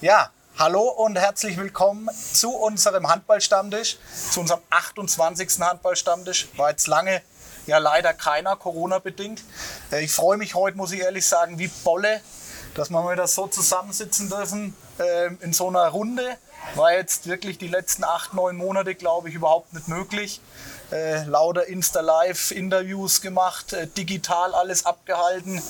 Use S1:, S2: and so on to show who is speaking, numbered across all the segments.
S1: Ja, hallo und herzlich willkommen zu unserem Handballstammtisch, zu unserem 28. Handballstammtisch. War jetzt lange ja leider keiner, Corona-bedingt. Äh, Ich freue mich heute, muss ich ehrlich sagen, wie Bolle, dass wir wieder so zusammensitzen dürfen ähm, in so einer Runde. War jetzt wirklich die letzten acht, neun Monate, glaube ich, überhaupt nicht möglich. Äh, lauter Insta-Live-Interviews gemacht, äh, digital alles abgehalten.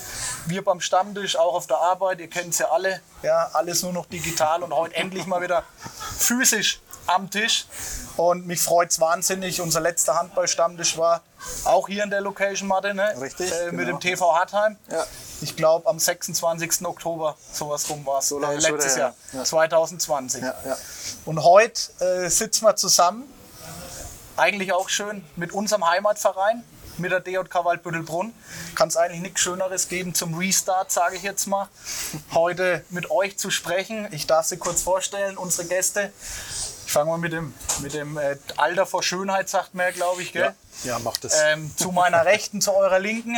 S1: Wir beim Stammtisch, auch auf der Arbeit, ihr kennt es ja alle, ja, alles nur noch digital und heute endlich mal wieder physisch am Tisch. Und mich freut es wahnsinnig. Unser letzter Handballstammtisch war auch hier in der Location, Martin, ne?
S2: Richtig,
S1: äh, mit
S2: genau.
S1: dem TV Hartheim.
S2: Ja.
S1: Ich glaube, am 26. Oktober, sowas rum war es.
S2: So lange
S1: äh, letztes Jahr.
S2: Ja.
S1: 2020.
S2: Ja, ja.
S1: Und heute äh, sitzen wir zusammen, eigentlich auch schön mit unserem Heimatverein, mit der DJK Waldbüttelbrunn. Kann es eigentlich nichts Schöneres geben zum Restart, sage ich jetzt mal. Heute mit euch zu sprechen. Ich darf Sie kurz vorstellen, unsere Gäste. Ich fange mal mit dem, mit dem äh, Alter vor Schönheit, sagt man ja, glaube ich. Gell?
S2: Ja, macht es.
S1: Ähm, zu meiner Rechten, zu eurer Linken,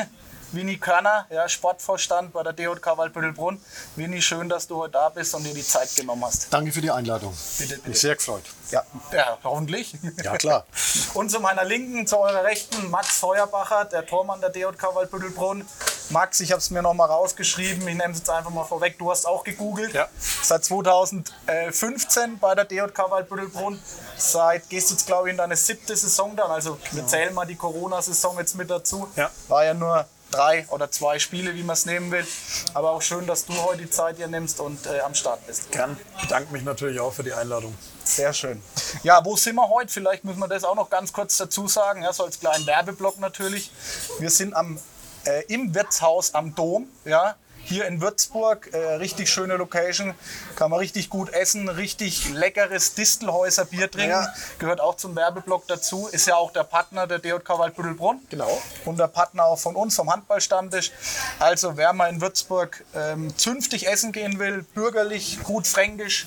S1: Winnie Körner, ja, Sportvorstand bei der DJK Waldbüttelbrunn. Winnie, schön, dass du heute da bist und dir die Zeit genommen hast.
S3: Danke für die Einladung.
S1: Bitte, bitte.
S3: Mich sehr gefreut.
S1: Ja, ja hoffentlich.
S3: Ja, klar.
S1: Und zu meiner Linken, zu eurer Rechten, Max Feuerbacher, der Tormann der DJK Waldbüttelbrunn. Max, ich habe es mir noch mal rausgeschrieben, ich nehme es jetzt einfach mal vorweg, du hast auch gegoogelt.
S3: Ja.
S1: Seit 2015 bei der DJK Waldbüttelbrunn. Seit, gehst jetzt glaube ich in deine siebte Saison dann, also wir zählen mal die Corona-Saison jetzt mit dazu.
S3: Ja.
S1: War ja nur drei oder zwei Spiele, wie man es nehmen will. Aber auch schön, dass du heute die Zeit hier nimmst und äh, am Start bist.
S3: Gern. Ich bedanke mich natürlich auch für die Einladung.
S1: Sehr schön. Ja, wo sind wir heute? Vielleicht müssen wir das auch noch ganz kurz dazu sagen, ja, so als kleinen Werbeblock natürlich. Wir sind am, äh, im Wirtshaus am Dom, ja, hier in Würzburg. Äh, richtig schöne Location, kann man richtig gut essen, richtig leckeres Distelhäuser Bier trinken.
S3: Ja.
S1: Gehört auch zum Werbeblock dazu. Ist ja auch der Partner der DJK Waldbüttelbrunn.
S3: Genau.
S1: Und der Partner auch von uns, vom Handballstammtisch. Also wer mal in Würzburg ähm, zünftig essen gehen will, bürgerlich, gut fränkisch,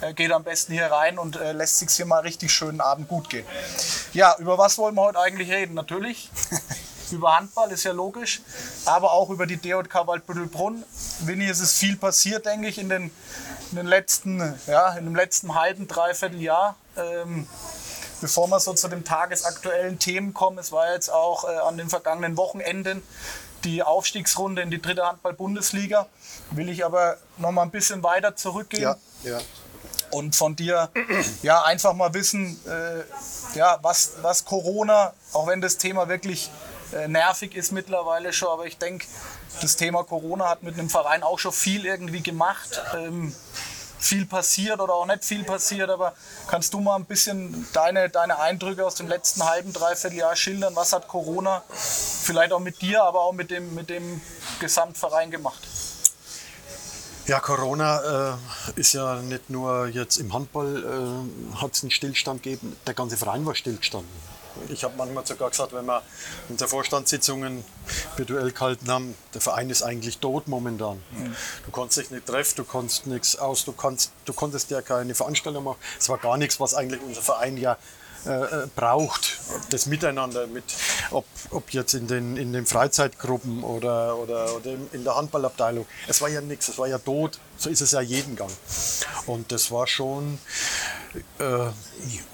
S1: äh, geht am besten hier rein und äh, lässt sich hier mal richtig schönen Abend gut gehen. Ja, über was wollen wir heute eigentlich reden? Natürlich über Handball, ist ja logisch, aber auch über die DJK Waldbüttelbrunn. Winnie, es ist viel passiert, denke ich, in den, in den letzten, ja, in dem letzten halben, dreiviertel Jahr. Ähm, bevor wir so zu den tagesaktuellen Themen kommen, es war jetzt auch äh, an den vergangenen Wochenenden die Aufstiegsrunde in die dritte Handball-Bundesliga. Will ich aber noch mal ein bisschen weiter zurückgehen
S3: Ja, ja.
S1: und von dir ja einfach mal wissen, äh, ja, was, was Corona, auch wenn das Thema wirklich nervig ist mittlerweile schon, aber ich denke, das Thema Corona hat mit einem Verein auch schon viel irgendwie gemacht. Ähm, viel passiert oder auch nicht viel passiert, aber kannst du mal ein bisschen deine, deine Eindrücke aus dem letzten halben, dreiviertel Jahr schildern? Was hat Corona vielleicht auch mit dir, aber auch mit dem, mit dem Gesamtverein gemacht?
S3: Ja, Corona äh, ist ja nicht nur jetzt im Handball äh, hat es einen Stillstand gegeben, der ganze Verein war stillgestanden. Ich habe manchmal sogar gesagt, wenn wir unsere Vorstandssitzungen virtuell gehalten haben, der Verein ist eigentlich tot momentan. Du konntest dich nicht treffen, du konntest nichts aus, du, kannst, du konntest ja keine Veranstaltung machen. Es war gar nichts, was eigentlich unser Verein ja äh, äh, braucht, das Miteinander, mit, ob, ob jetzt in den, in den Freizeitgruppen oder, oder, oder in der Handballabteilung. Es war ja nichts, es war ja tot, so ist es ja jeden Gang. Und das war schon, äh,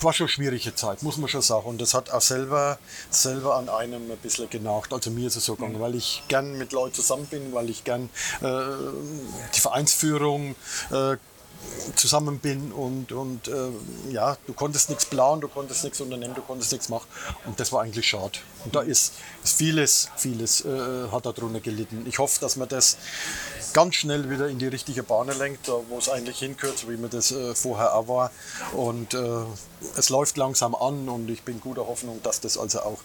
S3: war schon eine schwierige Zeit, muss man schon sagen. Und das hat auch selber, selber an einem ein bisschen genagt. Also mir ist es so gegangen, weil ich gern mit Leuten zusammen bin, weil ich gern äh, die Vereinsführung äh, zusammen bin und, und äh, ja, du konntest nichts planen, du konntest nichts unternehmen, du konntest nichts machen und das war eigentlich schade. Und da ist, vieles, vieles äh, hat darunter gelitten. Ich hoffe, dass man das ganz schnell wieder in die richtige Bahn lenkt, wo es eigentlich so wie man das äh, vorher auch war. Und äh, es läuft langsam an und ich bin guter Hoffnung, dass das also auch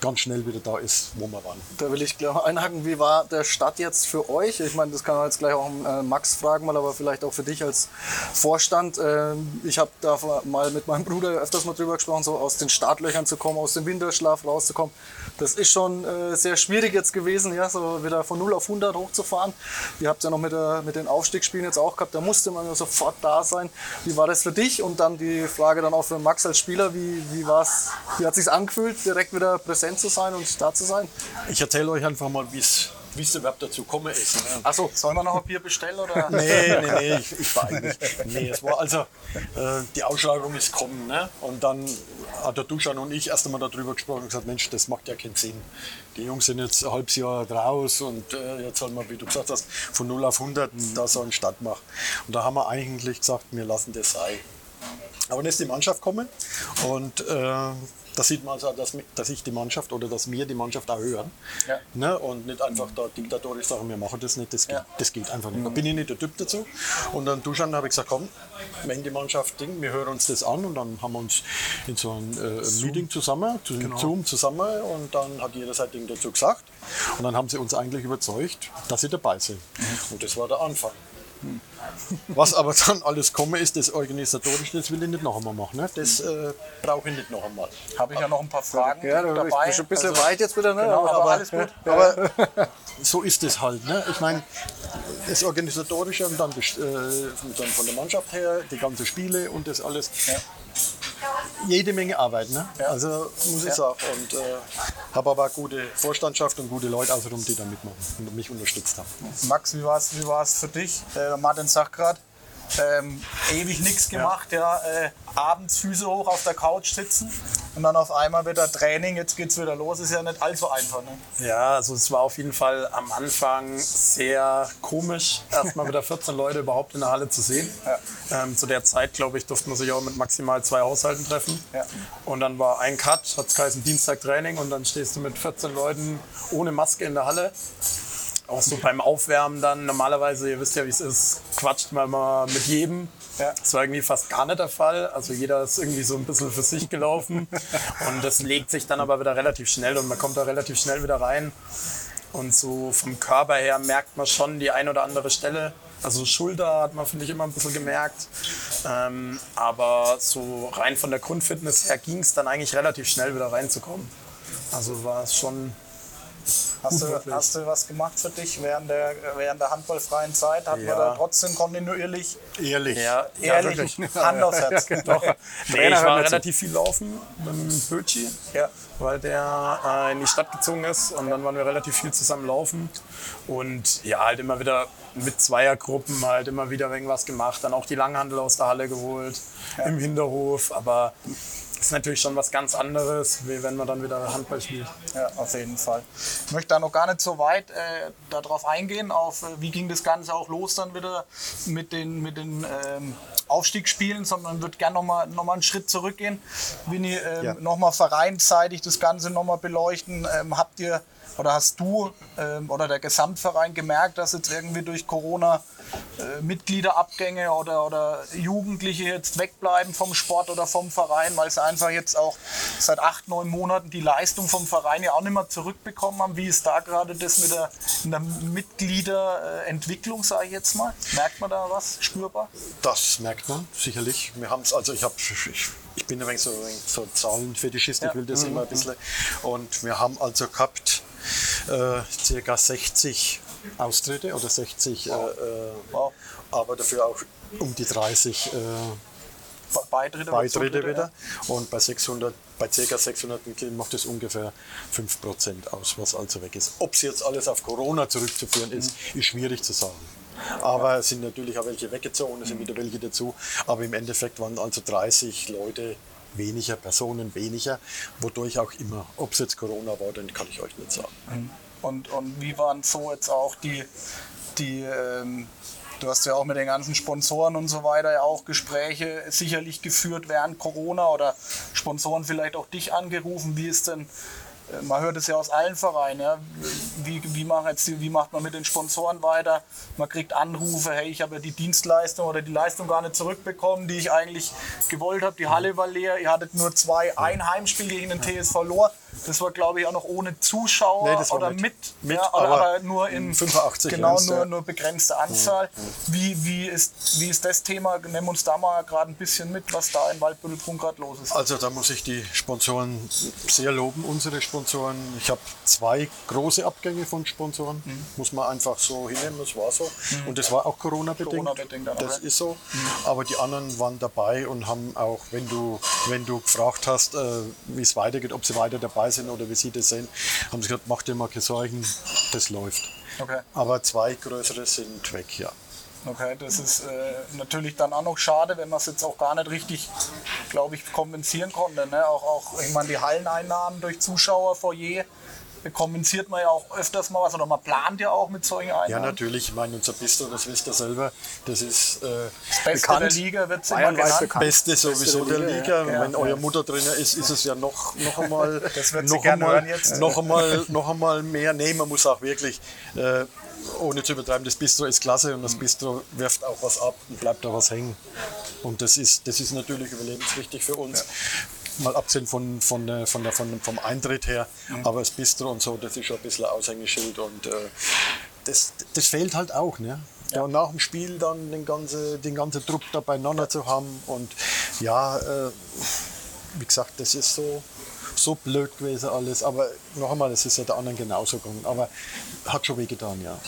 S3: ganz schnell wieder da ist, wo wir waren.
S2: Da will ich gleich einhaken. Wie war der Start jetzt für euch? Ich meine, das kann man jetzt gleich auch äh, Max fragen, mal, aber vielleicht auch für dich als Vorstand. Ähm, ich habe da mal mit meinem Bruder öfters mal drüber gesprochen, so aus den Startlöchern zu kommen, aus dem Winterschlaf rauszukommen. Das ist schon äh, sehr schwierig jetzt gewesen, ja, so wieder von 0 auf 100 hochzufahren. Ihr habt ja noch mit, der, mit den Aufstiegsspielen jetzt auch gehabt, da musste man ja sofort da sein. Wie war das für dich? Und dann die Frage dann auch für Max als Spieler, wie, wie, war's, wie hat es sich angefühlt, direkt wieder präsent zu sein und da zu sein?
S3: Ich erzähle euch einfach mal, wie es wie es überhaupt dazu gekommen ist.
S1: Achso, sollen wir noch ein Bier bestellen? Oder?
S3: Nee, nee, nee, ich, ich war eigentlich. Nee, es war also, äh, die Ausschreibung ist kommen. Ne? Und dann hat der Duschan und ich erst einmal darüber gesprochen und gesagt: Mensch, das macht ja keinen Sinn. Die Jungs sind jetzt ein halbes Jahr raus und äh, jetzt sollen wir, wie du gesagt hast, von 0 auf 100 da so einen Start machen. Und da haben wir eigentlich gesagt: Wir lassen das sein. Aber dann ist die Mannschaft gekommen und äh, da sieht man also, dass, dass ich die Mannschaft oder dass wir die Mannschaft auch hören.
S1: Ja.
S3: Ne? Und nicht einfach da diktatorisch sagen, wir machen das nicht, das geht,
S1: Ja.
S3: das geht einfach nicht. Da bin ich nicht der Typ dazu. Und dann Duschan habe ich gesagt, komm, wenn die Mannschaft Ding, wir hören uns das an und dann haben wir uns in so ein äh, Meeting zusammen, zu Zoom zusammen und dann hat jeder sein Ding dazu gesagt. Und dann haben sie uns eigentlich überzeugt, dass sie dabei sind. Und das war der Anfang. Was aber dann alles komme ist, das organisatorisch, das will ich nicht noch einmal machen. Ne? Das äh, brauche ich nicht noch einmal.
S1: Habe ich ja noch ein paar Fragen
S2: Ja, du
S1: dabei.
S2: schon ein bisschen
S1: Also,
S2: weit jetzt wieder, ne?
S1: Genau, aber, alles gut.
S3: Aber so ist es halt. Ne? Ich meine, das Organisatorische und dann, äh, dann von der Mannschaft her, die ganzen Spiele und das alles. Jede Menge Arbeit, ne? Also muss ich sagen. Und äh, habe aber gute Vorstandschaft und gute Leute außenrum, die da mitmachen und mich unterstützt haben.
S1: Max, wie war es wie war's für dich? Äh, Martin sagt gerade, ähm, ewig nichts gemacht, ja. äh, abends Füße hoch auf der Couch sitzen und dann auf einmal wieder Training, jetzt geht's wieder los, ist ja nicht allzu einfach. Ne?
S4: Ja, also es war auf jeden Fall am Anfang sehr komisch, erstmal wieder 14 Leute überhaupt in der Halle zu sehen. Ähm, zu der Zeit, glaube ich, durfte man sich auch mit maximal zwei Haushalten treffen.
S1: Ja.
S4: Und dann war ein Cut, hat es geheißen Dienstag Training und dann stehst du mit 14 Leuten ohne Maske in der Halle. Auch so beim Aufwärmen dann, normalerweise, ihr wisst ja, wie es ist, quatscht man mal mit jedem.
S1: Ja.
S4: Das war irgendwie fast gar nicht der Fall. Also jeder ist irgendwie so ein bisschen für sich gelaufen. Und das legt sich dann aber wieder relativ schnell und man kommt da relativ schnell wieder rein. Und so vom Körper her merkt man schon die ein oder andere Stelle. Also Schulter hat man, finde ich, immer ein bisschen gemerkt. Ähm, aber so rein von der Grundfitness her ging es dann eigentlich relativ schnell wieder reinzukommen. Also war es schon
S1: Hast, du, hast du was gemacht für dich während der, während der handballfreien Zeit? Hat man
S4: Ja.
S1: da trotzdem kontinuierlich
S3: Ehrlich.
S4: ja,
S1: ehrlich
S4: wirklich.
S1: Hand aufs Herz?
S4: Doch. Nee,
S2: Trainer
S4: ich war relativ viel laufen mit dem Bötschi,
S1: Ja.
S4: weil der äh, in die Stadt gezogen ist und dann waren wir relativ viel zusammen laufen und ja, halt immer wieder mit Zweiergruppen halt immer wieder irgendwas gemacht, dann auch die Langhandel aus der Halle geholt, im Hinterhof, aber ist natürlich schon was ganz anderes, wie wenn man dann wieder Handball spielt.
S1: Ja, auf jeden Fall. Ich möchte da noch gar nicht so weit äh, darauf eingehen, auf äh, wie ging das Ganze auch los dann wieder mit den, mit den ähm, Aufstiegsspielen, sondern würde gerne nochmal noch mal einen Schritt zurückgehen. Winnie, ähm,
S3: Ja.
S1: nochmal vereinsseitig das Ganze nochmal beleuchten. Ähm, habt ihr oder hast du ähm, oder der Gesamtverein gemerkt, dass jetzt irgendwie durch Corona äh, Mitgliederabgänge oder, oder Jugendliche jetzt wegbleiben vom Sport oder vom Verein, weil sie einfach jetzt auch seit acht, neun Monaten die Leistung vom Verein ja auch nicht mehr zurückbekommen haben. Wie ist da gerade das mit der, der Mitgliederentwicklung, sage ich jetzt mal? Merkt man da was spürbar?
S3: Das merkt man sicherlich. Wir haben es, also ich habe, ich, bin ein wenig so, ein wenig so Zahlenfetischist,
S1: Ja.
S3: ich will das immer ein bisschen. Und wir haben also gehabt äh, circa 60 Austritte oder 60, äh, äh,
S1: Wow.
S3: aber dafür auch um die 30 äh,
S1: Be- Beitritte,
S3: Beitritte
S1: Zutritte,
S3: wieder. Und bei 600, bei ca. 600 Mitgliedern macht das ungefähr 5% aus, was also weg ist. Ob es jetzt alles auf Corona zurückzuführen ist,
S1: Mhm.
S3: ist schwierig zu sagen. Aber es sind natürlich auch welche weggezogen, es sind wieder welche dazu. Aber im Endeffekt waren also 30 Leute weniger, Personen weniger, wodurch auch immer. Ob es jetzt Corona war, dann kann ich euch nicht sagen.
S1: Und, und wie waren so jetzt auch die, die ähm, du hast ja auch mit den ganzen Sponsoren und so weiter ja auch Gespräche sicherlich geführt während Corona oder Sponsoren vielleicht auch dich angerufen. Wie ist denn, man hört es ja aus allen Vereinen, ja, wie, wie, machen jetzt wie macht man mit den Sponsoren weiter? Man kriegt Anrufe, hey, ich habe ja die Dienstleistung oder die Leistung gar nicht zurückbekommen, die ich eigentlich gewollt habe. Die Halle war leer, ihr hattet nur zwei, ein Heimspiel gegen den TSV Lohr. Das war, glaube ich, auch noch ohne Zuschauer
S3: Nee,
S1: oder
S3: mit.
S1: mit,
S3: Mit,
S1: ja, oder,
S3: aber
S1: nur in
S3: 85
S1: genau nur, nur begrenzte Anzahl. Wie, wie, ist, wie ist das Thema? Nimm uns da mal gerade ein bisschen mit, was da in Waldbüttelbrunn gerade los ist.
S3: Also da muss ich die Sponsoren sehr loben, unsere Sponsoren. Ich habe zwei große Abgänge von Sponsoren, muss man einfach so hinnehmen, das war so. Und das war auch Corona-bedingt.
S1: Corona-bedingt auch,
S3: das ist so. Aber die anderen waren dabei und haben auch, wenn du, wenn du gefragt hast, äh, wie es weitergeht, ob sie weiter dabei sind oder wie sie das sehen, haben sie gesagt, mach dir mal keine Sorgen, das läuft.
S1: Okay.
S3: Aber zwei größere sind weg, ja.
S1: Okay, das ist äh, natürlich dann auch noch schade, wenn man es jetzt auch gar nicht richtig, glaube ich, kompensieren konnte. Ne? Auch, auch, ich meine, die Halleneinnahmen durch Zuschauer, Foyer, kompensiert man ja auch öfters mal was oder man plant ja auch mit solchen Einnahmen.
S3: Ja, natürlich. Ich meine, unser Bistro, das wisst ihr selber, das ist äh,
S1: Das Beste
S2: Bekannt.
S1: der Liga wird es immer genannt.
S2: bekannt.
S3: Beste sowieso
S2: der
S3: der
S2: Liga,
S3: Liga.
S1: ja.
S3: Wenn eure Mutter drin ist, ist es ja noch, noch einmal,
S1: Das wird sie
S3: noch, einmal noch, einmal, noch einmal mehr. Nee, man muss auch wirklich, äh, ohne zu übertreiben, das Bistro ist klasse und das Bistro wirft auch was ab und bleibt da was hängen. Und das ist, das ist natürlich überlebenswichtig für uns. Mal abgesehen von, von, äh, von der, von, vom Eintritt her, aber das Bistro und so, das ist schon ein bisschen Aushängeschild und äh, das, das fehlt halt auch. Ne? Ja. nach dem Spiel dann den ganzen, den ganzen Trupp da beieinander zu haben und ja, äh, wie gesagt, das ist so, so blöd gewesen alles, aber noch einmal, es ist ja der anderen genauso gegangen, aber hat schon wehgetan, ja.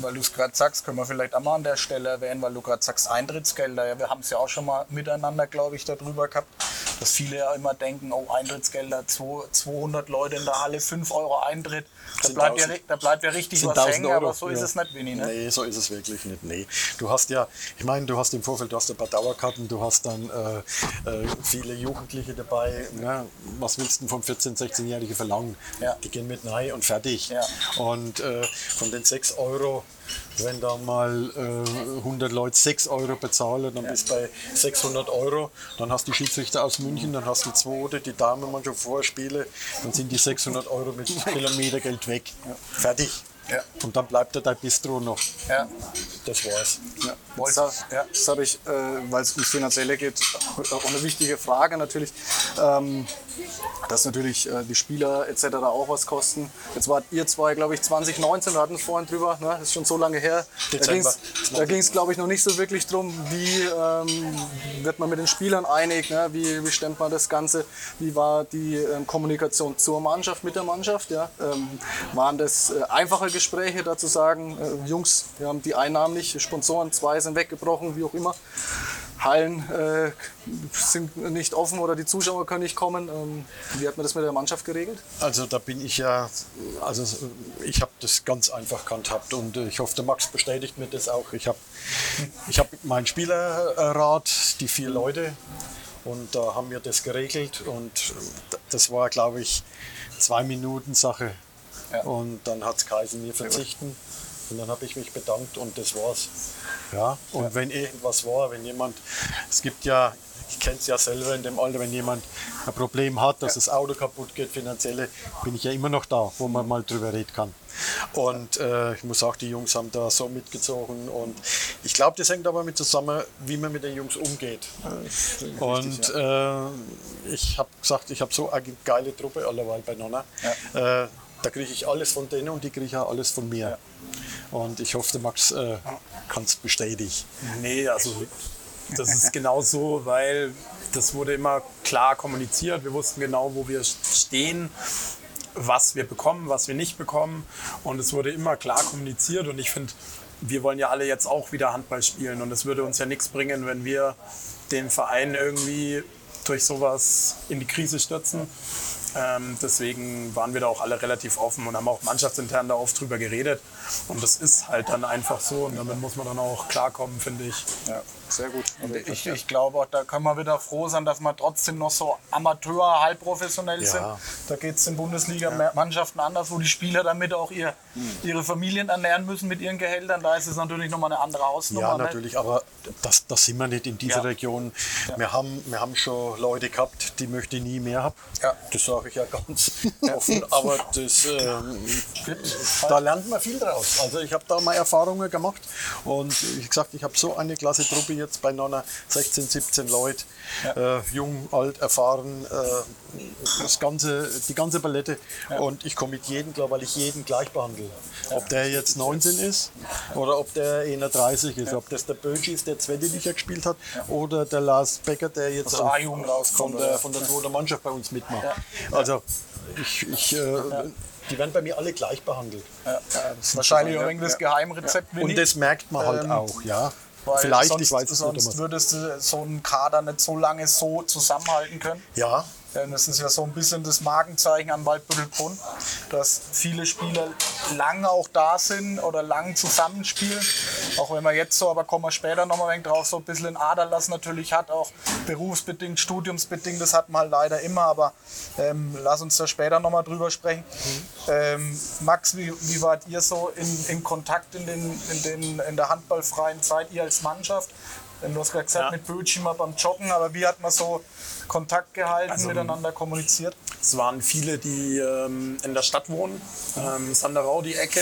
S1: Weil du es gerade sagst, können wir vielleicht auch mal an der Stelle erwähnen, weil du gerade sagst Eintrittsgelder. Ja, wir haben es ja auch schon mal miteinander, glaube ich, darüber gehabt, dass viele ja immer denken, oh Eintrittsgelder, zwei- 200 Leute in der Halle, 5 Euro Eintritt. Da bleibt, ja,
S3: 1000.
S1: ri- da bleibt ja richtig was
S3: 1000
S1: hängen,
S3: Euro,
S1: aber so ist
S3: ja.
S1: es nicht, Winnie. Ne?
S3: Nee, so ist es wirklich nicht. Nee. Du hast ja, ich meine, du hast im Vorfeld, du hast ein paar Dauerkarten, du hast dann äh, äh, viele Jugendliche dabei. Ne? Was willst du denn vom 14-, 16-Jährigen verlangen?
S1: Ja.
S3: Die gehen mit rein und fertig.
S1: Ja.
S3: Und äh, von den 6 Euro, wenn da mal äh, 100 Leute 6 Euro bezahlen, dann bist du bei 600 Euro. Dann hast du die Schiedsrichter aus München, dann hast du die zweite, die Damen manchmal vorspiele, dann sind die 600 Euro mit Kilometergeld weg. Fertig.
S1: Ja.
S3: Und dann bleibt da dein Bistro noch.
S1: Ja.
S3: Das war's.
S1: Wollt-
S2: Das,
S1: ja.
S2: das habe ich, äh, weil es ums Finanzielle geht, auch eine wichtige Frage natürlich. Ähm, dass natürlich äh, die Spieler etc. auch was kosten. Jetzt wart ihr zwei, glaube ich, 2019, wir hatten es vorhin drüber, ne? das ist schon so lange her. Da ging es, glaube ich, noch nicht so wirklich drum, wie ähm, wird man mit den Spielern einig, ne? wie, wie stemmt man das Ganze, wie war die ähm, Kommunikation zur Mannschaft, mit der Mannschaft. Ja? Ähm, waren das äh, einfache Gespräche, da zu sagen, äh, Jungs, wir haben die Einnahmen nicht, Sponsoren, zwei sind weggebrochen, wie auch immer. Hallen äh, sind nicht offen oder die Zuschauer können nicht kommen. Ähm, wie hat man das mit der Mannschaft geregelt?
S3: Also da bin ich ja, also ich habe das ganz einfach gehandhabt und ich hoffe, der Max bestätigt mir das auch. Ich habe ich hab meinen Spielerrat, die vier Leute und da haben wir das geregelt und das war, glaube ich, zwei Minuten Sache.
S1: Ja.
S3: Und dann hat es geheißen, wir verzichten. Und dann habe ich mich bedankt und das war's. Ja, und wenn irgendwas war, wenn jemand, es gibt ja, ich kenne es ja selber in dem Alter, wenn jemand ein Problem hat, dass das Auto kaputt geht, finanzielle, bin ich ja immer noch da, wo man mal drüber reden kann. Und äh, ich muss auch, die Jungs haben da so mitgezogen und ich glaube, das hängt aber mit zusammen, wie man mit den Jungs umgeht. Und äh, ich habe gesagt, ich habe so eine geile Truppe alleweil bei Nonna. Äh, da kriege ich alles von denen und die kriege ich auch alles von mir. Und ich hoffe, Max äh, kann es bestätigen.
S4: Nee, also das ist genau so, weil das wurde immer klar kommuniziert. Wir wussten genau, wo wir stehen, was wir bekommen, was wir nicht bekommen. Und es wurde immer klar kommuniziert. Und ich finde, wir wollen ja alle jetzt auch wieder Handball spielen. Und es würde uns ja nichts bringen, wenn wir den Verein irgendwie durch sowas in die Krise stürzen. Ähm, deswegen waren wir da auch alle relativ offen und haben auch mannschaftsintern da oft drüber geredet. Und das ist halt dann einfach so und damit muss man dann auch klarkommen, finde ich.
S2: Ja, sehr gut.
S1: Ich, ich glaube auch, da können wir wieder froh sein, dass wir trotzdem noch so Amateur, halbprofessionell
S3: Ja.
S1: sind. Da geht es in Bundesliga-Mannschaften anders, wo die Spieler damit auch ihr, ihre Familien ernähren müssen mit ihren Gehältern. Da ist es natürlich nochmal eine andere Hausnummer.
S3: Ja,
S1: ne?
S3: natürlich, aber das, das sind wir nicht in dieser
S1: Ja.
S3: Region. Wir, haben, wir haben schon Leute gehabt, die möchte ich nie mehr haben.
S1: Ja.
S3: Das sage ich ja ganz offen, aber das, ähm, da lernt man viel draus. Also ich habe da mal Erfahrungen gemacht und wie gesagt, ich habe so eine klasse Truppe jetzt bei Nonna, 16, 17 Leute, äh, jung, alt, erfahren, äh, das ganze, die ganze Palette und ich komme mit jedem klar, weil ich jeden gleich behandle. Ob der jetzt 19 ist oder ob der 31 ist, ob das der Bögi ist, der zweite Liga gespielt hat oder der Lars Becker, der jetzt
S1: Aus der A-Jugend
S3: von
S1: rauskommt,
S3: der, von der zweiten Mannschaft bei uns mitmacht. Also ich, ich, äh, die werden bei mir alle gleich behandelt.
S1: Ja, das ist wahrscheinlich auch irgendwie das Geheimrezept. Winnie.
S3: Und das merkt man halt
S1: Ähm,
S3: auch, ja.
S1: Weil
S3: Vielleicht,
S1: sonst,
S3: ich weiß es
S1: sonst
S3: nicht.
S1: würdest du so einen Kader nicht so lange so zusammenhalten können.
S3: Ja,
S1: Ähm, Das ist ja so ein bisschen das Markenzeichen an Waldbüttelbrunn, dass viele Spieler lang auch da sind oder lang zusammenspielen. Auch wenn man jetzt so, aber kommen wir später nochmal ein drauf, so ein bisschen einen Aderlass natürlich hat, auch berufsbedingt, studiumsbedingt, das hat man halt leider immer, aber ähm, lass uns da später nochmal drüber sprechen. Ähm, Max, wie, wie wart ihr so in, in Kontakt in, den, in, den, in der handballfreien Zeit, ihr als Mannschaft? Denn Du hast gerade gesagt,
S4: Ja.
S1: mit Bötchen mal beim Joggen, aber wie hat man so Kontakt gehalten,
S4: Also,
S1: miteinander kommuniziert?
S4: Es waren viele, die ähm, in der Stadt wohnen, ähm, Sanderau die Ecke.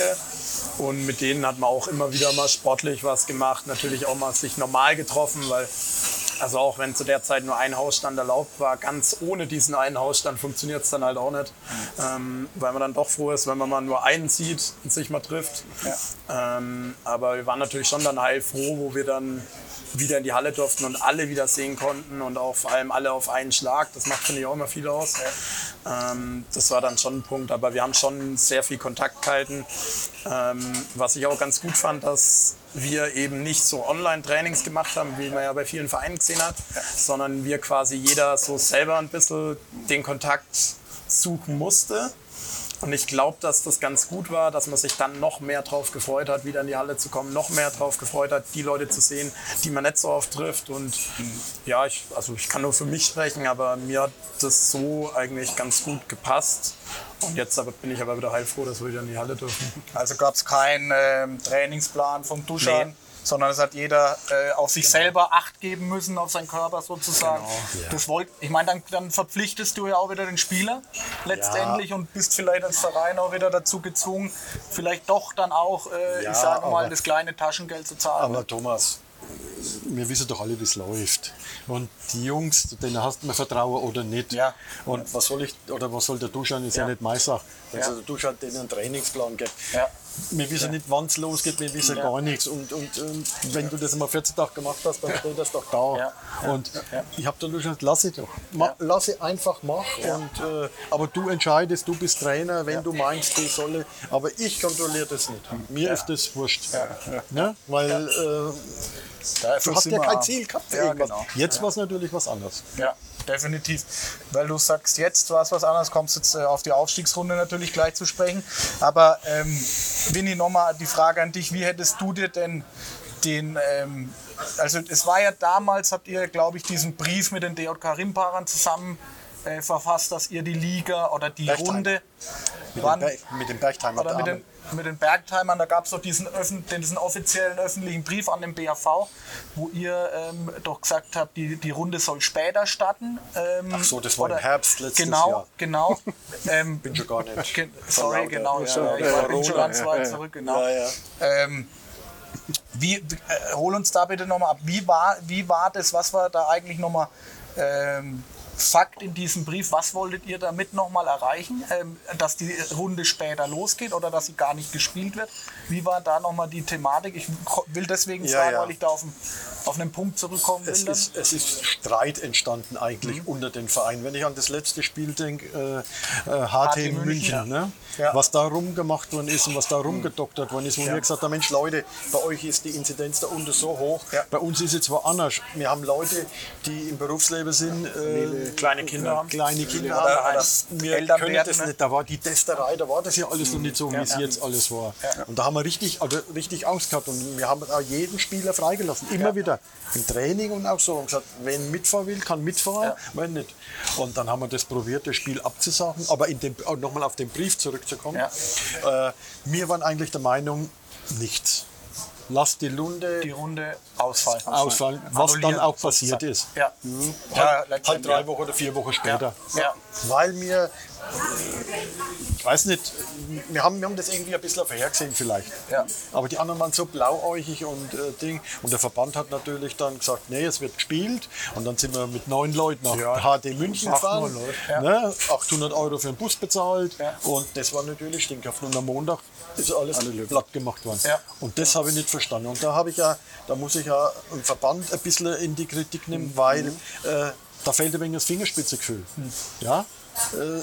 S4: Und mit denen hat man auch immer wieder mal sportlich was gemacht. Natürlich auch mal sich normal getroffen, weil, also auch wenn zu der Zeit nur ein Hausstand erlaubt war, ganz ohne diesen einen Hausstand funktioniert es dann halt auch nicht. Ähm, weil man dann doch froh ist, wenn man mal nur einen sieht und sich mal trifft. Ähm, aber wir waren natürlich schon dann heilfroh, wo wir dann wieder in die Halle durften und alle wieder sehen konnten und auch vor allem alle auf einen Schlag. Das macht, finde ich, auch immer viel aus. Ähm, das war dann schon ein Punkt, aber wir haben schon sehr viel Kontakt gehalten. Ähm, was ich auch ganz gut fand, dass wir eben nicht so Online-Trainings gemacht haben, wie man ja bei vielen Vereinen gesehen hat, sondern wir quasi jeder so selber ein bisschen den Kontakt suchen musste. Und ich glaube, dass das ganz gut war, dass man sich dann noch mehr drauf gefreut hat, wieder in die Halle zu kommen, noch mehr drauf gefreut hat, die Leute zu sehen, die man nicht so oft trifft. Und ja, ich, also ich kann nur für mich sprechen, aber mir hat das so eigentlich ganz gut gepasst. Und jetzt aber bin ich aber wieder heilfroh, dass wir wieder in die Halle dürfen.
S1: Also gab es keinen ähm, Trainingsplan vom Duschan,
S4: Nee.
S1: Sondern es hat jeder äh, auf sich selber Acht geben müssen, auf seinen Körper sozusagen. Das wollt, ich meine, dann, dann verpflichtest du ja auch wieder den Spieler letztendlich und bist vielleicht als Verein auch wieder dazu gezwungen, vielleicht doch dann auch, äh,
S3: Ja,
S1: ich sage mal,
S3: aber-
S1: das kleine Taschengeld zu zahlen.
S3: Aber Thomas, wir wissen doch alle, wie es läuft. Und die Jungs, denen hast du mir Vertrauen oder nicht.
S1: Ja.
S3: Und was soll ich, oder was soll der Duschan, ist ja,
S1: Ja.
S3: nicht meine Sache. Also
S1: Ja.
S3: der Duschan denen einen Trainingsplan gibt.
S1: Ja.
S3: Wir wissen nicht, wann es losgeht, wir wissen gar nichts. Und, und, und wenn du das mal 14 Tage gemacht hast, dann steht das doch da.
S1: Ja.
S3: Und ich habe dann nur gesagt, lass ich doch. Ma, Lass ich einfach machen. Und, äh, aber du entscheidest, du bist Trainer, wenn du meinst, die solle. Aber ich kontrolliere das nicht. Mir ist das wurscht. Ne? Weil äh, Du hast ja kein. Ziel gehabt. für
S1: Ja,
S3: irgendwas.
S1: genau.
S3: Jetzt war es natürlich was anderes.
S1: Ja, definitiv. Weil du sagst, jetzt war es was anderes, kommst jetzt äh, auf die Aufstiegsrunde natürlich gleich zu sprechen. Aber ähm, Winnie, nochmal die Frage an dich, wie hättest du dir denn den, ähm, also es war ja damals, habt ihr, glaube ich, diesen Brief mit den DJK Rimparern zusammen äh, verfasst, dass ihr die Liga oder die
S3: Bergheim.
S1: Runde
S3: Mit,
S1: wann-
S3: den, mit den Bergtheimer
S1: oder mit den, mit den Bergtimern, da gab es doch diesen, öffn- diesen offiziellen öffentlichen Brief an den BAV, wo ihr ähm, doch gesagt habt, die, die Runde soll später starten. Ähm,
S3: Ach so, das war im
S1: oder-
S3: Herbst letztes
S1: genau,
S3: Jahr.
S1: Genau, ähm,
S3: Bin schon gar nicht.
S1: Ge- Sorry, genau.
S3: Ja,
S1: Ja, ich war-
S3: ja,
S1: bin schon ganz weit zurück, genau. Ähm, wie, äh, hol uns da bitte nochmal ab. Wie war, wie war das? Was war da eigentlich nochmal ähm, Fakt in diesem Brief? Was wolltet ihr damit nochmal erreichen? Ähm, dass die Runde später losgeht oder dass sie gar nicht gespielt wird? Wie war da nochmal die Thematik? Ich will deswegen
S3: Ja,
S1: fragen,
S3: ja.
S1: weil ich da auf, einen- auf einen Punkt zurückkommen will.
S3: Es ist, es ist Streit entstanden eigentlich
S1: Mhm.
S3: unter den Vereinen. Wenn ich an das letzte Spiel denke, äh, äh, HT
S1: München,
S3: München,
S1: ja.
S3: ne?
S1: Ja. Mhm.
S3: was da rumgemacht worden ist und was da rumgedoktert worden ist, wo wir gesagt haben, Mensch Leute, bei euch ist die Inzidenz da unten so hoch, bei uns ist es zwar anders. Wir haben Leute, die im Berufsleben sind, äh,
S4: Kleine Kinder haben.
S3: kleine Kinder
S1: Oder-
S3: haben.
S1: oder
S3: wir
S1: Eltern
S3: können
S1: werden,
S3: das
S1: ne?
S3: nicht. Da war die Testerei, da war das ja alles noch nicht so, wie es jetzt alles war. Und da haben wir richtig, also richtig Angst gehabt und wir haben auch jeden Spieler freigelassen, immer wieder im Training und auch so und gesagt, wenn mitfahren will, kann mitfahren, wenn nicht. Und dann haben wir das probiert, das Spiel abzusagen, aber in dem, auch nochmal auf den Brief zurückzukommen. Äh, wir waren eigentlich der Meinung, nichts. Lass die Lunde
S1: die Runde ausfallen.
S3: ausfallen, was dann auch passiert ist.
S1: Ja.
S3: Halt,
S1: Ja,
S3: halt drei. Wochen oder vier Wochen später.
S1: Ja.
S3: Weil wir, ich weiß nicht, wir haben, wir haben das irgendwie ein bisschen vorhergesehen vielleicht.
S1: Ja.
S3: Aber die anderen waren so blauäugig und äh, Ding. Und der Verband hat natürlich dann gesagt, nee, es wird gespielt. Und dann sind wir mit neun Leuten nach
S4: Ja.
S3: HD München gefahren.
S1: Ja.
S3: Ne, 800 Euro für den Bus bezahlt. Und das war natürlich stinkhaft. Und am Montag ist alles platt gemacht worden. Und das habe ich nicht verstanden. Und da habe ich ja, da muss ich ja einen Verband ein bisschen in die Kritik nehmen, weil
S1: Mhm.
S3: äh, da fehlt ein wenig das Fingerspitzengefühl. Ja? Äh,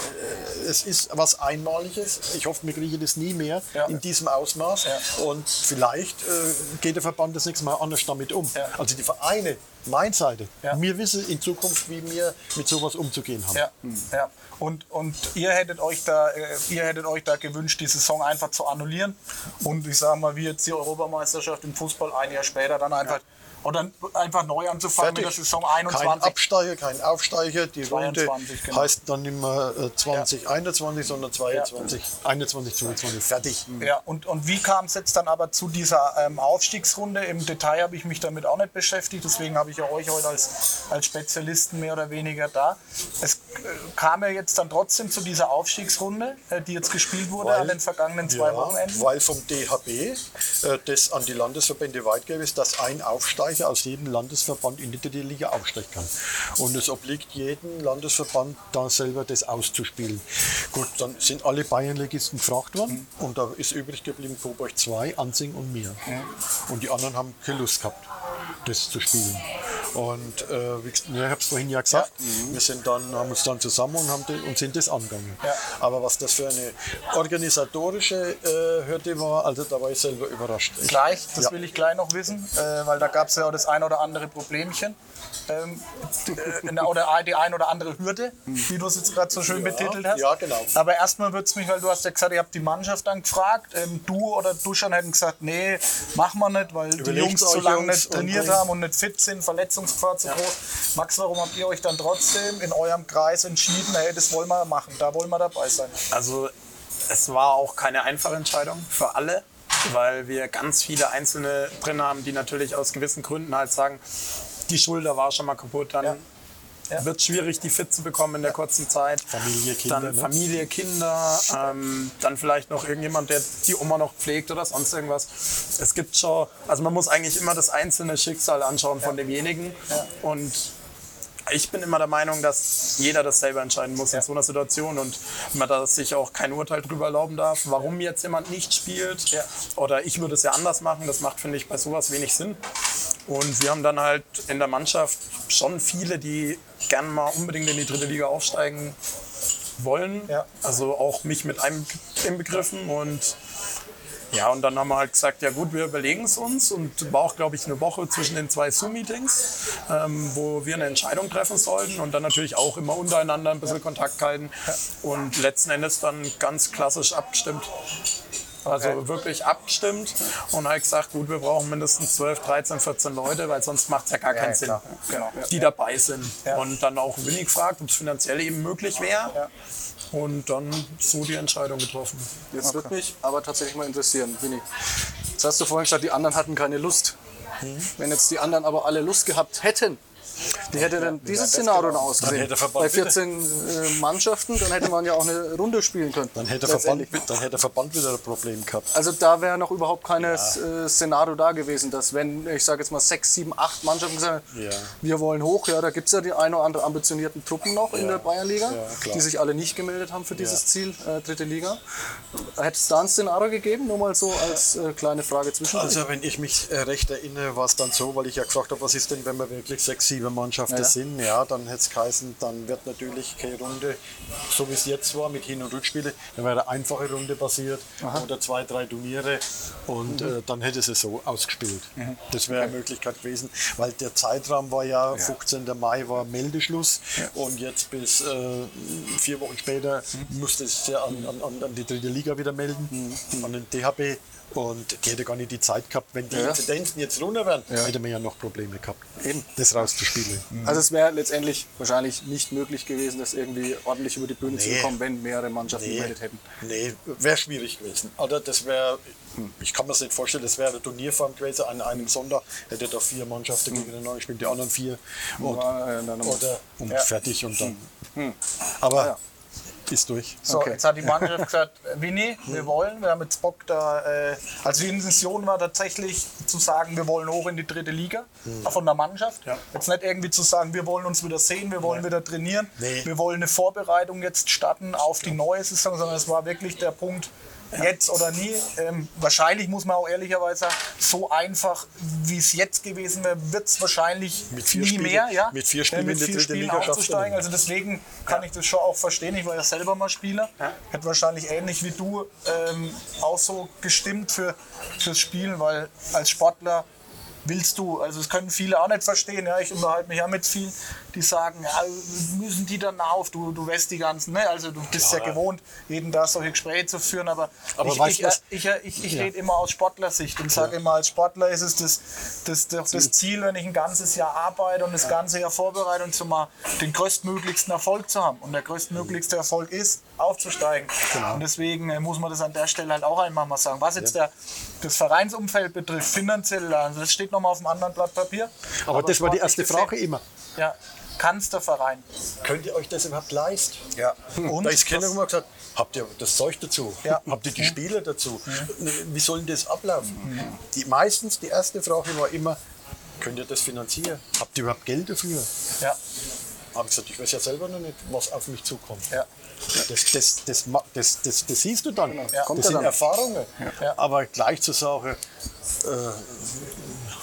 S3: es ist was Einmaliges. Ich hoffe, wir kriegen das nie mehr
S1: Ja.
S3: in diesem Ausmaß.
S1: Ja.
S3: Und vielleicht äh, geht der Verband das nächste Mal anders damit um.
S1: Ja.
S3: Also die Vereine, meine Seite, wir wissen in Zukunft, wie wir mit sowas umzugehen haben.
S1: Ja, ja. Und, und ihr hättet euch da, äh, ihr hättet euch da gewünscht, die Saison einfach zu annullieren. Und ich sage mal, wie jetzt die Europameisterschaft im Fußball ein Jahr später dann einfach oder einfach neu anzufangen mit der Saison
S3: Kein
S1: 21.
S3: Absteiger, kein Aufsteiger. Die
S1: 22,
S3: Runde
S1: genau.
S3: heißt dann nicht mehr äh, 2021, sondern 22, 21, 22. Fertig.
S1: Ja, und, und wie kam es jetzt dann aber zu dieser ähm, Aufstiegsrunde? Im Detail habe ich mich damit auch nicht beschäftigt, deswegen habe ich ja euch heute als, als Spezialisten mehr oder weniger da. Es äh, kam ja jetzt dann trotzdem zu dieser Aufstiegsrunde, äh, die jetzt gespielt wurde an den vergangenen zwei
S3: Ja,
S1: Wochenenden.
S3: weil vom DHB äh, das an die Landesverbände weitgegeben ist, dass ein Aufsteiger aus jedem Landesverband in die dritte Liga aufsteigen kann. Und es obliegt jedem Landesverband da selber das auszuspielen. Gut, dann sind alle Bayernligisten gefragt worden und da ist übrig geblieben Coburg 2, Ansing und mir. Und die anderen haben keine Lust gehabt, das zu spielen. Und äh, wie, ich habe es vorhin ja gesagt, wir sind dann, haben uns dann zusammen und, haben und sind das angegangen.
S1: Ja.
S3: Aber was das für eine organisatorische äh, Hürde war, also da war ich selber überrascht. Ich-
S1: Gleich, das
S3: Ja.
S1: will ich gleich noch wissen, äh, weil da gab es ja auch das ein oder andere Problemchen. Ähm, äh, oder die ein oder andere Hürde, wie du es jetzt gerade so schön betitelt hast.
S3: ja, genau.
S1: Aber erstmal würde es mich, weil du hast ja gesagt, ihr habt die Mannschaft dann gefragt. Ähm, du oder Duschan hätten gesagt, nee, machen wir nicht, weil die
S3: Überlegt's
S1: Jungs zu
S3: euch,
S1: lange
S3: Jungs,
S1: nicht trainiert
S3: und
S1: haben und nicht fit sind, Verletzungsgefahr zu groß. Max, warum habt ihr euch dann trotzdem in eurem Kreis entschieden, hey, das wollen wir machen, da wollen wir dabei sein?
S4: Also es war auch keine einfache Entscheidung für alle, weil wir ganz viele Einzelne drin haben, die natürlich aus gewissen Gründen halt sagen, die Schulter war schon mal kaputt, dann
S1: Ja. Ja.
S4: wird schwierig, die fit zu bekommen in der kurzen Zeit.
S3: Familie, Kinder,
S4: Dann
S3: ne?
S4: Familie, Kinder, ähm, dann vielleicht noch irgendjemand, der die Oma noch pflegt oder sonst irgendwas. Es gibt schon, also man muss eigentlich immer das einzelne Schicksal anschauen von demjenigen und ich bin immer der Meinung, dass jeder das selber entscheiden muss in so einer Situation und man da sich auch kein Urteil drüber erlauben darf, warum jetzt jemand nicht spielt.
S1: Ja.
S4: Oder ich würde es ja anders machen. Das macht, finde ich, bei sowas wenig Sinn. Und wir haben dann halt in der Mannschaft schon viele, die gern mal unbedingt in die dritte Liga aufsteigen wollen.
S1: Ja.
S4: Also auch mich mit einem inbegriffen und ja, und dann haben wir halt gesagt, ja gut, wir überlegen es uns und war auch, glaube ich, eine Woche zwischen den zwei Zoom-Meetings, ähm, wo wir eine Entscheidung treffen sollten und dann natürlich auch immer untereinander ein bisschen Kontakt halten und letzten Endes dann ganz klassisch abgestimmt. Also wirklich abgestimmt und halt gesagt, gut, wir brauchen mindestens 12, 13, 14 Leute, weil sonst macht es ja gar keinen
S1: ja,
S4: Sinn.
S1: Genau.
S4: die dabei sind.
S1: Ja.
S4: Und dann auch Winnie gefragt, ob es finanziell eben möglich wäre. Und dann so die Entscheidung getroffen.
S2: Jetzt würde mich aber tatsächlich mal interessieren, Winnie. Jetzt hast du vorhin gesagt, die anderen hatten keine Lust. Wenn jetzt die anderen aber alle Lust gehabt hätten, wie hätte denn dieses Szenario noch ausgesehen? Bei 14 äh, Mannschaften, dann hätte man ja auch eine Runde spielen können.
S3: Dann hätte, der Verband, dann hätte Verband wieder ein Problem gehabt.
S2: Also da wäre noch überhaupt kein äh, Szenario da gewesen, dass wenn, ich sage jetzt mal, sechs, sieben, acht Mannschaften gesagt haben,
S3: Ja.
S2: wir wollen hoch, ja, da gibt es ja die ein oder andere ambitionierten Truppen noch in der Bayernliga,
S3: Ja,
S2: die sich alle nicht gemeldet haben für dieses Ziel, äh, dritte Liga. Hätte es da ein Szenario gegeben? Nur mal so als äh, kleine Frage zwischen.
S3: Also wenn ich mich äh, recht erinnere, war es dann so, weil ich ja gefragt habe, was ist denn, wenn wir wirklich sechs, sieben Mannschaften
S2: Ja.
S3: sind, ja, dann hätte es geheißen, dann wird natürlich keine Runde, so wie es jetzt war, mit Hin- und Rückspiele, dann wäre eine einfache Runde passiert oder zwei, drei Turniere und äh, dann hätte es so ausgespielt. Das wäre eine Möglichkeit gewesen, weil der Zeitraum war ja, 15. Mai war Meldeschluss und jetzt bis äh, vier Wochen später musste es ja an, an, an- an die dritte Liga wieder melden, an den DHB. Und die hätte gar nicht die Zeit gehabt, wenn die
S2: Ja.
S3: Inzidenzen jetzt runter wären, hätte man ja noch Probleme gehabt,
S2: Eben.
S3: das rauszuspielen.
S2: Also es wäre letztendlich wahrscheinlich nicht möglich gewesen, das irgendwie ordentlich über die Bühne zu
S3: Nee.
S2: bekommen, wenn mehrere Mannschaften
S3: Nee,
S2: gemeldet hätten.
S3: nee wäre schwierig gewesen. Oder das wäre, ich kann mir das nicht vorstellen, das wäre eine Turnierform gewesen. An einem Sonntag hätte da vier Mannschaften gegeneinander gespielt, die anderen vier. Und,
S2: Ja, ja, dann-
S3: oder, und
S1: Ja.
S3: fertig und dann. Aber
S2: Ja.
S3: Ist durch.
S1: So,
S2: Okay.
S1: jetzt hat die Mannschaft gesagt, Winnie, wir wollen, wir haben jetzt Bock da. Äh, also die Intention war tatsächlich zu sagen, wir wollen hoch in die dritte Liga auch von der Mannschaft. Jetzt nicht irgendwie zu sagen, wir wollen uns wieder sehen, wir wollen wieder trainieren,
S3: Nee.
S1: wir wollen eine Vorbereitung jetzt starten auf die neue Saison, sondern es war wirklich der Punkt, jetzt oder nie. Ähm, wahrscheinlich muss man auch ehrlicherweise sagen, so einfach wie es jetzt gewesen wäre, wird es wahrscheinlich
S3: Mit vier
S1: nie
S3: Spiele-
S1: mehr. Ja?
S3: mit vier
S1: Äh,
S3: Spielen
S1: mit
S3: in die
S1: vier
S3: dritte
S1: Spielen aufzusteigen. Also deswegen kann ich das schon auch verstehen. Ich war ja selber mal Spieler. Hätte wahrscheinlich ähnlich wie du ähm, auch so gestimmt für, fürs Spielen, weil als Sportler willst du, also das können viele auch nicht verstehen, ja, ich unterhalte mich ja mit vielen, die sagen, ja, müssen die dann auf, du, du weißt die ganzen, ne? also du bist ja gewohnt, jeden Tag solche Gespräche zu führen, aber,
S3: Aber
S1: ich, ich, ich, ich, ich, rede immer aus Sportlersicht und sage immer, als Sportler ist es das, das, das, das Ziel, wenn ich ein ganzes Jahr arbeite und das ganze Jahr vorbereite und zumal den größtmöglichsten Erfolg zu haben. Und der größtmöglichste Erfolg ist, aufzusteigen.
S3: Genau.
S1: Und deswegen äh, muss man das an der Stelle halt auch einmal mal sagen. Was jetzt der, das Vereinsumfeld betrifft, finanziell, also das steht nochmal auf einem anderen Blatt Papier.
S3: Aber, das war die erste Frage immer.
S1: Ja, kann's der Verein.
S3: Könnt ihr euch das überhaupt leisten?
S1: Ja.
S3: Und da ist keiner immer gesagt, habt ihr das Zeug dazu?
S1: Ja.
S3: Habt ihr die Spieler dazu? Wie soll denn das ablaufen? Die, meistens die erste Frage war immer, könnt ihr das finanzieren? Habt ihr überhaupt Geld dafür?
S1: Ja,
S3: Habe ich gesagt, ich weiß ja selber noch nicht, was auf mich zukommt.
S1: ja.
S3: Das, das, das, das, das, das siehst du dann.
S1: Kommt
S3: das
S2: ja
S3: sind
S2: dann.
S3: Erfahrungen.
S1: Ja.
S3: Aber gleich zu sagen,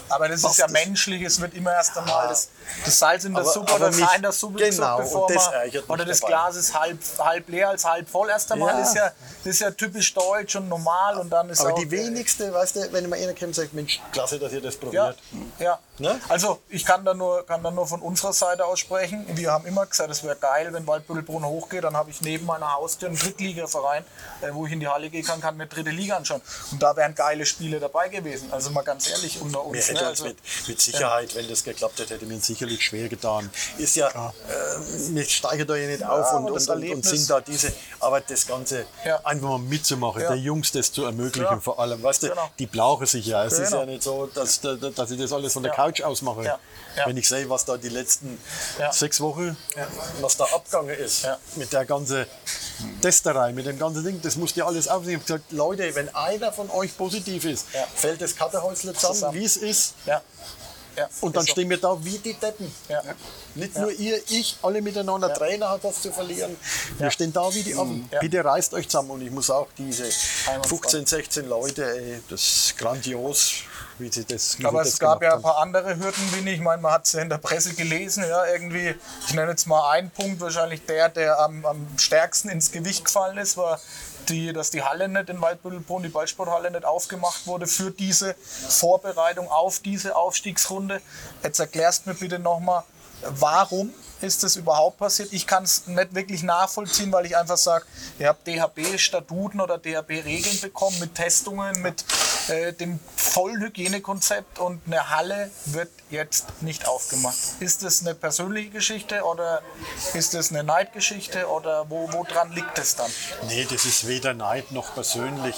S1: Aber das ist ja menschlich, es wird immer erst einmal das, das Salz in der
S3: Aber-
S1: Suppe oder das Haar in der Suppe gesucht,
S3: genau,
S1: bevor
S3: und das
S1: man, oder das
S3: dabei.
S1: Glas ist halb, halb leer als halb voll erst einmal.
S3: Ja.
S1: Das, ist ja, das ist ja typisch deutsch und normal und dann ist
S3: aber
S1: auch,
S3: die wenigste, weißt du, wenn immer einer kommt und sagt, Mensch, klasse, dass ihr das
S1: Ja,
S3: probiert.
S1: ja.
S3: Ne?
S1: Also ich kann da, nur, kann da nur von unserer Seite aus sprechen. Wir haben immer gesagt, es wäre geil, wenn Waldbüttelbrunn hochgeht, dann habe ich neben meiner Haustür einen Drittligaverein, äh, wo ich in die Halle gehen kann, kann mir dritte Liga anschauen. Und da wären geile Spiele dabei gewesen. Also mal ganz ehrlich unter uns. Ne? Also,
S3: mit, mit Sicherheit, wenn das geklappt hätte, hätte mir sicherlich schwer getan. Ist ja, äh, wir steigen da ja nicht auf und, und, und, und sind da diese, aber das Ganze
S1: Ja.
S3: einfach mal mitzumachen,
S1: Ja.
S3: der Jungs das zu ermöglichen
S1: Ja.
S3: vor allem. Weißt du,
S1: Genau.
S3: die brauchen sich ja. Es ist
S1: Genau.
S3: ja nicht so, dass, dass ich das alles von der
S1: Ja.
S3: Couch aus mache.
S1: Ja. Ja.
S3: Wenn ich sehe, was da die letzten
S1: Ja.
S3: sechs Wochen, was da abgegangen ist,
S1: Ja.
S3: mit der ganzen Testerei, mit dem ganzen Ding, das musst ihr alles aufnehmen. Ich habe gesagt, Leute, wenn einer von euch positiv ist,
S1: Ja.
S3: fällt das Kartenhäusle zusammen,
S1: Zusammen.
S3: wie es ist.
S1: Ja. Ja,
S3: Und dann
S1: so.
S3: stehen wir da wie die Deppen.
S1: Ja.
S3: Nicht nur ihr, ich, alle miteinander. Trainer hat was zu verlieren. Wir
S1: Ja.
S3: stehen da wie die Affen.
S1: Ja.
S3: Bitte reißt euch zusammen. Und ich muss auch diese
S1: Einwandfrei.
S3: 15, 16 Leute, ey, das ist grandios, wie sie das wie
S1: Aber
S3: sie
S1: es
S3: das
S1: gab
S3: gemacht
S1: ja ein paar andere Hürden, Winnie. Ich meine, man hat es ja in der Presse gelesen. Ja, irgendwie, ich nenne jetzt mal einen Punkt, wahrscheinlich der, der am, am stärksten ins Gewicht gefallen ist, war, die, dass die Halle nicht in Waldbüttelbrunn, die Ballsporthalle nicht aufgemacht wurde für diese Vorbereitung auf diese Aufstiegsrunde. Jetzt erklärst mir bitte nochmal, warum ist das überhaupt passiert? Ich kann es nicht wirklich nachvollziehen, weil ich einfach sage, ihr habt DHB-Statuten oder DHB-Regeln bekommen mit Testungen, mit äh, dem vollen Hygienekonzept und eine Halle wird jetzt nicht aufgemacht. Ist das eine persönliche Geschichte oder ist das eine Neidgeschichte oder wo, woran liegt es dann?
S3: Nee, das ist weder Neid noch persönlich.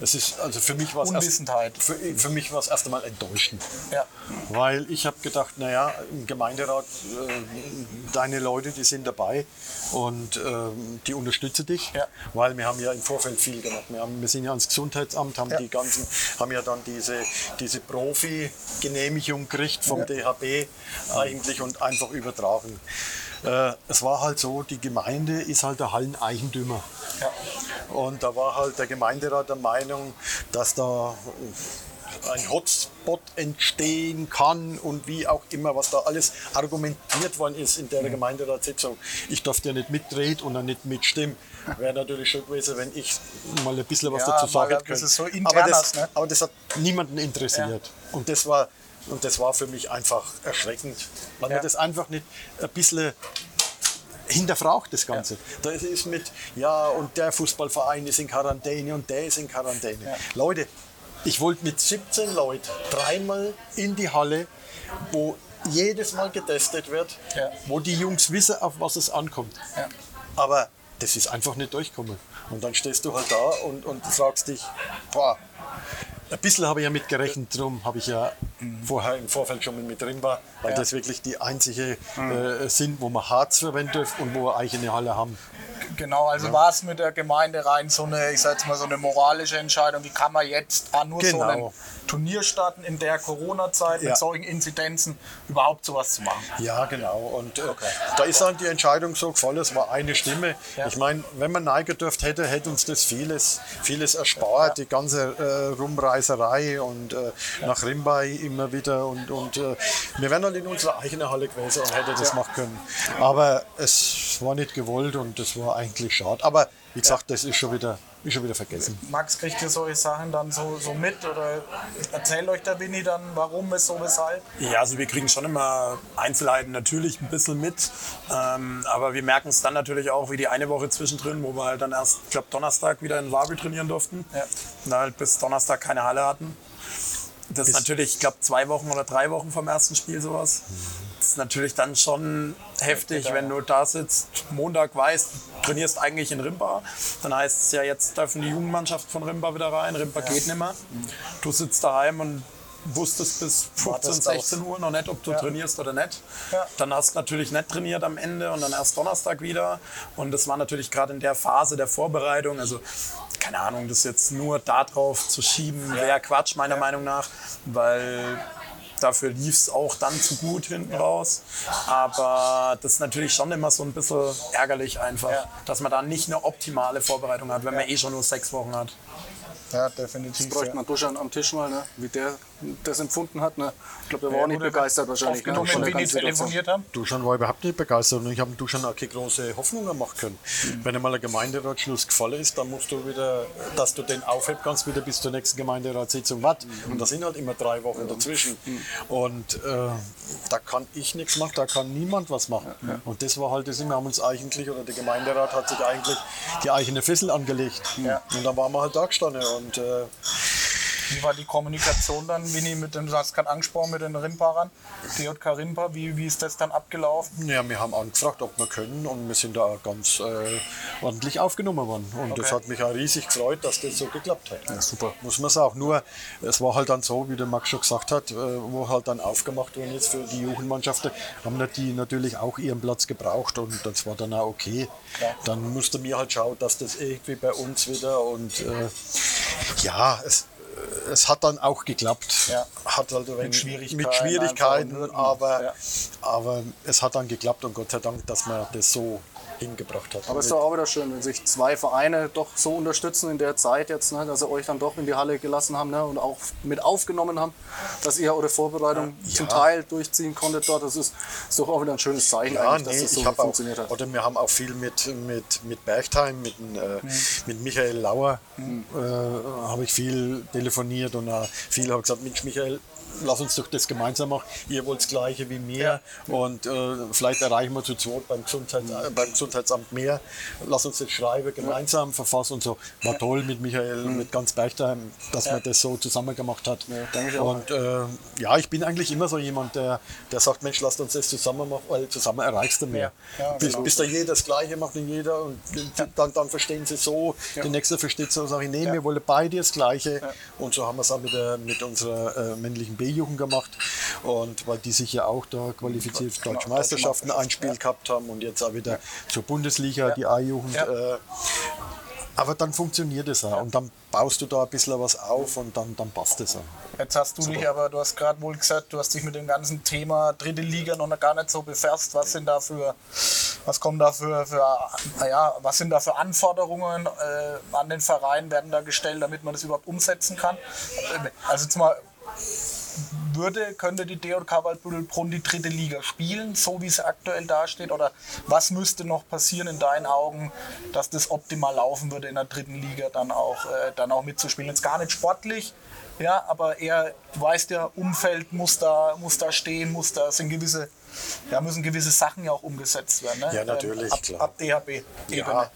S3: Das ist, also für mich war es erst,
S1: Unwissenheit.
S3: für, für mich war es erst einmal enttäuschend.
S1: Ja,
S3: Weil ich habe gedacht, naja, im Gemeinderat, äh, deine Leute, die sind dabei und ähm, die unterstützen dich.
S1: Ja.
S3: Weil wir haben ja im Vorfeld viel gemacht. Wir, haben, wir sind ja ans Gesundheitsamt, haben
S1: Ja.
S3: die ganzen, haben ja dann diese, diese Profi-Genehmigung gekriegt vom DHB eigentlich und einfach übertragen. Äh, es war halt so, die Gemeinde ist halt der Halleneigentümer.
S1: ja,
S3: Und da war halt der Gemeinderat der Meinung, dass da ein Hotspot entstehen kann und wie auch immer, was da alles argumentiert worden ist in der Gemeinderatssitzung. Ich durfte ja nicht mitreden und dann nicht mitstimmen. Wäre natürlich schon gewesen, wenn ich mal ein bisschen was
S1: Ja,
S3: dazu sagen
S1: bisschen so
S3: aber, das,
S1: ne?
S3: aber das hat niemanden interessiert. Und das war und das war für mich einfach erschreckend, weil
S1: Ja.
S3: man das einfach nicht ein bisschen hinterfragt das Ganze. Da ist es mit, ja, und der Fußballverein ist in Quarantäne und der ist in Quarantäne. Leute, ich wollte mit 17 Leuten dreimal in die Halle, wo jedes Mal getestet wird,
S1: Ja.
S3: wo die Jungs wissen, auf was es ankommt.
S1: Ja.
S3: Aber das ist einfach nicht durchgekommen. Und dann stehst du halt da und, und fragst dich, boah, ein bisschen habe ich ja mit gerechnet, darum habe ich ja vorher im Vorfeld schon mit drin war, weil
S1: Ja.
S3: das wirklich die einzige äh, sind, wo man Harz verwendet und wo wir eigene Halle haben.
S1: Genau, also war es mit der Gemeinde rein so eine, ich sag jetzt mal so eine moralische Entscheidung, wie kann man jetzt ah, nur so
S3: Genau.
S1: ein Turnier starten in der Corona-Zeit
S3: Ja.
S1: mit solchen Inzidenzen überhaupt sowas zu machen.
S3: Ja, genau. Und äh, da ist dann die Entscheidung so gefallen, es war eine Stimme.
S1: Ja.
S3: Ich meine, wenn man Nein gedürft hätte, hätte uns das vieles, vieles erspart. Die ganze äh, Rumreiserei und äh, nach Rimbay immer wieder. Und, und äh, wir wären dann in unserer eigenen Halle gewesen und hätten das machen können. Aber es war nicht gewollt und das war eigentlich schade. Aber wie gesagt, das ist schon wieder, ist schon wieder vergessen.
S1: Max, kriegt ihr solche Sachen dann so, so mit oder erzählt euch der Winnie dann, warum es so, weshalb?
S4: Ja, also wir kriegen schon immer Einzelheiten natürlich ein bisschen mit, ähm, aber wir merken es dann natürlich auch, wie die eine Woche zwischendrin, wo wir halt dann erst, ich glaube, Donnerstag wieder in Wabi trainieren durften
S1: Ja.
S4: und dann halt bis Donnerstag keine Halle hatten. Das ist natürlich, ich glaube, zwei Wochen oder drei Wochen vom ersten Spiel sowas. Das ist natürlich dann schon heftig, wenn du da sitzt, Montag weißt, du trainierst eigentlich in Rimpa. Dann heißt es ja, jetzt dürfen die Jugendmannschaft von Rimpa wieder rein. Rimpa geht nicht mehr. Du sitzt daheim und wusstest bis 15,
S1: Wartest
S4: 16 Uhr noch nicht, ob du trainierst oder nicht.
S1: Ja.
S4: Dann hast du natürlich nicht trainiert am Ende und dann erst Donnerstag wieder. Und das war natürlich gerade in der Phase der Vorbereitung, also keine Ahnung, das jetzt nur darauf zu schieben, wäre Quatsch meiner Meinung nach, weil dafür lief es auch dann zu gut hinten raus. Aber das ist natürlich schon immer so ein bisschen ärgerlich einfach,
S1: Ja.
S4: dass man da nicht eine optimale Vorbereitung hat, wenn man eh schon nur sechs Wochen hat.
S1: Ja, definitiv.
S2: Bräuchte
S1: Ja.
S2: man Duschan am Tisch mal, ne? wie der das empfunden hat. Ne? Ich glaube, der war
S1: Ja,
S2: auch nicht begeistert wahrscheinlich. Der
S1: Winnie
S2: ganzen Situation.
S1: telefoniert haben.
S3: Duschan war überhaupt nicht begeistert und ich habe Duschan auch keine große Hoffnungen machen können. Wenn einmal ein Gemeinderatschluss gefallen ist, dann musst du wieder, dass du den aufheben kannst, wieder bis zur nächsten Gemeinderatssitzung warten. Und da sind halt immer drei Wochen dazwischen. Und äh, da kann ich nichts machen, da kann niemand was machen. Und das war halt das, wir haben uns eigentlich, oder der Gemeinderat hat sich eigentlich die eigene Fessel angelegt.
S1: Ja.
S3: Und dann waren wir halt da gestanden. Und äh,
S1: Wie war die Kommunikation dann, Winnie, mit dem, du hast gerade angesprochen, mit den Rimparern, DJK Rimpa, wie, wie ist das dann abgelaufen?
S3: Ja, wir haben angefragt, ob wir können und wir sind da auch ganz äh, ordentlich aufgenommen worden. Und das
S1: Okay.
S3: hat mich auch riesig gefreut, dass das so geklappt hat. Ja, super. Muss man sagen. Nur, es war halt dann so, wie der Max schon gesagt hat, äh, wo halt dann aufgemacht worden ist für die Jugendmannschaften, haben wir die natürlich auch ihren Platz gebraucht und das war dann auch okay. Dann musste mir halt schauen, dass das irgendwie bei uns wieder und äh, ja, es, es hat dann auch geklappt.
S1: Ja.
S3: Hat halt wenig-
S1: Schwierigkeiten
S3: mit Schwierigkeiten, aber,
S1: Ja.
S3: aber es hat dann geklappt und Gott sei Dank, dass man das so hingebracht hat.
S2: Aber es ist doch auch wieder schön, wenn sich zwei Vereine doch so unterstützen in der Zeit jetzt, ne, dass sie euch dann doch in die Halle gelassen haben ne, und auch mit aufgenommen haben, dass ihr eure Vorbereitung zum Teil durchziehen konntet dort. Das ist, ist doch auch wieder ein schönes Zeichen,
S3: ja, nee,
S2: dass das so
S3: habe auch,
S2: funktioniert hat.
S3: oder wir haben auch viel mit, mit, mit Bergheim, mit, äh, mit Michael Lauer, äh, habe ich viel telefoniert und äh, viel habe gesagt, Mensch Michael, lass uns doch das gemeinsam machen. Ihr wollt das Gleiche wie mir und äh, vielleicht erreichen wir zu zweit beim, Gesundheits, äh, beim Gesundheitsamt mehr. Lass uns das schreiben, gemeinsam verfassen und so. War toll mit Michael, mit ganz Bergheim, dass man das so zusammen gemacht hat.
S2: auch.
S3: und äh, ja, ich bin eigentlich immer so jemand, der, der sagt, Mensch, lasst uns das zusammen machen, weil zusammen erreichst du mehr.
S1: Ja, ja,
S3: bis,
S1: genau.
S3: bis da jeder das Gleiche macht und jeder und dann, dann verstehen sie so, der Nächste versteht so, sage ich, nee, wir wollen beide das Gleiche. Und so haben wir es auch mit, der, mit unserer äh, männlichen B-Jugend gemacht. Und weil die sich ja auch da qualifiziert für
S1: Genau,
S3: Deutsche Meisterschaften ein Spiel gehabt haben und jetzt auch wieder zur Bundesliga, die A-Jugend.
S1: Ja.
S3: Äh, aber dann funktioniert es auch. Und dann baust du da ein bisschen was auf und dann, dann passt es auch.
S1: Jetzt hast du dich aber, du hast gerade wohl gesagt, du hast dich mit dem ganzen Thema dritte Liga noch gar nicht so befasst. Was sind da für, was kommen da für, für ja, was sind da für Anforderungen äh, an den Verein werden da gestellt, damit man das überhaupt umsetzen kann? Also jetzt mal, würde, könnte die DJK Waldbüttelbrunn die dritte Liga spielen, so wie sie aktuell dasteht? Oder was müsste noch passieren in deinen Augen, dass das optimal laufen würde in der dritten Liga dann auch, äh, dann auch mitzuspielen? Jetzt gar nicht sportlich, ja, aber eher, du weißt ja, Umfeld muss da, muss da stehen, muss da sind gewisse, ja, müssen gewisse Sachen ja auch umgesetzt werden. Ne?
S3: Ja, natürlich,
S1: Ähm, ab,
S3: klar.
S1: ab DHB-Ebene.
S3: Ja,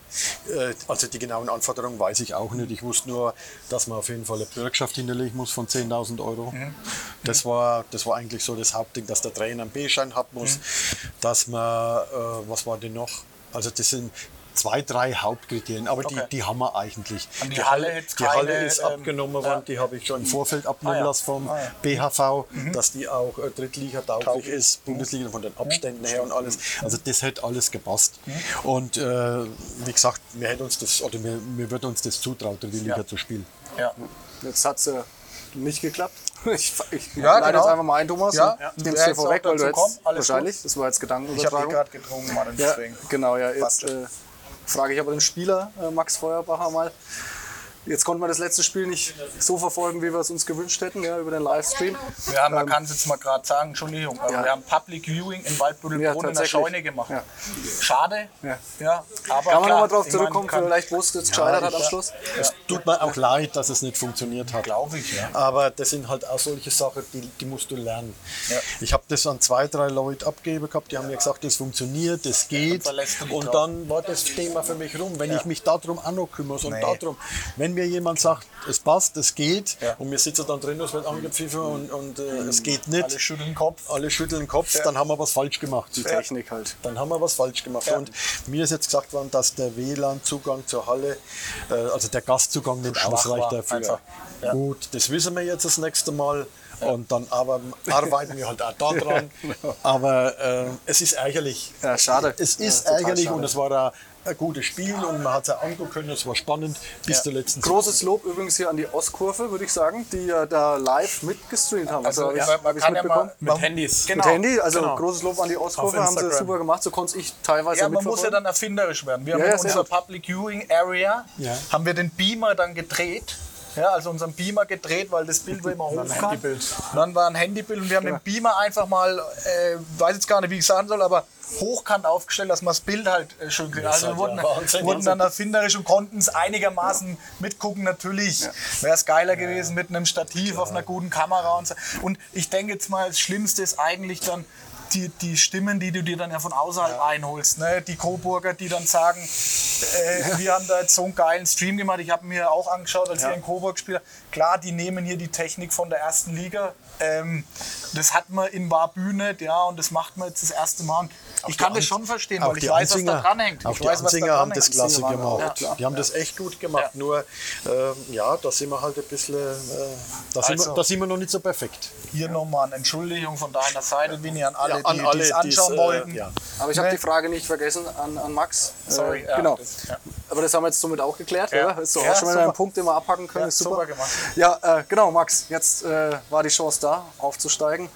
S3: äh, also die genauen Anforderungen weiß ich auch nicht. Ich wusste nur, dass man auf jeden Fall eine Bürgschaft hinterlegen muss von 10.000 Euro. Das, war, das war eigentlich so das Hauptding, dass der Trainer einen B-Schein haben muss, dass man, äh, was war denn noch? Also das sind zwei, drei Hauptkriterien, aber
S1: Okay.
S3: die, die haben wir eigentlich.
S1: Und die Halle jetzt
S3: die Halle
S1: keine,
S3: ist
S1: ähm,
S3: abgenommen worden,
S1: ja.
S3: die habe ich schon im Vorfeld abnehmen
S1: Ah, ja.
S3: lassen vom
S1: Ah, ja.
S3: BHV, dass die auch äh, Drittliga-tauglich
S1: Tauglich.
S3: ist, Bundesliga von den Abständen her und alles. Also das hätte alles gepasst.
S1: Mhm.
S3: Und äh, wie gesagt, wir hätten uns das, oder wir, wir würden uns das zutrauen, Drittliga
S1: Ja.
S3: zu spielen.
S1: Ja.
S2: Jetzt hat es äh, nicht geklappt. Ich, ich
S1: Ja,
S2: leite
S1: genau.
S2: jetzt einfach mal ein, Thomas.
S1: Ja, ja.
S2: nimm's
S1: Wer
S2: dir
S1: jetzt
S2: vorweg, weil du jetzt wahrscheinlich, das war jetzt
S1: Ich habe die gerade getrunken, Mann,
S2: Ja,
S1: deswegen.
S2: genau, ja. Jetzt äh, frage ich aber den Spieler, äh, Max Feuerbacher, mal. Jetzt konnten wir das letzte Spiel nicht so verfolgen, wie wir es uns gewünscht hätten, ja, über den Livestream.
S1: Wir haben, man kann es jetzt mal gerade sagen, Entschuldigung, aber
S2: Ja.
S1: wir haben Public Viewing in Waldbüttelbrunn
S2: Ja,
S1: in der. Scheune gemacht.
S2: Ja.
S1: Schade,
S2: Ja.
S1: ja. aber
S2: Kann man nochmal drauf zurückkommen,
S1: kann-
S2: vielleicht wo es jetzt gescheitert hat am Schluss?
S3: Es tut mir auch leid, dass es nicht funktioniert hat.
S1: Glaube ich, ja.
S3: Aber das sind halt auch solche Sachen, die, die musst du lernen.
S1: Ja.
S3: Ich habe das an zwei, drei Leute abgegeben gehabt, die haben mir gesagt, das funktioniert, das geht. Und dann war das Thema für mich rum. Wenn ich mich darum auch noch kümmere und
S1: Nee.
S3: darum, wenn mir jemand sagt, es passt, es geht,
S1: Ja.
S3: und wir sitzen dann drin, es wird angepfiffen und, und äh, es geht nicht,
S1: Alle schütteln den Kopf.
S3: alle schütteln den Kopf, dann haben wir was falsch gemacht.
S2: Die Technik halt.
S3: Dann haben wir was falsch gemacht.
S1: Ja.
S3: Und mir ist jetzt gesagt worden, dass der WLAN-Zugang zur Halle, äh, also der Gastzugang nicht ausreicht dafür.
S1: Ja.
S3: Gut, das wissen wir jetzt das nächste Mal. Und dann aber arbeiten wir halt auch da dran. Aber äh, es ist ärgerlich.
S2: Ja, schade.
S3: Es ist
S2: Ja,
S3: ärgerlich und es war ein, ein gutes Spiel und man hat es auch angucken können. Es war spannend bis zur letzten
S2: Großes Lob übrigens hier an die Ostkurve, würde ich sagen, die ja da live mitgestreamt haben.
S1: Also,
S2: ich,
S1: ja,
S2: hab
S1: man
S2: ich
S1: kann ja
S2: mitbekommen.
S1: mal-
S4: Mit Handys.
S1: Genau.
S2: Mit Handy, also
S4: Genau.
S2: großes Lob an die Ostkurve, haben sie super gemacht, so konnte ich teilweise
S1: Ja, man muss ja dann erfinderisch werden. Wir
S2: Ja,
S1: haben
S2: ja,
S1: in unserer. Public Viewing Area
S3: Ja.
S1: haben wir den Beamer dann gedreht. Ja, also unseren Beamer gedreht, weil das Bild war immer hochkam.
S4: Handybild.
S1: Dann war ein Handybild und wir haben den Beamer einfach mal, äh, weiß jetzt gar nicht, wie ich sagen soll, aber hochkant aufgestellt, dass man das Bild halt äh, schön kriegt. Also wir wurden,
S3: ja Wahnsinn.
S1: wurden dann erfinderisch und konnten es einigermaßen mitgucken. Natürlich wäre es geiler gewesen mit einem Stativ auf einer guten Kamera und so. Und ich denke jetzt mal, das Schlimmste ist eigentlich dann, die, die Stimmen, die du dir dann ja von außerhalb einholst. Ne? Die Coburger, die dann sagen, äh, wir haben da jetzt so einen geilen Stream gemacht. Ich habe mir auch angeschaut, als wir in Coburg gespielt haben. Klar, die nehmen hier die Technik von der ersten Liga. Ähm, das hat man in Warbü nicht, ja, und das macht man jetzt das erste Mal. Und ich kann das schon verstehen, weil ich
S3: die
S1: weiß, was da
S3: Anzinger-
S1: dran hängt.
S3: Auch
S1: Ich
S3: die
S1: weiß,
S3: Anzinger haben das klasse
S2: auch-
S3: gemacht.
S1: ja.
S3: Die haben das echt gut gemacht. Nur, ähm, ja, da sind wir halt ein bisschen, äh, da, sind
S1: Also-
S3: wir, da sind wir noch nicht so perfekt.
S1: Hier nochmal eine Entschuldigung von deiner Seite, Winnie, an alle,
S3: Ja, an
S1: die es anschauen
S3: die's, äh,
S1: wollten.
S3: ja.
S2: Aber ich habe
S1: Nee.
S2: die Frage nicht vergessen an, an Max.
S1: Sorry,
S2: Äh,
S1: ja,
S2: genau.
S1: das- ja.
S2: Aber das haben wir jetzt somit auch geklärt.
S1: Ja.
S2: Ja. Ist doch
S1: Ja,
S2: auch schon mal
S1: super.
S2: ein Punkt, den wir abhaken können.
S1: Ja,
S2: ist super.
S1: super gemacht.
S2: Ja, äh, genau, Max. Jetzt äh, war die Chance da, aufzusteigen.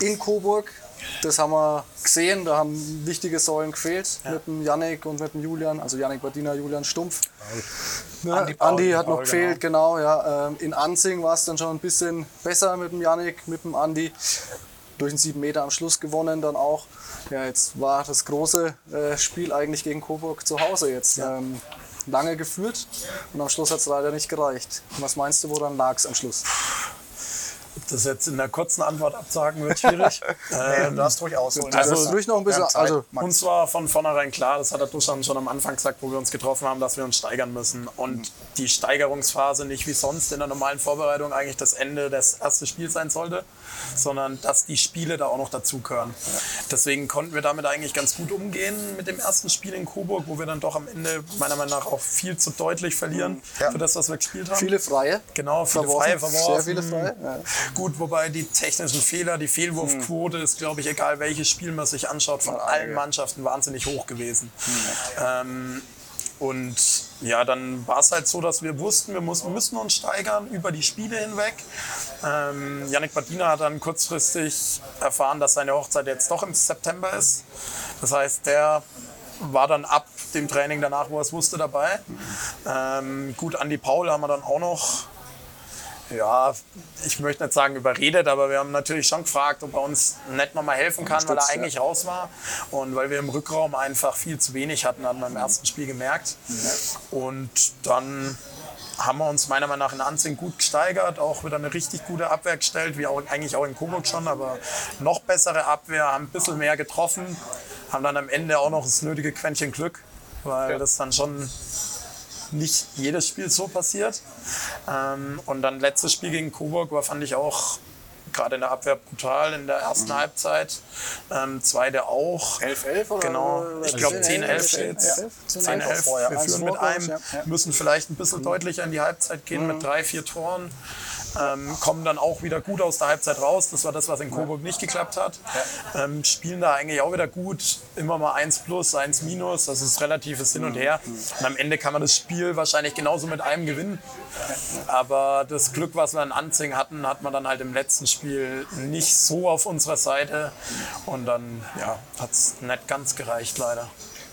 S2: In Coburg. Das haben wir gesehen, da haben wichtige Säulen gefehlt mit dem Yannick und mit dem Julian, also Yannick Badina, Julian Stumpf. Ja,
S1: Andi Paul,
S2: Andi hat noch
S1: Paul,
S2: gefehlt, genau. ja. Ähm, In Anzing war es dann schon ein bisschen besser mit dem Yannick, mit dem Andi. Durch den 7 Meter am Schluss gewonnen dann auch. Ja, jetzt war das große äh, Spiel eigentlich gegen Coburg zu Hause jetzt. Ähm, lange geführt und am Schluss hat es leider nicht gereicht. Was meinst du, woran lag es am Schluss?
S4: Ob das jetzt in einer kurzen Antwort abzuhaken wird, schwierig.
S1: Nee, du hast ruhig ausholen.
S4: also-
S2: Also ruhig noch ein bisschen, also.
S4: Uns war von vornherein klar, das hat der Duschan schon am Anfang gesagt, wo wir uns getroffen haben, dass wir uns steigern müssen. Und die Steigerungsphase nicht wie sonst in der normalen Vorbereitung eigentlich das Ende des ersten Spiels sein sollte, sondern dass die Spiele da auch noch dazugehören. Deswegen konnten wir damit eigentlich ganz gut umgehen mit dem ersten Spiel in Coburg, wo wir dann doch am Ende meiner Meinung nach auch viel zu deutlich verlieren
S1: Ja.
S4: für das, was wir gespielt haben.
S2: viele Freie.
S4: Genau, viele
S2: Verworfen,
S4: Freie verworfen.
S2: sehr viele Freie, ja.
S4: Gut, wobei die technischen Fehler, die Fehlwurfquote ist, glaube ich, egal welches Spiel man sich anschaut, von allen Mannschaften wahnsinnig hoch gewesen. Ähm, und ja, dann war es halt so, dass wir wussten, wir muss, müssen uns steigern über die Spiele hinweg. Ähm, Yannick Badina hat dann kurzfristig erfahren, dass seine Hochzeit jetzt doch im September ist. Das heißt, der war dann ab dem Training danach, wo er es wusste, dabei. Ähm, gut, Andi Paul haben wir dann auch noch ja, ich möchte nicht sagen überredet, aber wir haben natürlich schon gefragt, ob er uns nicht nochmal helfen kann, weil er eigentlich raus war. Und weil wir im Rückraum einfach viel zu wenig hatten, hat man im ersten Spiel gemerkt. Und dann haben wir uns meiner Meinung nach in Anzing gut gesteigert, auch wieder eine richtig gute Abwehr gestellt, wie auch, eigentlich auch in Coburg schon, aber noch bessere Abwehr, haben ein bisschen mehr getroffen, haben dann am Ende auch noch das nötige Quäntchen Glück, weil das dann schon nicht jedes Spiel so passiert. Ähm, und dann letztes Spiel gegen Coburg war, fand ich auch gerade in der Abwehr brutal in der ersten Halbzeit. Ähm, zweite auch.
S2: 11-11 oder?
S4: Genau, ich glaube
S2: 10-11
S4: 10-11 steht 10 11
S2: vorher.
S4: Wir
S2: Eins
S4: führen mit einem, müssen vielleicht ein bisschen deutlicher in die Halbzeit gehen mit drei, vier Toren. Ähm, kommen dann auch wieder gut aus der Halbzeit raus. Das war das, was in Coburg nicht geklappt hat. Ähm, spielen da eigentlich auch wieder gut. Immer mal 1 plus, 1 minus. Das ist relatives Hin und Her. Und am Ende kann man das Spiel wahrscheinlich genauso mit einem gewinnen. Aber das Glück, was wir in Anzing hatten, hat man dann halt im letzten Spiel nicht so auf unserer Seite. Und dann ja, hat es nicht ganz gereicht, leider.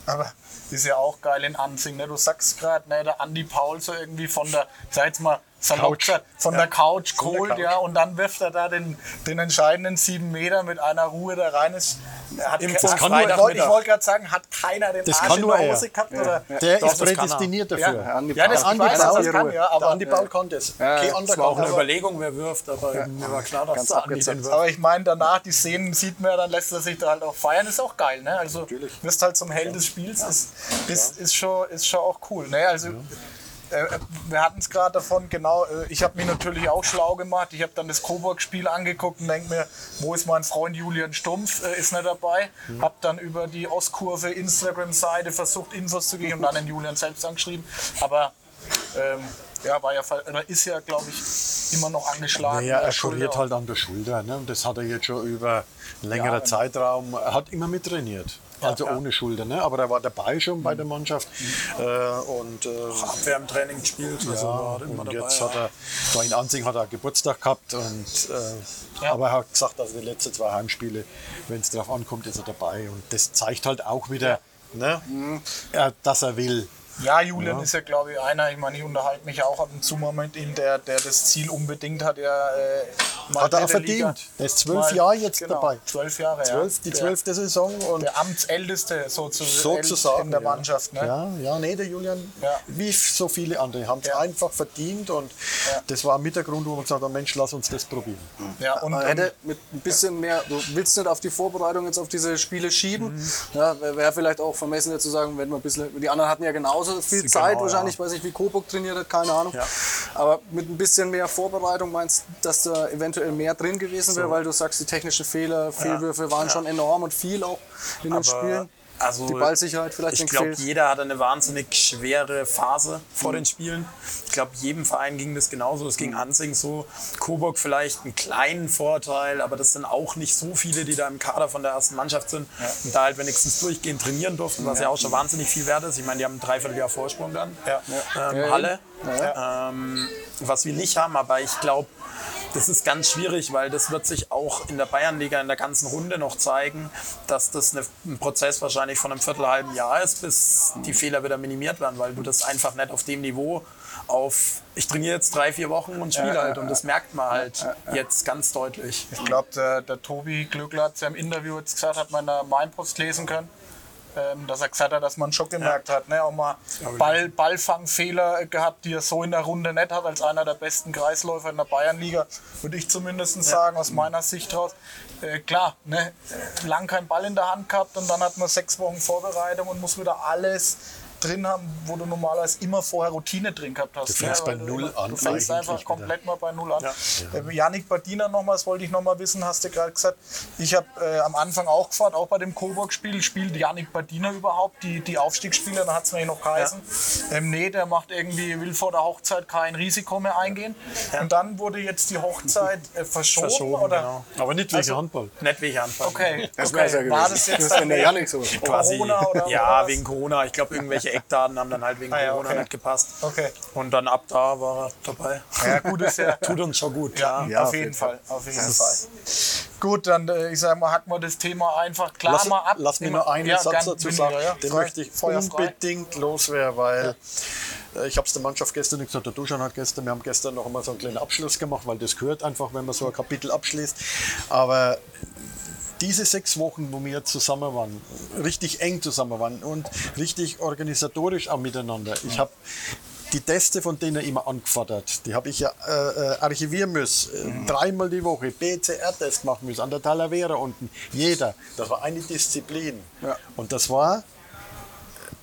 S1: Aber ist ja auch geil in Anzing. Ne? Du sagst gerade, ne, der Andi Paul so irgendwie von der, ich sag jetzt mal, salopp
S3: Couch.
S1: gesagt, von der Couch
S3: Von der
S1: geholt,
S3: Couch.
S1: ja, und dann wirft er da den, den entscheidenden sieben Meter mit einer Ruhe da rein. Ist, hat
S4: Im Das
S3: kann nur-
S1: ich wollte gerade sagen, hat keiner den
S3: Das
S1: Arsch
S3: kann
S1: in
S3: nur
S1: der
S3: er.
S1: Hose gehabt? Oder?
S3: Der
S4: Doch,
S3: ist
S4: er.
S3: prädestiniert
S1: Ja,
S3: dafür.
S2: Andi
S1: ja, das, ich weiß, das kann, ja,
S3: der
S1: aber,
S3: Andi Paul kann das. Kein anderer
S4: Das war auch eine. Überlegung, wer wirft, aber mir war klar, dass der Andi den wirft.
S1: aber ich meine, danach, die Szenen sieht man ja, dann lässt er sich da halt auch feiern, ist auch geil, ne? Also, wirst halt zum Held des Spiels, ist, ist, ist, schon, ist schon auch cool, ne? Also, äh, wir hatten es gerade davon, genau, äh, ich habe mich natürlich auch schlau gemacht. Ich habe dann das Coburg-Spiel angeguckt und denke mir, wo ist mein Freund Julian Stumpf, äh, ist nicht dabei. Habe dann über die Ostkurve Instagram-Seite versucht, Infos zu geben und dann den Julian selbst angeschrieben. Aber ähm, ja, war ja, oder ist ja, glaube ich, immer noch angeschlagen.
S3: Naja, er kuriert
S1: auch.
S3: halt an der Schulter. Ne? Und das hat er jetzt schon über einen längeren Zeitraum, er hat immer mittrainiert. Also ohne Schulter, ne? aber er war dabei schon bei der Mannschaft. Äh, und äh,
S4: Abwehr im Training gespielt, also war immer
S3: und
S4: dabei.
S3: jetzt hat er, da in Ansing hat er Geburtstag gehabt. Und, äh. Aber er hat gesagt, also die letzten zwei Heimspiele, wenn es darauf ankommt, ist er dabei. Und das zeigt halt auch wieder, ne? ja, dass er will.
S1: Ja, Julian ist ja, glaube ich, einer, ich meine, ich unterhalte mich auch ab und zu mal mit ihm, der, der das Ziel unbedingt hat, ja. Äh, mal
S3: Hat er auch
S1: dritte Liga-
S3: verdient. Der ist zwölf
S1: mal-
S3: Jahre jetzt
S1: genau,
S3: dabei.
S1: Zwölf Jahre,
S3: Zwölf,
S1: ja.
S3: die
S1: Der-
S3: zwölfte Saison. Und
S1: Der Amtsälteste sozusagen,
S3: sozusagen
S1: in der
S3: ja.
S1: Mannschaft. Ne?
S3: Ja, ja, nee, der Julian,
S1: Ja.
S3: wie so viele andere, haben es
S1: Ja.
S3: einfach verdient und das war mit der Grund, wo man gesagt hat, Mensch, lass uns das probieren.
S1: Ja, und,
S2: Man
S1: und
S2: hätte mit ein bisschen mehr, du willst nicht auf die Vorbereitung jetzt auf diese Spiele schieben.
S1: Mhm.
S2: Ja, Wäre vielleicht auch vermessen jetzt zu sagen, wenn man ein bisschen, die anderen hatten ja genauso viel
S4: Genau,
S2: Zeit
S4: ja.
S2: wahrscheinlich, weiß nicht, wie Coburg trainiert hat, keine Ahnung.
S4: Ja.
S2: Aber mit ein bisschen mehr Vorbereitung meinst du, dass da eventuell mehr drin gewesen wäre, weil du sagst, die technischen Fehler, Fehlwürfe waren schon enorm und viel auch in den Spielen.
S4: Also
S2: die Ballsicherheit vielleicht
S4: Ich glaube, jeder hatte eine wahnsinnig schwere Phase vor
S2: Mhm.
S4: den Spielen. Ich glaube, jedem Verein ging das genauso. Es ging Ansing so. Coburg vielleicht einen kleinen Vorteil, aber das sind auch nicht so viele, die da im Kader von der ersten Mannschaft sind und da halt wenigstens durchgehend trainieren durften, was ja auch schon wahnsinnig viel wert ist. Ich meine, die haben ein Dreivierteljahr Vorsprung dann. Ähm, Halle. Ähm, was wir nicht haben, aber ich glaube, das ist ganz schwierig, weil das wird sich auch in der Bayernliga in der ganzen Runde noch zeigen, dass das eine, ein Prozess wahrscheinlich von einem Viertelhalben Jahr ist, bis die Fehler wieder minimiert werden, weil du das einfach nicht auf dem Niveau auf, ich trainiere jetzt drei, vier Wochen und spiele halt und das merkt man halt jetzt ganz deutlich.
S1: ich glaube, der, der Tobi Glückler hat es ja im Interview jetzt gesagt, hat man in der Mainpost lesen können. Ähm, dass er gesagt hat, dass man schon gemerkt hat, ne, auch mal Ball, Ballfangfehler gehabt, die er so in der Runde nicht hat, als einer der besten Kreisläufer in der Bayernliga, würde ich zumindest sagen, aus meiner Sicht raus. Äh, klar, ne, lang kein Ball in der Hand gehabt und dann hat man sechs Wochen Vorbereitung und muss wieder alles drin haben, wo du normalerweise immer vorher Routine drin gehabt hast.
S3: Du fängst
S1: ne,
S3: bei
S1: weil du
S3: Null an
S1: Du fängst einfach
S3: wieder.
S1: komplett mal bei Null an. Äh, Janik Badina nochmal, das wollte ich nochmal wissen, hast du gerade gesagt. Ich habe äh, am Anfang auch gefragt, auch bei dem Coburg-Spiel, spielt Janik Badina überhaupt die, die Aufstiegsspieler? Da hat es mir noch geheißen. Ähm, nee, der macht irgendwie, will vor der Hochzeit kein Risiko mehr eingehen. Und dann wurde jetzt die Hochzeit äh, verschoben,
S4: Verschoben,
S1: oder?
S4: genau.
S3: Aber nicht wegen
S1: Also-
S3: Handball.
S4: Nicht wegen Anfang.
S1: Okay,
S2: Das
S1: okay.
S2: ja
S1: war
S2: gewesen.
S1: das jetzt
S2: Das wenn der Janik so.
S1: Corona oder
S4: ja,
S1: was?
S4: wegen Corona. Ich glaube, irgendwelche Eckdaten haben dann halt wegen
S1: Ah ja,
S4: Corona
S1: okay.
S4: nicht gepasst.
S1: Okay.
S4: Und dann ab da war er dabei.
S1: Ja, gut ist ja.
S4: Tut uns schon gut,
S1: Ja,
S4: klar.
S1: auf jeden Fall. Auf jeden Fall. Gut, dann äh, ich sage mal, hacken wir das Thema einfach klar
S3: Lass,
S1: mal ab.
S3: lass mir nur einen
S1: ja,
S3: Satz dazu sagen,
S1: ja,
S3: den
S1: frei,
S3: möchte ich unbedingt loswerden, weil äh, ich habe es der Mannschaft gestern gesagt, der Duschan hat gestern, wir haben gestern noch einmal so einen kleinen Abschluss gemacht, weil das gehört einfach, wenn man so ein Kapitel abschließt. Aber diese sechs Wochen, wo wir zusammen waren, richtig eng zusammen waren und richtig organisatorisch auch miteinander. Ich habe die Teste von denen immer angefordert. Die habe ich ja äh, äh, archivieren müssen. Äh, Dreimal die Woche PCR-Test machen müssen, an der Talavera unten. Jeder. Das war eine Disziplin.
S2: Ja.
S3: Und das war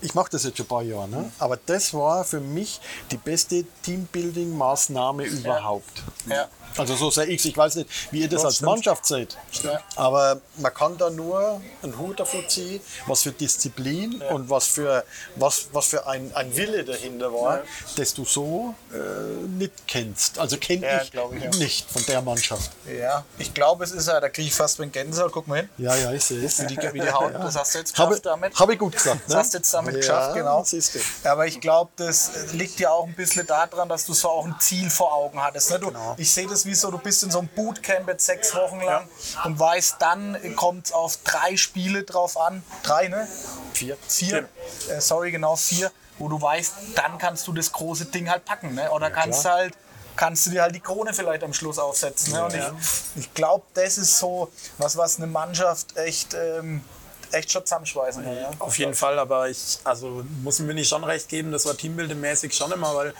S3: ich mache das jetzt schon ein paar Jahre, ne? aber das war für mich die beste Teambuilding-Maßnahme überhaupt.
S1: Ja.
S3: Also so sehe ich es. Ich weiß nicht, wie ihr das
S1: Ja,
S3: als
S1: stimmt.
S3: Mannschaft seht.
S1: Ja.
S3: Aber man kann da nur einen Hut davor ziehen, was für Disziplin und was für, was, was für ein, ein Wille dahinter war, dass du so äh, nicht kennst. Also kenne
S1: Ja,
S3: ich
S1: ich, ja.
S3: nicht von der Mannschaft.
S1: Ja, ich glaube, es ist ja, da kriege ich fast mit Gänsehaut. Guck mal hin.
S3: Ja, ja, ich sehe es.
S1: Wie die, wie die Haut, das hast du jetzt
S3: Habe
S1: geschafft damit.
S3: hab ich gut gesagt.
S1: Das
S3: Ne?
S1: hast du jetzt damit
S3: ja,
S1: geschafft, genau.
S3: Siehst du.
S1: Aber ich glaube, das liegt ja auch ein bisschen daran, dass du so auch ein Ziel vor Augen hattest. Ne? Du,
S3: Genau.
S1: Ich sehe das wie so, du bist in so einem Bootcamp jetzt sechs Wochen lang und weißt, dann kommt es auf drei Spiele drauf an. Drei, ne?
S3: Vier.
S1: Vier. Äh, sorry, genau vier. Wo du weißt, dann kannst du das große Ding halt packen. Ne? Oder kannst du halt kannst du dir halt die Krone vielleicht am Schluss aufsetzen. Ne? Und ich, ich glaube, das ist so was, was eine Mannschaft echt, ähm, echt schon zusammenschweißen kann. Ja?
S4: Auf jeden Fall, aber ich, also muss mir nicht schon recht geben, das war teambuilding-mäßig schon immer, weil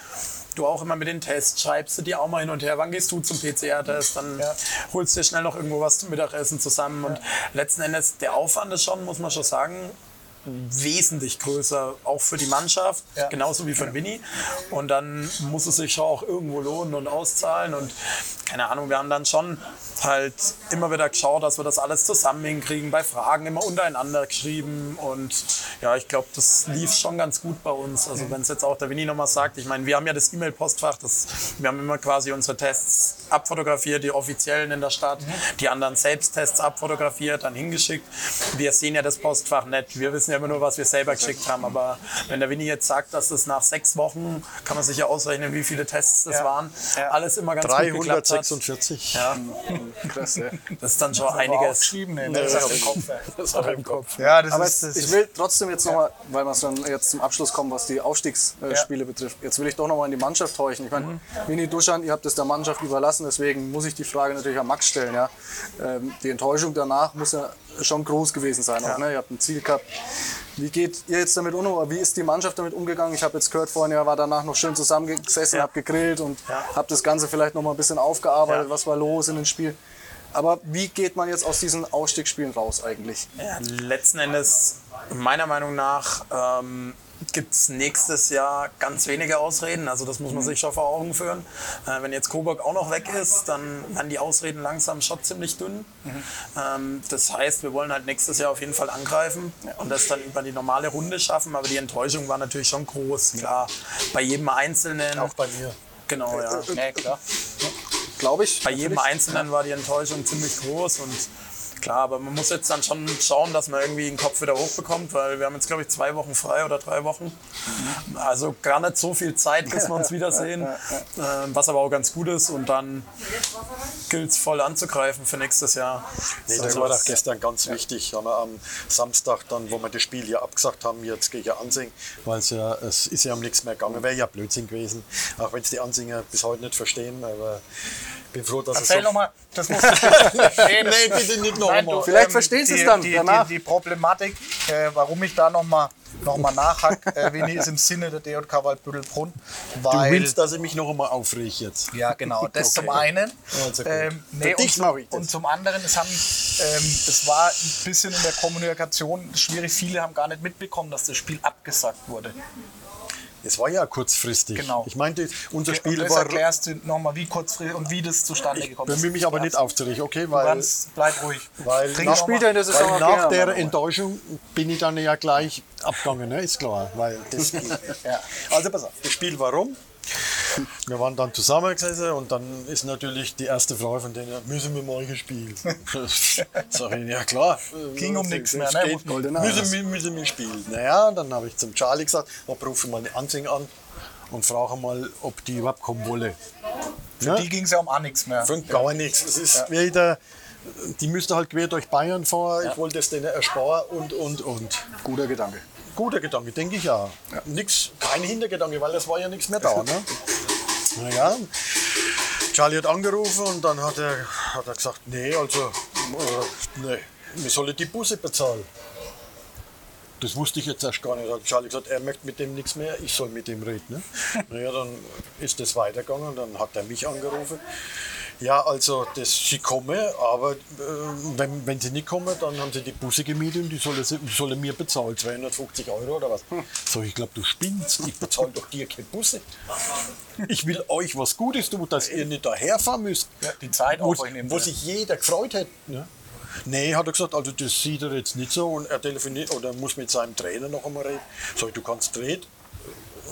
S4: du auch immer mit den Tests schreibst du dir auch mal hin und her, wann gehst du zum PCR-Test, dann
S1: Ja.
S4: holst du dir schnell noch irgendwo was zum Mittagessen zusammen. Und letzten Endes der Aufwand ist schon, muss man schon sagen, wesentlich größer, auch für die Mannschaft,
S1: Ja.
S4: genauso wie für den Winnie. Und dann muss es sich schon auch irgendwo lohnen und auszahlen. Und keine Ahnung, wir haben dann schon halt immer wieder geschaut, dass wir das alles zusammen hinkriegen, bei Fragen immer untereinander geschrieben. Und ja, ich glaube, das lief schon ganz gut bei uns. Also wenn es jetzt auch der Winnie nochmal sagt, ich meine, wir haben ja das E-Mail-Postfach, wir haben immer quasi unsere Tests abfotografiert, die offiziellen in der Stadt, die anderen Selbsttests abfotografiert, dann hingeschickt. Wir sehen ja das Postfach nicht. Wir wissen ja immer nur, was wir selber geschickt haben. Aber wenn der Winnie jetzt sagt, dass es nach sechs Wochen, kann man sich ja ausrechnen, wie viele Tests das
S1: Ja.
S4: waren,
S1: Ja.
S4: alles immer ganz gut geklappt hat.
S3: 346.
S4: Ja,
S2: Krass, ja.
S4: das ist dann schon
S1: Aber
S4: einiges.
S1: aufgeschrieben, ne? das ist im Kopf.
S4: Das ich im Kopf.
S1: Ja, das
S2: Aber
S1: ist, das
S2: ich will trotzdem jetzt nochmal, weil wir dann jetzt zum Abschluss kommen, was die Aufstiegsspiele betrifft. Jetzt will ich doch nochmal in die Mannschaft horchen. Ich meine, Mini Duschan, ihr habt es der Mannschaft überlassen, deswegen muss ich die Frage natürlich an Max stellen. Ja? Ähm, die Enttäuschung danach muss ja schon groß gewesen sein. Auch, ne? Ihr habt ein Ziel gehabt. Wie geht ihr jetzt damit um? Oder Wie ist die Mannschaft damit umgegangen? Ich habe jetzt gehört, vorhin ihr war danach noch schön zusammengesessen,
S4: Ja.
S2: habt gegrillt und
S4: Ja.
S2: habt das Ganze vielleicht noch mal ein bisschen aufgearbeitet.
S4: Ja.
S2: Was war los in den Spielen? Aber wie geht man jetzt aus diesen Ausstiegsspielen raus eigentlich?
S4: Ja, letzten Endes, meiner Meinung nach, ähm, gibt es nächstes Jahr ganz wenige Ausreden. Also das muss man sich schon vor Augen führen. Äh, wenn jetzt Coburg auch noch weg ist, dann werden die Ausreden langsam schon ziemlich dünn. Ähm, das heißt, wir wollen halt nächstes Jahr auf jeden Fall angreifen und das dann über die normale Runde schaffen. Aber die Enttäuschung war natürlich schon groß, klar. Bei jedem Einzelnen.
S3: Auch bei mir.
S4: Genau, ja.
S1: ja, klar.
S2: Glaube ich.
S4: Bei jedem Einzelnen war die Enttäuschung ziemlich groß und klar, aber man muss jetzt dann schon schauen, dass man irgendwie den Kopf wieder hochbekommt, weil wir haben jetzt, glaube ich, zwei Wochen frei oder drei Wochen. Also gar nicht so viel Zeit, bis wir uns wiedersehen, ähm, was aber auch ganz gut ist und dann gilt es voll anzugreifen für nächstes Jahr.
S3: Nee, das
S4: Also
S3: war doch
S4: das-
S3: gestern ganz wichtig. Haben wir am Samstag dann, wo wir das Spiel hier abgesagt haben, jetzt gegen Ansing, weil es ja, es ist ja um nichts mehr gegangen. Wäre ja Blödsinn gewesen, auch wenn es die Ansinger bis heute nicht verstehen. Aber bin froh, dass
S1: Erzähl
S3: es so...
S1: nochmal, das musst du nee,
S3: Nee, bitte nicht
S1: Nein,
S3: nochmal.
S1: du,
S2: Vielleicht
S1: ähm,
S2: verstehen Sie es dann
S1: die,
S2: danach.
S1: Die, die Problematik, äh, warum ich da nochmal noch mal nachhack, äh, Winnie, ist im Sinne der DJK Waldbüttelbrunn.
S3: Du
S1: Weil,
S3: willst, dass ich mich noch einmal aufrege jetzt.
S1: Ja, genau. Das zum einen.
S3: Also.
S1: Ähm,
S3: Für
S1: nee,
S3: dich
S1: und,
S3: das.
S1: und zum anderen, es, haben, ähm, es war ein bisschen in der Kommunikation schwierig. Viele haben gar nicht mitbekommen, dass das Spiel abgesagt wurde.
S3: Es war ja kurzfristig.
S1: Genau.
S3: Ich meinte, unser
S1: und
S3: Spiel
S1: das
S3: war...
S1: erklärst du nochmal, wie kurzfristig und wie das zustande
S3: Ich
S1: gekommen ist.
S3: bemühe mich aber nicht aufzuregen, okay?
S1: Du
S3: Weil,
S1: kannst, bleib ruhig.
S3: weil
S1: Trink
S3: nach,
S1: noch
S2: Spielt er in der Saison
S3: weil nach der. Enttäuschung bin ich dann ja gleich abgegangen, ne? ist klar. Weil das.
S1: Ja.
S3: Also pass auf, das Spiel war rum. Wir waren dann zusammengesessen und dann ist natürlich die erste Frage von denen, müssen wir morgen spielen? Sag ich, ja klar.
S1: Ging um nichts mehr, ne?
S3: geht. Müssen, wir, müssen wir spielen. Naja, dann habe ich zum Charlie gesagt, ich rufe mal eine Ansing an und frage mal, ob die überhaupt kommen wolle. Ja?
S1: Die ging es ja um auch nichts mehr.
S3: Von gar nichts. Es ist wieder, die müsste halt quer durch Bayern fahren. Ich wollte es denen ersparen und, und, und.
S2: Guter Gedanke.
S3: Guter Gedanke, denke ich ja. Nix, kein Hintergedanke, weil es war ja nichts mehr da. Ne? naja, Charlie hat angerufen und dann hat er, hat er gesagt, nee, also, äh, nee, wir sollen die Busse bezahlen. das wusste ich jetzt erst gar nicht. Hat Charlie gesagt, er möchte mit dem nichts mehr, ich soll mit dem reden. Ne? naja, dann ist das weitergegangen, dann hat er mich angerufen. Ja, also das, sie kommen, aber äh, wenn, wenn sie nicht kommen, dann haben sie die Busse gemietet und die sollen, die sollen mir bezahlen, 250 Euro oder was. So, ich glaube, du spinnst, ich bezahle doch dir keine Busse. Ich will euch was Gutes tun, dass ihr nicht daherfahren müsst.
S1: Ja, die Zeit
S3: wo,
S1: auf euch nehmen,
S3: wo sich jeder gefreut hätte. Ne? Nee, hat er gesagt, also das sieht er jetzt nicht so und er telefoniert oder muss mit seinem Trainer noch einmal reden. Sag ich, du kannst reden,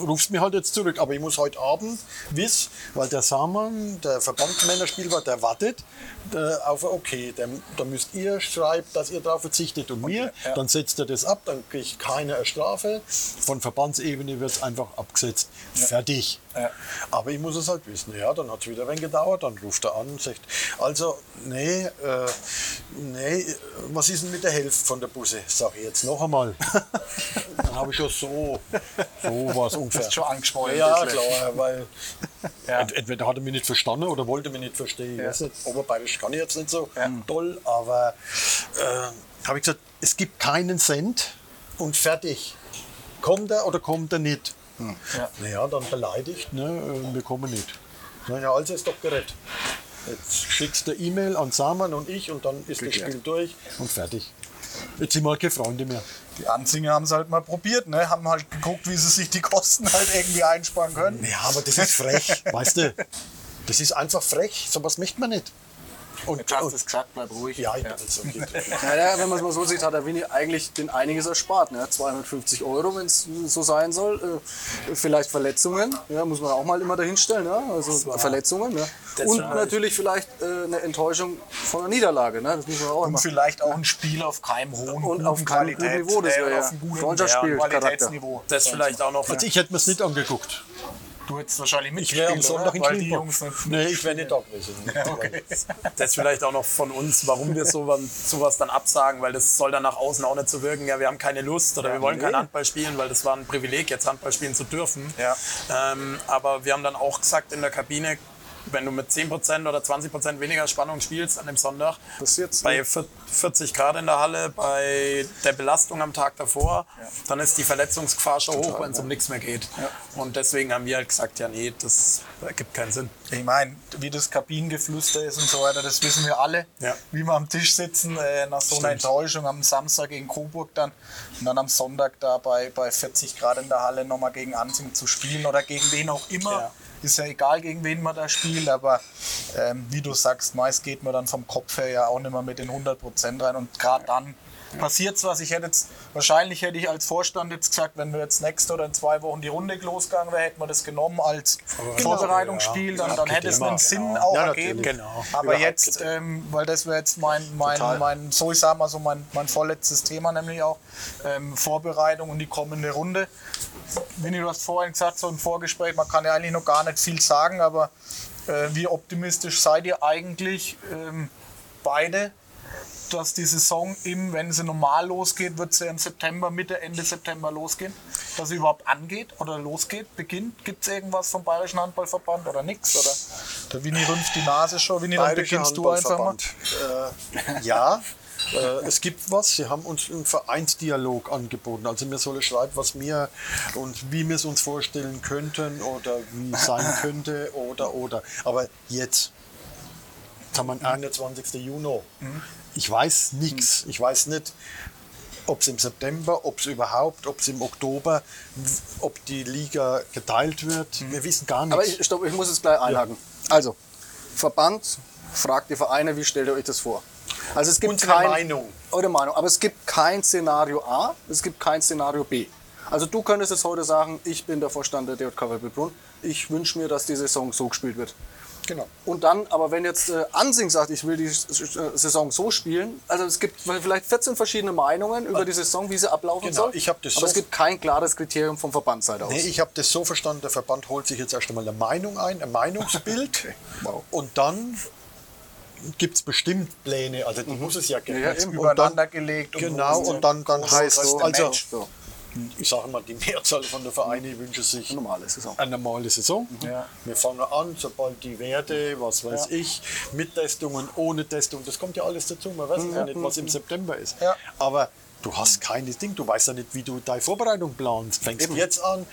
S3: rufst mir halt jetzt zurück, aber ich muss heute Abend wissen, weil der Saman, der Verbandsmännerspieler, der wartet äh, auf Okay. Der, da müsst ihr schreiben, dass ihr darauf verzichtet und mir,
S1: ja.
S3: dann setzt er das ab, dann kriegt keiner eine Strafe. Von Verbandsebene wird es einfach abgesetzt. Fertig.
S1: Ja.
S3: Aber ich muss es halt wissen. Ja, dann hat es wieder ein wenig gedauert, dann ruft er an und sagt, also, nee, äh, nee, was ist denn mit der Hälfte von der Busse? Sag ich jetzt noch einmal. dann habe ich schon so, so was ungefähr.
S1: Hast schon angesprochen,
S3: Ja, klar, weil
S1: Ja.
S3: ent- entweder hat er mich nicht verstanden oder wollte mich nicht verstehen.
S1: Ja.
S3: nicht, Oberbayerisch kann ich jetzt nicht so
S1: Ja.
S3: toll, aber äh, habe ich gesagt, es gibt keinen Cent und fertig. Kommt er oder kommt er nicht?
S1: Ja.
S3: Naja, dann beleidigt, ne, äh, wir kommen nicht. Naja, also ist doch gerettet. Jetzt schickst du E-Mail an Saman und ich und dann ist das Spiel durch und fertig. Jetzt sind wir halt keine Freunde mehr.
S1: Die Anzinger haben es halt mal probiert, ne? haben halt geguckt, wie sie sich die Kosten halt irgendwie einsparen können.
S3: Ja, aber das ist frech, weißt du? Das ist einfach frech, sowas möchte man nicht. Und,
S1: Jetzt hast du
S3: und
S1: es gesagt, bleib ruhig.
S3: ja, ich bin jetzt okay.
S2: Naja, wenn man es mal so sieht, hat der Winnie eigentlich den einiges erspart. Ne? 250 Euro, wenn es so sein soll. Äh, vielleicht Verletzungen, ja, muss man auch mal immer dahinstellen. Ne? Also Verletzungen. Ne? Und natürlich vielleicht äh, eine Enttäuschung von einer Niederlage. Ne? Das muss man auch
S1: Und
S2: immer.
S1: vielleicht auch ein Spiel auf keinem hohen
S2: Und auf keinem guten
S1: Qualität-
S2: Niveau, das
S1: äh,
S2: wäre ja
S1: auf einem guten
S2: Freundschaftsspiel,
S1: Qualitätsniveau.
S4: Das vielleicht auch noch.
S3: Also ich hätte mir es nicht angeguckt.
S1: Du hättest wahrscheinlich
S3: Ich wäre am
S1: mitgespielt,
S3: Sonntag in
S1: Weil die
S3: Schwimmbad.
S1: Jungs
S3: Nee, ich wäre nicht da gewesen.
S1: okay.
S4: Das vielleicht auch noch von uns, warum wir sowas, sowas dann absagen, weil das soll dann nach außen auch nicht so wirken, ja, wir haben keine Lust oder wir wollen kein Handball spielen, weil das war ein Privileg, jetzt Handball spielen zu dürfen.
S1: Ja.
S4: Ähm, aber wir haben dann auch gesagt in der Kabine, wenn du mit 10% oder 20% weniger Spannung spielst an dem Sonntag,
S2: Passiert's,
S4: bei
S2: ne?
S4: vier- 40 Grad in der Halle, bei der Belastung am Tag davor, dann ist die Verletzungsgefahr schon hoch, wenn es um nichts mehr geht. Und deswegen haben wir halt gesagt, ja nee, das ergibt keinen Sinn.
S1: Ich meine, wie das Kabinengeflüster ist und so weiter, das wissen wir alle.
S4: Ja.
S1: Wie wir am Tisch sitzen, äh, nach so einer. Enttäuschung am Samstag gegen Coburg dann und dann am Sonntag da bei, bei 40 Grad in der Halle nochmal gegen Ansing zu spielen oder gegen wen auch immer. Ist ja egal, gegen wen man da spielt, aber ähm, wie du sagst, meist geht man dann vom Kopf her ja auch nicht mehr mit den 100% rein. Und gerade dann passiert was. Ich hätte jetzt, wahrscheinlich hätte ich als Vorstand jetzt gesagt, wenn wir jetzt nächste oder in zwei Wochen die Runde losgegangen wäre, hätten wir das genommen als Vorbereitungsspiel, dann, dann hätte es einen Sinn auch
S3: Ja,
S1: ergeben.
S4: Genau.
S1: Aber
S3: Überhaupt
S1: jetzt, ähm, weil das wäre jetzt mein, mein,
S2: Total.
S1: mein, so ich sag mal so mein, mein vorletztes Thema, nämlich auch ähm, Vorbereitung und die kommende Runde. Winnie, du hast vorhin gesagt, so ein Vorgespräch, man kann ja eigentlich noch gar nicht viel sagen, aber äh, wie optimistisch seid ihr eigentlich ähm, beide, dass die Saison im, wenn sie normal losgeht, wird sie im September, Mitte, Ende September losgehen? Dass sie überhaupt angeht oder losgeht, beginnt? Gibt es irgendwas vom Bayerischen Handballverband oder nichts? Oder der Winnie rümpft die Nase schon. Winnie, dann beginnst du einfach mal.
S3: Äh, ja, äh, es gibt was. Sie haben uns einen Vereinsdialog angeboten. Also wir sollen schreiben, was wir und wie wir es uns vorstellen könnten oder wie es sein könnte oder oder. Aber jetzt, wir den 21. Juni. Ich weiß nichts. Ich weiß nicht, ob es im September, ob es überhaupt, ob es im Oktober, ob die Liga geteilt wird. Wir wissen gar nichts.
S2: Aber ich, stopp, ich muss jetzt gleich einhaken. Also, Verband fragt die Vereine, wie stellt ihr euch das vor? Also es gibt
S3: Unsere
S2: kein,
S3: Meinung.
S2: Eure Meinung. Aber es gibt kein Szenario A, es gibt kein Szenario B. Also du könntest jetzt heute sagen, ich bin der Vorstand der DJK Weibelbrunn. Ich wünsche mir, dass die Saison so gespielt wird.
S3: Genau.
S2: Und dann, aber wenn jetzt äh, Ansing sagt, ich will die S- Saison so spielen, also es gibt vielleicht 14 verschiedene Meinungen über die Saison, wie sie ablaufen
S3: Genau,
S2: soll.
S3: ich das
S2: aber
S3: so-
S2: es gibt kein klares Kriterium vom Verbandsseite aus.
S3: Nee, ich habe das so verstanden, der Verband holt sich jetzt erst einmal eine Meinung ein, ein Meinungsbild.
S2: Wow.
S3: Und dann gibt es bestimmt Pläne, also die muss es ja geben.
S2: Ja,
S1: Übereinander
S3: dann,
S1: gelegt. und
S3: genau, und dann, dann heißt es, also
S2: so,
S3: ich sage mal, die Mehrzahl von der Vereine wünscht sich
S2: eine normale Saison.
S3: eine normale Saison.
S1: Ja.
S3: Wir fangen an, sobald die Werte, was weiß ich, mit Testungen, ohne Testung, das kommt ja alles dazu. Man weiß ja nicht, was im September ist.
S1: Ja.
S3: Aber Du hast keines Ding, du weißt ja nicht, wie du deine Vorbereitung planst. Fängst
S2: Eben.
S3: jetzt an,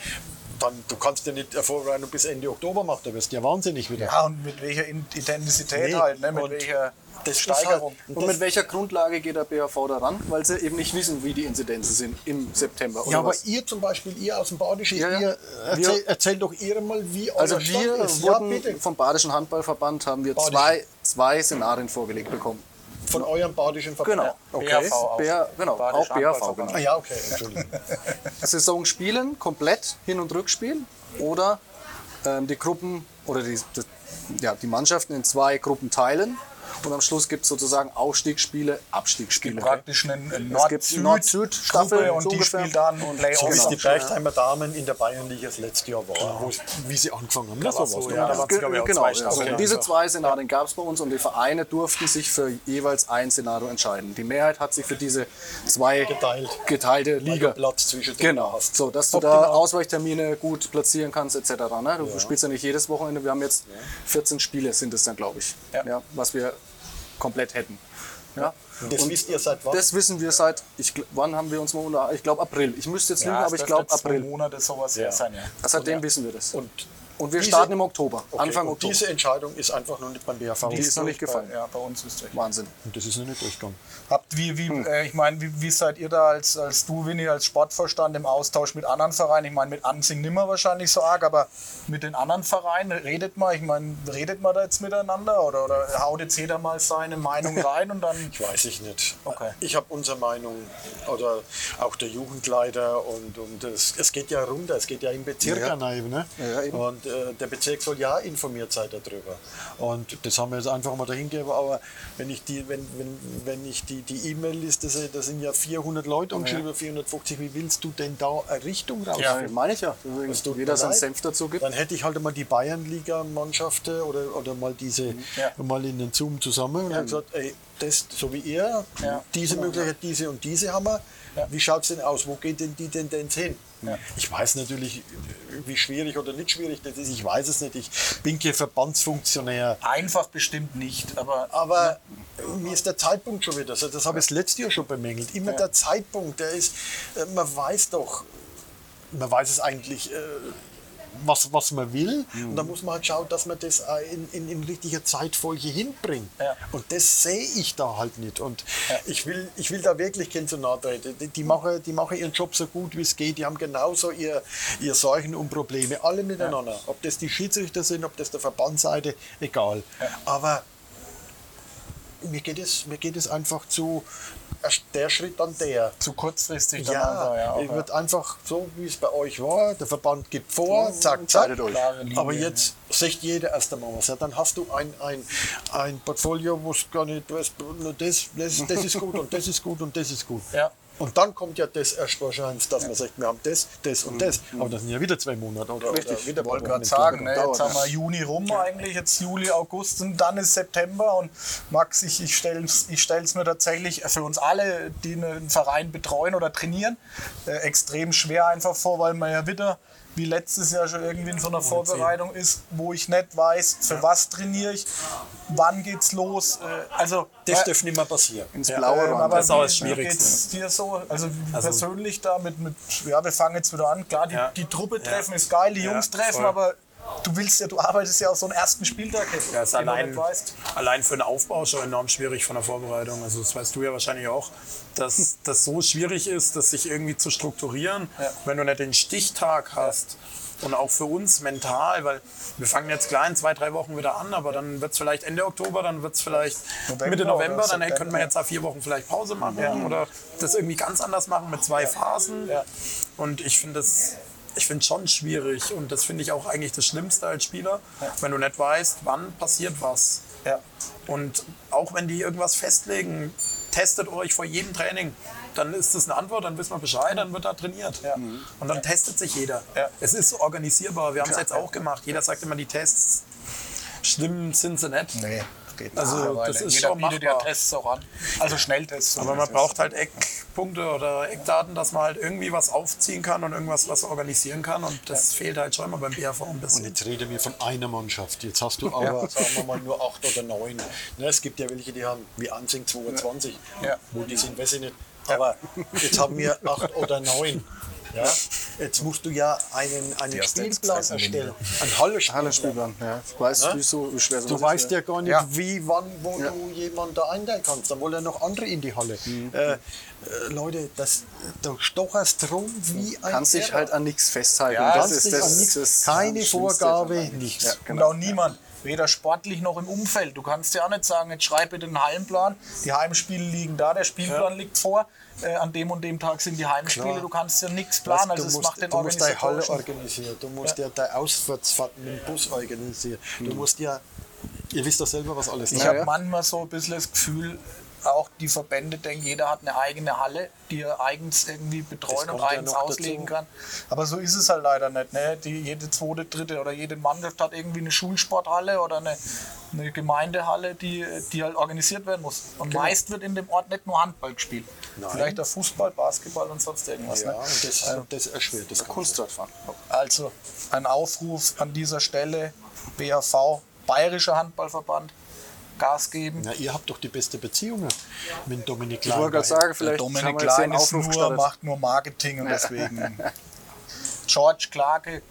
S3: dann du kannst ja nicht eine Vorbereitung bis Ende Oktober machen, da wirst du ja wahnsinnig wieder.
S1: Ja, und mit welcher In- Intensität
S3: Nee,
S1: halt, ne? mit
S3: und
S1: welcher
S3: das ist
S1: Steigerung.
S3: halt-
S2: Und mit welcher Grundlage geht der BHV da ran? Weil sie eben nicht wissen, wie die Inzidenzen sind im September. Oder
S3: Ja, aber
S2: was?
S3: ihr zum Beispiel, ihr aus dem Badischen,
S2: Ja, ja.
S3: ihr erzählt,
S2: Wir-
S3: erzählt doch ihr mal, wie euer
S2: Also wir
S3: ist. Ja,
S2: wurden
S3: bitte.
S2: vom Badischen Handballverband haben wir
S3: Badischen.
S2: zwei, zwei Szenarien vorgelegt bekommen.
S3: Von eurem Badischen Verband.
S2: Genau.
S3: Okay.
S1: BHV auch.
S2: BR, genau,
S1: Badischer
S2: auch BHV.
S1: Handballverband.
S3: Ah
S2: Genau.
S3: ja, okay, Entschuldigung.
S2: Saison spielen, komplett Hin- und Rückspiel oder ähm, die Gruppen oder die, die, ja, die Mannschaften in zwei Gruppen teilen und am Schluss gibt es sozusagen Aufstiegsspiele, Abstiegsspiele.
S1: Praktisch eine
S2: Es gibt
S1: Nord-Süd-Gruppe
S2: Nord-Süd-Staffel,
S1: und
S2: so
S1: die
S2: ungefähr.
S1: spielt dann Playoffs.
S3: So wie es
S2: Genau.
S3: die Bergheimer Damen in der Bayernliga das letzte Jahr war, wo es- wie sie angefangen haben.
S4: Da
S3: so
S4: war's
S3: war's
S4: so,
S3: doch.
S4: ja, da
S2: genau,
S4: zwei
S2: ja. Und diese zwei Szenarien gab es bei uns und die Vereine durften sich für jeweils ein Szenario entscheiden. Die Mehrheit hat sich für diese zwei
S3: Geteilt.
S2: geteilte Liga.
S3: Platz zwischen denen
S2: Genau,
S3: hast.
S2: so dass du
S3: Optimal.
S2: da Ausweichtermine gut platzieren kannst etc. Ne? Du spielst ja nicht jedes Wochenende. Wir haben jetzt 14 Spiele sind es dann, glaube ich,
S1: Ja.
S2: ja. was wir komplett hätten. Ja.
S3: Und das wisst ihr seit wann?
S2: Das wissen wir seit, ich, wann haben wir uns mal unter, ich glaube April. Ich müsste jetzt lügen,
S1: Ja,
S2: aber ich glaube April.
S1: Monate sowas
S3: Ja.
S1: sein, ja.
S2: Seitdem wissen wir das.
S3: Und,
S2: Und wir
S3: diese-
S2: starten im Oktober,
S3: okay,
S2: Anfang
S3: und
S2: Oktober.
S3: diese Entscheidung ist einfach noch nicht beim BHV.
S2: Die ist noch nicht gefallen.
S1: Ja, bei uns ist durch.
S2: Wahnsinn.
S3: Und das ist noch nicht durchgegangen.
S1: Habt wie, wie
S2: Hm.
S1: äh, ich meine, wie, wie seid ihr da als, als du, Winnie, als Sportvorstand im Austausch mit anderen Vereinen? Ich meine, mit Ansing nimmer wahrscheinlich so arg, aber mit den anderen Vereinen redet man, ich meine, redet man da jetzt miteinander oder, oder haut jetzt jeder mal seine Meinung rein und dann.
S3: Ich weiß ich nicht.
S1: Okay.
S3: Ich habe unsere Meinung oder auch der Jugendleiter und, und es, es geht ja runter, es geht ja im Bezirk
S2: Ja.
S3: rein, ne?
S2: Ja, eben.
S3: Und der Bezirk soll ja informiert sein darüber. Und das haben wir jetzt einfach mal dahin gegeben. Aber wenn ich die, wenn, wenn, wenn ich die die E-Mail-Liste sehe, da sind ja 400 Leute umgeschrieben, 450. Wie willst du denn da eine Richtung raus?
S2: Ja, meine ich ja.
S3: Es tut
S2: jeder seinen. Senf dazu gibt.
S3: Dann hätte ich halt mal die Bayernliga-Mannschaften oder, oder mal diese
S1: Ja.
S3: mal in den Zoom zusammen und dann gesagt, ey, das so wie ihr,
S1: Ja.
S3: diese Möglichkeit, diese und diese haben wir. Wie schaut es denn aus? Wo geht denn die Tendenz hin? Ich weiß natürlich, wie schwierig oder nicht schwierig das ist. Ich weiß es nicht. Ich bin kein Verbandsfunktionär.
S1: Einfach bestimmt nicht, aber
S3: Aber mir ist der Zeitpunkt schon wieder, so, das habe ich das letzte Jahr schon bemängelt. Immer der Zeitpunkt, der ist, äh, man weiß doch, man weiß es eigentlich, äh, was, was man will. Und dann muss man halt schauen, dass man das äh, in, in, in richtiger Zeitfolge hinbringt.
S1: Ja.
S3: Und das sehe ich da halt nicht. Und ich, will, ich will da wirklich keinen zu nahe treten. Die, die, machen, die machen ihren Job so gut, wie es geht. Die haben genauso ihr, ihr Sorgen und Probleme, alle miteinander. Ob das die Schiedsrichter sind, ob das der Verbandseite, egal. Aber mir geht es, mir geht es einfach zu, der Schritt dann der.
S1: zu kurzfristig dann
S3: Ja,
S1: einfach, ja.
S3: ich
S1: ja.
S3: würde einfach so, wie es bei euch war, der Verband gibt vor, zack, zack.
S2: entscheidet euch.
S3: Aber jetzt sagt jeder erst einmal was. Ja, dann hast du ein, ein, ein Portfolio, wo es gar nicht das, das, das ist gut und das ist gut und das ist gut.
S1: Ja.
S3: Und dann kommt ja das erst wahrscheinlich, dass man sagt, wir haben das, das und das. Aber das sind ja wieder zwei Monate oder, oder
S2: Richtig.
S3: wieder ein paar
S1: wollte gerade sagen, ne, jetzt haben wir Juni rum eigentlich, jetzt Juli, August und dann ist September und Max, ich, ich stelle es ich stell's mir tatsächlich für uns alle, die einen Verein betreuen oder trainieren, äh, extrem schwer einfach vor, weil man ja wieder wie letztes Jahr schon irgendwie in so einer Vorbereitung ist, wo ich nicht weiß, für was trainiere ich, wann geht's los. Äh, also
S3: Das
S1: äh,
S3: darf nicht mehr passieren.
S2: Ins Blaue
S1: ähm,
S2: ran.
S1: aber
S4: Das ist auch
S1: wie-
S4: das
S1: Wie
S4: Schwierigste.
S1: geht's dir so? Also, persönlich da mit, mit, ja, wir fangen jetzt wieder an. Klar, die,
S4: Ja.
S1: die Truppe treffen ist geil, die
S4: Ja,
S1: Jungs treffen,
S4: voll.
S1: aber du willst ja, du arbeitest ja auf so einen ersten Spieltag hin,
S4: Ja, ist allein,
S1: weißt.
S4: allein für den Aufbau schon enorm schwierig von der Vorbereitung. Also das weißt du ja wahrscheinlich auch, dass das so schwierig ist, das sich irgendwie zu strukturieren,
S1: Ja.
S4: wenn du nicht den Stichtag hast. Und auch für uns mental, weil wir fangen jetzt klar in zwei, drei Wochen wieder an, aber dann wird es vielleicht Ende Oktober, dann wird es vielleicht
S1: November
S4: Mitte November, dann
S1: September.
S4: können wir jetzt nach vier Wochen vielleicht Pause machen oder das irgendwie ganz anders machen mit zwei Phasen.
S1: Ja.
S4: Und ich finde das ich finde schon schwierig und das finde ich auch eigentlich das Schlimmste als Spieler, wenn du nicht weißt, wann passiert was.
S1: Ja.
S4: Und auch wenn die irgendwas festlegen, testet euch vor jedem Training, dann ist das eine Antwort, dann wissen wir Bescheid, dann wird da trainiert.
S1: Ja.
S4: Und dann testet sich jeder.
S1: Ja.
S4: Es ist organisierbar, wir haben es jetzt auch gemacht. Jeder sagt immer, die Tests schlimm sind sie nicht.
S1: Nee, geht.
S4: Also,
S1: mittlerweile.
S4: das ist
S1: Jeder
S4: schon
S1: bietet ja
S4: machbar.
S1: Tests auch an. Also Schnelltests.
S4: Aber man braucht halt Eckpunkte oder Eckdaten, dass man halt irgendwie was aufziehen kann und irgendwas was organisieren kann. Und das fehlt halt schon immer beim BHV ein
S3: Und
S4: bisschen.
S3: jetzt reden wir von einer Mannschaft. Jetzt hast du aber, sagen wir mal, nur acht oder neun. Ne, es gibt ja welche, die haben wie Ansing 22,
S1: Ja.
S3: wo die sind, weiß ich nicht, Aber jetzt haben wir acht oder neun. Ja? Jetzt musst du ja einen, einen
S1: du
S3: Spielplan erstellen. Ein Hallenspielplan.
S2: Alle Spielplan, ja. Ich weiß,
S3: Ne?
S2: wie, so, wie schwer
S3: Du
S2: sowas
S3: weißt ja gar nicht,
S1: Ja.
S3: wie, wann, wo du jemanden da einteilen kannst. Dann wollen ja noch andere in die Halle.
S2: Mhm.
S3: Äh, äh, Leute, das, du stocherst rum wie ein
S2: kannst dich halt an nichts festhalten.
S1: Ja,
S2: das
S3: Kannst
S2: ist das,
S3: an nichts-
S2: das
S3: keine Vorgabe, nichts.
S2: Ja,
S1: Und
S2: genau.
S1: auch niemand, weder sportlich noch im Umfeld. Du kannst ja auch nicht sagen, jetzt schreib bitte den Hallenplan. Die Heimspiele liegen da, der Spielplan liegt vor. Äh, an dem und dem Tag sind die Heimspiele.
S3: Klar.
S1: Du kannst ja nichts planen.
S3: du
S1: Also es
S3: musst,
S1: macht den
S3: du musst deine Halle organisieren, du musst ja, deine Ausfahrtsfahrten mit dem Bus organisieren. Du musst ja, ihr wisst doch selber, was alles
S1: Ich habe
S2: ja.
S1: manchmal so ein bisschen das Gefühl, auch die Verbände denken, jeder hat eine eigene Halle, die er eigens irgendwie betreuen und
S3: ja
S1: eigens
S3: noch
S1: auslegen
S3: dazu.
S1: kann. Aber so ist es halt leider nicht. Ne? Die, jede zweite, dritte oder jede Mannschaft hat irgendwie eine Schulsporthalle oder eine, eine Gemeindehalle, die, die halt organisiert werden muss. Und meist wird in dem Ort nicht nur Handball gespielt.
S3: Nein.
S1: Vielleicht auch Fußball, Basketball und sonst irgendwas.
S3: Ja,
S1: Ne?
S3: das, das erschwert das.
S2: Kunstradfahren.
S1: Also ein Aufruf an dieser Stelle, BHV, Bayerischer Handballverband, Gas geben.
S3: Na, ihr habt doch die beste Beziehung mit Dominik
S2: Ich wollte
S3: Klein.
S2: gerade sagen, vielleicht
S1: Dominik
S2: haben wir jetzt
S1: Klein ist nur,
S2: gestartet.
S1: macht nur Marketing und deswegen George Clarke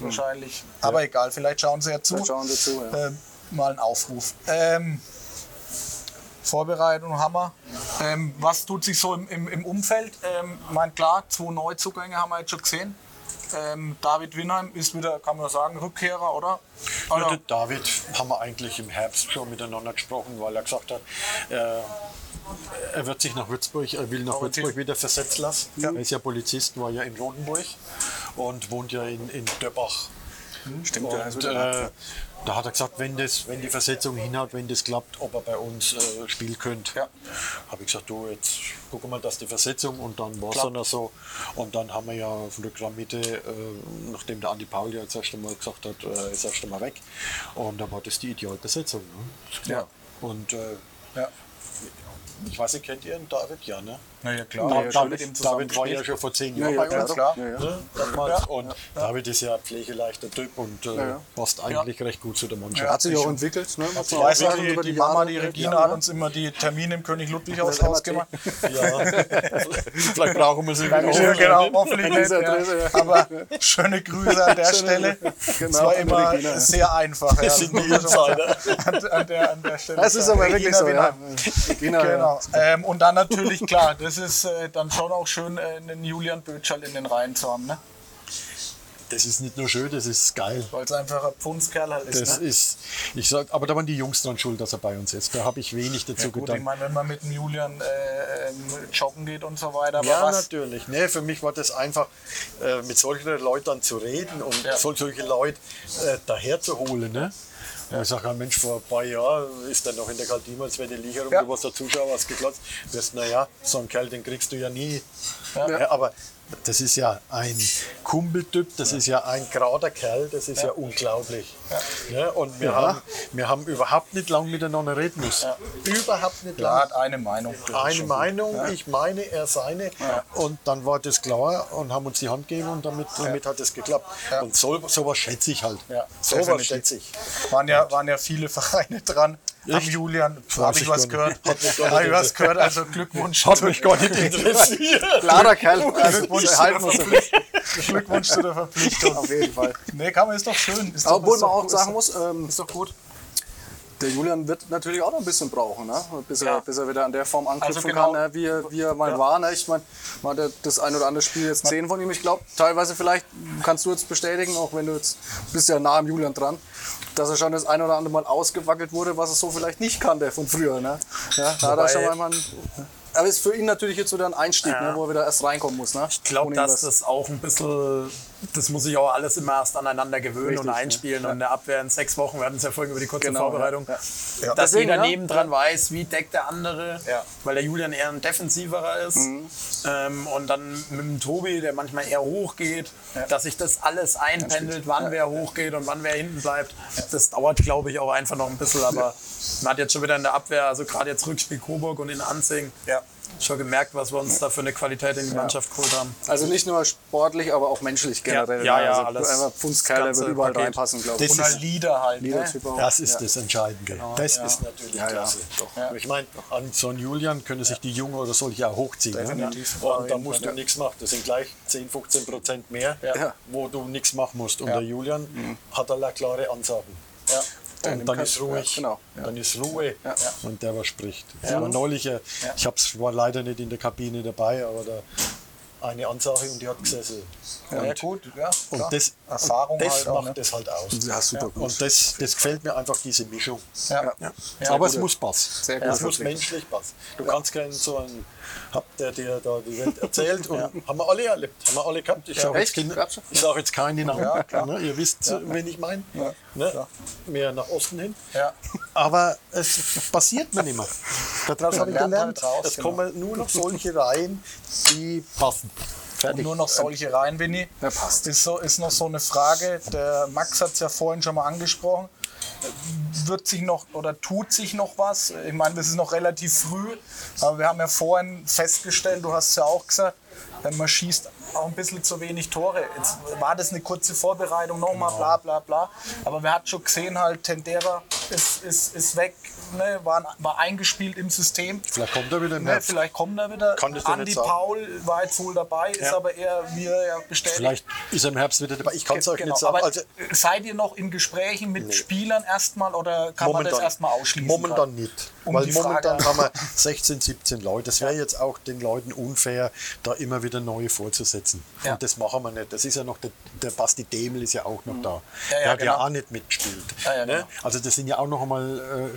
S1: wahrscheinlich. Aber egal, vielleicht schauen sie ja zu.
S2: Schauen sie zu, ja.
S1: Ähm, mal ein Aufruf. Ähm, Vorbereitung haben wir. Ähm, was tut sich so im, im, im Umfeld? Ähm, ich meine, klar, zwei Neuzugänge haben wir jetzt schon gesehen. Ähm, David Winheim ist wieder, kann man sagen, Rückkehrer, oder?
S3: Ja,
S1: oder?
S3: der David haben wir eigentlich im Herbst schon miteinander gesprochen, weil er gesagt hat, äh, er wird sich nach Würzburg, er will nach
S1: Aber
S3: Würzburg wieder versetzt lassen. Er ist ja Polizist, war ja in Rotenburg und wohnt ja in, in Döbbach.
S2: Stimmt, ja, das
S3: Und
S2: ja
S3: äh, da hat er gesagt, wenn, das, wenn die Versetzung hinhaut, wenn das klappt, ob er bei uns äh, spielen könnte.
S1: Ja.
S3: Habe ich gesagt, du, jetzt gucken wir, dass die Versetzung und dann war es dann so. Und dann haben wir ja von der Grammite, äh, nachdem der Andi Paul ja das erste Mal gesagt hat, äh, er ist erst einmal weg. Und dann war das die Idealbesetzung. Ne? Klar. Und äh,
S1: Ja.
S3: ich weiß nicht, kennt ihr ihn, David? Ja, ne?
S1: Na ja, klar.
S3: David,
S1: mit ihm zusammen
S3: David war ja schon vor zehn
S2: Ja,
S3: Jahren
S2: ja,
S3: bei uns.
S1: klar.
S2: Ja, ja.
S3: Und David ist ja ein pflegeleichter Typ und äh,
S2: ja.
S3: passt eigentlich recht gut zu der Mannschaft.
S2: Hat sich auch entwickelt. Ne? muss
S1: Ich
S2: man auch
S1: weiß die,
S2: über
S1: die Mama, die Regina,
S2: Ja,
S1: hat
S2: ja.
S1: uns immer die Termine im König Ludwig Haus ausgemacht.
S3: Ja, vielleicht brauchen wir sie wieder.
S1: Ja, genau, hoffentlich nicht. Ja.
S2: Ja.
S1: Aber schöne Grüße an der Stelle. Es
S2: Genau,
S1: war immer
S2: ja.
S1: sehr einfach. Ja.
S3: Das sind die Insider.
S1: An, der, Stelle.
S2: Das ist aber wirklich so, ja. Regina,
S1: Genau. Ähm, und dann natürlich, klar, das ist äh, dann schon auch schön, äh, einen Julian Bötschall in den Reihen zu haben, ne?
S3: Das ist nicht nur schön, das ist geil.
S1: weil es einfach ein Pfundskerl halt ist.
S3: Das
S1: ne?
S3: ist, ich sag, aber da waren die Jungs dran schuld, dass er bei uns ist. Da habe ich wenig dazu
S1: Gut, ich
S3: getan.
S1: meine, wenn man mit dem Julian äh, ähm, joggen geht und so weiter,
S3: Ja,
S1: was,
S3: natürlich. Nee, für mich war das einfach, äh, mit solchen Leuten zu reden und
S1: Ja.
S3: sol- solche Leute äh, daher zu holen. Ne? Ja, ich sage, Mensch, vor ein paar Jahren ist er noch in der wäre die Liga rum,
S1: Ja.
S3: du warst der Zuschauer, hast geklotzt. Du wirst, naja, so einen Kerl, den kriegst du ja nie.
S1: Ja.
S3: Ja, aber das ist ja ein Kumpeltyp, das ist ja ein gerader Kerl, das ist ja, unglaublich. Ja, und wir, haben, wir haben überhaupt nicht lange miteinander reden müssen. Überhaupt nicht lange
S1: hat eine Meinung.
S3: Eine. Meinung, ich meine, er seine. Und dann war das klar und haben uns die Hand gegeben und damit, damit hat es geklappt. Und so, sowas schätze ich halt.
S1: Ja,
S3: sowas schätze ich.
S1: Waren ja, waren ja viele Vereine dran. Am? Julian, habe ich was gehört. Habe ich was gehört, also Glückwunsch.
S3: Hat mich gar nicht interessiert.
S2: Klarer Kerl.
S1: Glückwunsch. Glückwunsch zu der Verpflichtung.
S2: Auf jeden Fall.
S1: Nee, kann man, ist doch schön. Ist doch,
S2: Obwohl
S1: ist
S2: man
S1: doch
S2: auch sagen muss, ähm,
S1: Ist doch gut.
S2: Der Julian wird natürlich auch noch ein bisschen brauchen, ne? bis,
S1: Ja.
S2: er, bis er wieder an der Form anknüpfen
S1: Also genau.
S2: kann, ne? wie, er, wie er mal war. Ne? Ich meine, man hat ja das ein oder andere Spiel jetzt gesehen von ihm. Ich glaube, teilweise vielleicht kannst du jetzt bestätigen, auch wenn du jetzt bist ja nah am Julian dran, dass er schon das ein oder andere Mal ausgewackelt wurde, was er so vielleicht nicht kannte von früher. Ne? Ja, da hat er schon mal einen, aber ist für ihn natürlich jetzt wieder ein Einstieg, ne? wo er wieder erst reinkommen muss. Ne?
S4: Ich glaube, dass das auch ein bisschen, das muss sich auch alles immer erst aneinander gewöhnen
S2: Richtig,
S4: und einspielen. Und in der Abwehr in sechs Wochen, wir hatten es ja vorhin über die kurze
S2: Genau,
S4: Vorbereitung,
S2: ja,
S1: Ja.
S4: dass
S2: Deswegen,
S4: jeder
S2: ja.
S4: nebendran weiß, wie deckt der andere,
S1: Ja.
S4: weil der Julian eher ein defensiverer ist.
S2: Mhm.
S4: Ähm, und dann mit dem Tobi, der manchmal eher hochgeht, dass sich das alles einpendelt, wann wer hochgeht und wann wer hinten bleibt. Das dauert, glaube ich, auch einfach noch ein bisschen. Aber man hat jetzt schon wieder in der Abwehr, also gerade jetzt Rückspiel Coburg und in Anzing,
S1: Ja.
S4: Schon gemerkt, was wir uns da für eine Qualität in die Mannschaft geholt haben.
S2: Also nicht nur sportlich, aber auch menschlich generell.
S4: Ja,
S2: ne?
S4: ja,
S2: also
S4: alles.
S2: Einfach Fundskerle
S4: Das
S2: wird überall
S4: Paket.
S2: reinpassen, glaube ich.
S3: Das
S1: Und ein
S3: ist-
S1: Leader halt. Ne?
S3: Das ist
S2: ja.
S3: das Entscheidende. das ist natürlich
S2: Ja, ja,
S3: klasse.
S2: doch.
S3: Ich meine, an so einen Julian können sich die Jungen oder solche auch hochziehen.
S1: Definitiv.
S3: Ne? Und da musst du nichts machen. Das sind gleich 10, 15 Prozent mehr,
S2: Ja.
S3: wo du nichts machen musst. Und
S1: Ja.
S3: der Julian hat alle klare Ansagen.
S1: Ja.
S3: Und dann ist ruhig.
S2: Ja, genau.
S3: Dann ist Ruhe.
S2: Ja.
S3: Und der was spricht. Das war neulich, äh, ich hab's, war leider nicht in der Kabine dabei, aber da eine Ansage und die hat gesessen.
S1: Ja, ja, gut. Ja,
S3: Und
S1: klar.
S3: das,
S1: Erfahrung
S3: und das
S1: halt auch,
S3: macht
S1: ne?
S3: das halt aus.
S2: Ja, super gut.
S3: Und das, das gefällt mir einfach, diese Mischung.
S1: Ja.
S2: Ja.
S1: Ja,
S3: Aber es muss passen.
S2: Sehr gut,
S3: es muss menschlich passen. Du kannst keinen so einen, habt der dir da die Welt erzählt und haben wir alle erlebt, haben wir alle gehabt. Ich sage jetzt, sag jetzt keine Namen,
S1: Ja,
S3: ne? ihr wisst, wen ich meine. Ne? Mehr nach Osten hin.
S1: Ja.
S3: Aber es passiert mir nicht mehr. Daraus habe ich
S1: lernt
S3: gelernt,
S1: halt
S3: es
S1: genau.
S3: kommen nur noch solche rein, die passen.
S1: Und
S3: Fertig.
S1: nur noch solche rein, Winnie.
S2: Ja, passt.
S1: Ist, so, ist noch so eine Frage. Der Max hat es ja vorhin schon mal angesprochen. Wird sich noch oder tut sich noch was? Ich meine, das ist noch relativ früh, aber wir haben ja vorhin festgestellt, du hast es ja auch gesagt, äh, man schießt auch ein bisschen zu wenig Tore. Jetzt war das eine kurze Vorbereitung, nochmal bla bla bla. Aber wir hat schon gesehen, halt, Tendera ist, ist, ist weg, ne, war, war eingespielt im System.
S3: Vielleicht kommt er wieder
S1: Ne, vielleicht kommt er wieder.
S3: Kann das ja sagen.
S1: Paul war jetzt wohl dabei, ist
S3: Ja.
S1: aber eher, wie er ja bestätigt.
S3: Vielleicht ist er im Herbst wieder dabei. Ich kann es euch
S1: Genau,
S3: nicht sagen.
S1: aber
S3: Also,
S1: seid ihr noch in Gesprächen mit Spielern erstmal oder kann man das erstmal ausschließen?
S3: Momentan nicht.
S1: Um
S3: weil
S1: die Frage
S3: momentan
S1: an-
S3: haben wir 16, 17 Leute. Das wäre jetzt auch den Leuten unfair, da immer wieder neue vorzusetzen.
S1: Ja.
S3: Und das machen wir nicht. Das ist ja noch, der, der Basti Demel ist ja auch noch da.
S1: Ja, ja,
S3: der hat ja
S1: genau.
S3: auch nicht mitgespielt.
S1: Ja, ja,
S3: ne?
S1: genau.
S3: Also das sind ja auch noch einmal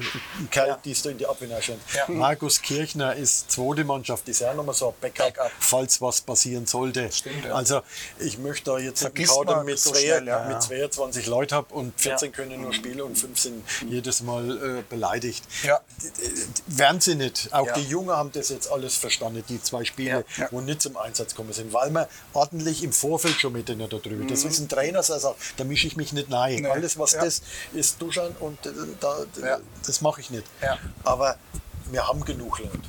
S3: äh, Kerl, die da in die Abwehr stellen.
S1: Ja.
S3: Markus Kirchner ist zweite Mannschaft, ist ja noch mal so ein Backup,
S1: Backup.
S3: falls was passieren sollte.
S1: Stimmt, ja.
S3: Also ich möchte da jetzt einen Kader
S1: man
S3: mit,
S1: so
S3: zwei,
S1: schnell, ja.
S3: mit 22 Leuten habe und 14
S1: Ja.
S3: können nur spielen und 5 sind jedes Mal äh, beleidigt.
S1: Ja.
S3: Werden sie nicht. Auch
S1: Ja.
S3: die Jungen haben das jetzt alles verstanden, die zwei Spiele,
S1: Ja.
S3: wo nicht zum Einsatz gekommen sind, weil wir ordentlich im Vorfeld schon mit denen da drüber. Das ist ein Trainer, sagt, da mische ich mich nicht rein.
S1: Mhm. Nee.
S3: Alles, was
S1: Ja.
S3: das ist, duschen und äh, da,
S1: Ja.
S3: das mache ich nicht.
S1: Ja.
S3: Aber wir haben genug Leute.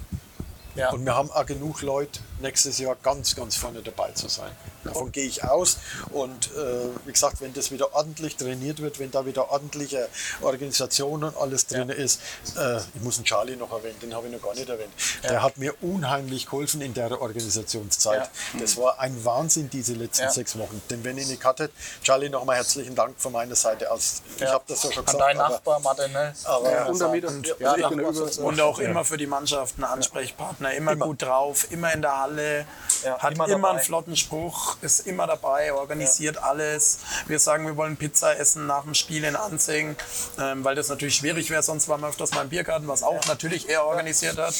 S1: Ja.
S3: Und wir haben auch genug Leute, nächstes Jahr ganz, ganz vorne dabei zu sein. Davon gehe ich aus. Und äh, wie gesagt, wenn das wieder ordentlich trainiert wird, wenn da wieder ordentliche Organisation und alles drin ist, äh, ich muss den Charlie noch erwähnen, den habe ich noch gar nicht erwähnt. Der hat mir unheimlich geholfen in der Organisationszeit. Das war ein Wahnsinn, diese letzten
S1: Ja.
S3: sechs Wochen. Denn wenn ihr nicht hattet, Charlie, nochmal herzlichen Dank von meiner Seite aus. Ich habe das ja schon
S1: An
S3: gesagt.
S1: dein
S3: aber-
S1: Nachbar, Martin, ne?
S3: aber-
S1: Ja, und-
S2: Ja,
S1: Ja,
S2: also
S1: sozusagen.
S4: Und auch immer für die Mannschaft ein Ansprechpartner, immer,
S3: Immer.
S4: gut drauf, immer in der Halle,
S1: Ja,
S4: hat
S1: immer
S4: immer, einen flotten Spruch, ist immer dabei, organisiert alles. Wir sagen, wir wollen Pizza essen nach dem Spiel in Anzing, ähm, weil das natürlich schwierig wäre, sonst waren wir öfters mal im Biergarten, was auch natürlich er organisiert hat.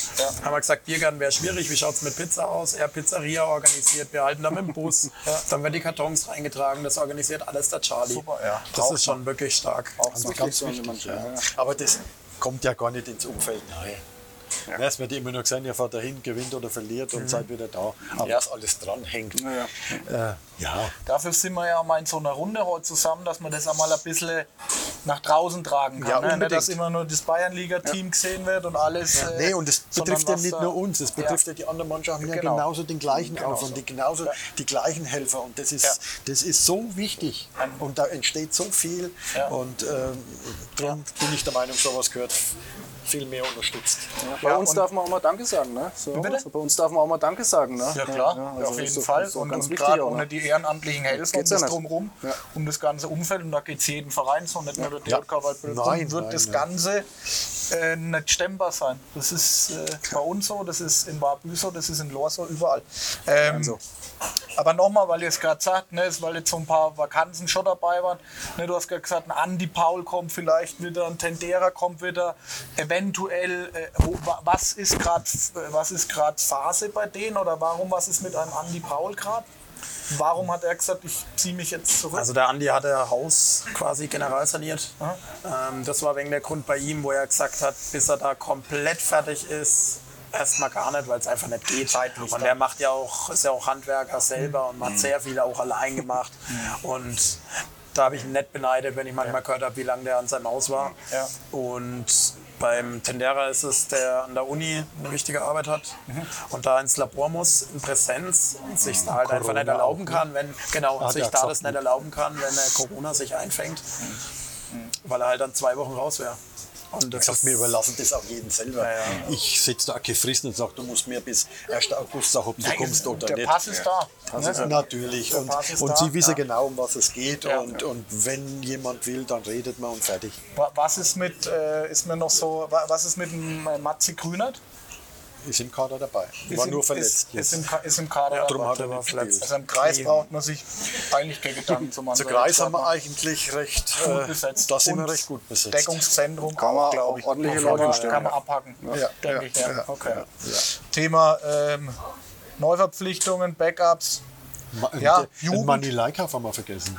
S4: Haben wir gesagt, Biergarten wäre schwierig, wie schaut es mit Pizza aus? Er Pizzeria organisiert, wir halten da mit dem Bus, dann werden die Kartons reingetragen, das organisiert alles der Charlie.
S1: Super, ja.
S4: Das ist schon wirklich stark.
S3: Also ganz wichtig, ja. Aber das kommt ja gar nicht ins Umfeld rein. Ja. Es wird immer nur gesagt, ihr fahrt dahin, gewinnt oder verliert und seid wieder da. Aber
S1: Ja.
S3: was alles dranhängt.
S2: Ja.
S3: Äh, ja,
S1: Dafür sind wir ja mal in so einer Runde heute zusammen, dass man das einmal ein bisschen nach draußen tragen kann.
S3: Ja,
S1: ne?
S3: Unbedingt.
S1: dass immer nur das Bayernliga-Team gesehen wird und alles. äh,
S3: Nee, und es
S1: sondern
S3: betrifft ja nicht nur uns, es betrifft ja, die anderen Mannschaften ja
S1: Genau.
S3: genauso den gleichen
S1: Genau
S3: Aufwand,
S1: so.
S3: die genauso die gleichen Helfer. Und das ist,
S1: Ja.
S3: das ist so wichtig. Und da entsteht so viel.
S1: Ja.
S3: Und ähm, darum bin ich der Meinung, sowas gehört viel mehr unterstützt.
S2: Bei
S1: Ja,
S2: uns darf man auch mal Danke sagen, ne? So,
S1: bitte?
S2: also bei uns darf man auch mal Danke sagen, ne?
S1: Ja klar,
S2: also
S1: auf jeden
S2: doch-
S1: Fall.
S2: doch
S1: Und,
S2: ganz
S1: und gerade
S2: auch,
S1: ohne
S2: ne?
S1: die ehrenamtlichen Helfer
S2: geht's ja
S1: das drumherum,
S2: Ja.
S1: um das ganze Umfeld. Und da geht es jedem Verein so, nicht nur der
S3: Ja.
S1: DJK.
S3: Nein,
S1: wird
S3: nein,
S1: das. Ganze äh, nicht stemmbar sein. Das ist äh, bei uns so, das ist in Barbü so, das ist in Lohr so, überall. Ähm,
S2: Also.
S1: Aber nochmal, weil ihr es gerade sagt, ne, weil jetzt so ein paar Vakanzen schon dabei waren. Ne, du hast gerade gesagt, ein Andi Paul kommt vielleicht wieder, ein Tendera kommt wieder. Eventuell, äh, wo, wa- was ist gerade was ist gerade Phase bei denen oder warum was ist mit einem Andi Paul gerade? Warum hat er gesagt, ich ziehe mich jetzt zurück?
S4: Also der Andi hatte Haus quasi general saniert. Ähm, das war wegen der Grund bei ihm, wo er gesagt hat, bis er da komplett fertig ist, erstmal gar nicht, weil es einfach nicht geht.
S1: Zeitlich
S4: und er macht ja auch, ist ja auch Handwerker selber und hat sehr viel auch allein gemacht. Und da habe ich ihn nicht beneidet, wenn ich manchmal gehört habe, wie lange der an seinem Haus war. Und beim Tendera ist es, der an der Uni eine wichtige Arbeit hat und da ins Labor muss, in Präsenz, und sich da halt einfach nicht erlauben kann, wenn, genau,
S3: Hat
S4: sich da
S3: gesagt,
S4: das nicht erlauben kann, wenn Corona sich einfängt, weil er halt dann zwei Wochen raus wäre. Und
S3: Ich
S4: ist,
S3: wir überlassen das auch jedem selber.
S4: Ja, ja.
S3: Ich setze da keine Fristen und sage, du musst mir bis 1. August sagen, ob du kommst oder
S1: Der
S3: nicht.
S1: Pass ist da. Ne?
S3: Natürlich.
S1: Der
S3: Und,
S1: Pass ist
S3: und
S1: da,
S3: sie wissen
S1: ja.
S3: genau, um was es geht. Und, und wenn jemand will, dann redet man und fertig.
S1: Wa- Was ist mit, äh, ist mir noch so, wa- was ist mit Matzi Grünert?
S3: Ist im Kader dabei.
S1: Ist
S3: War
S1: im-
S3: nur verletzt.
S1: Ist, ist, im, ist im Kader
S3: Ja, drum
S1: dabei.
S3: hat er
S4: war verletzt.
S1: Also im Kreis
S4: Knie.
S1: braucht man sich eigentlich keine Gedanken zu machen.
S3: Zu Kreis haben wir eigentlich recht,
S1: gut
S3: äh,
S1: besetzt.
S3: da sind wir recht gut besetzt.
S1: Deckungszentrum
S2: Kann man
S1: glaube
S2: auch
S1: ich.
S2: ordentliche
S1: kann
S2: Leute
S1: man,
S2: stellen,
S1: kann man
S2: ja.
S1: abhaken,
S2: Ja,
S1: denke
S2: ja,
S1: ich. Ja.
S2: ja,
S1: okay. Thema ähm, Neuverpflichtungen, Backups.
S3: Ma
S1: Ja,
S3: den-
S1: Jugend.
S3: Den Manni Leikauf haben wir vergessen.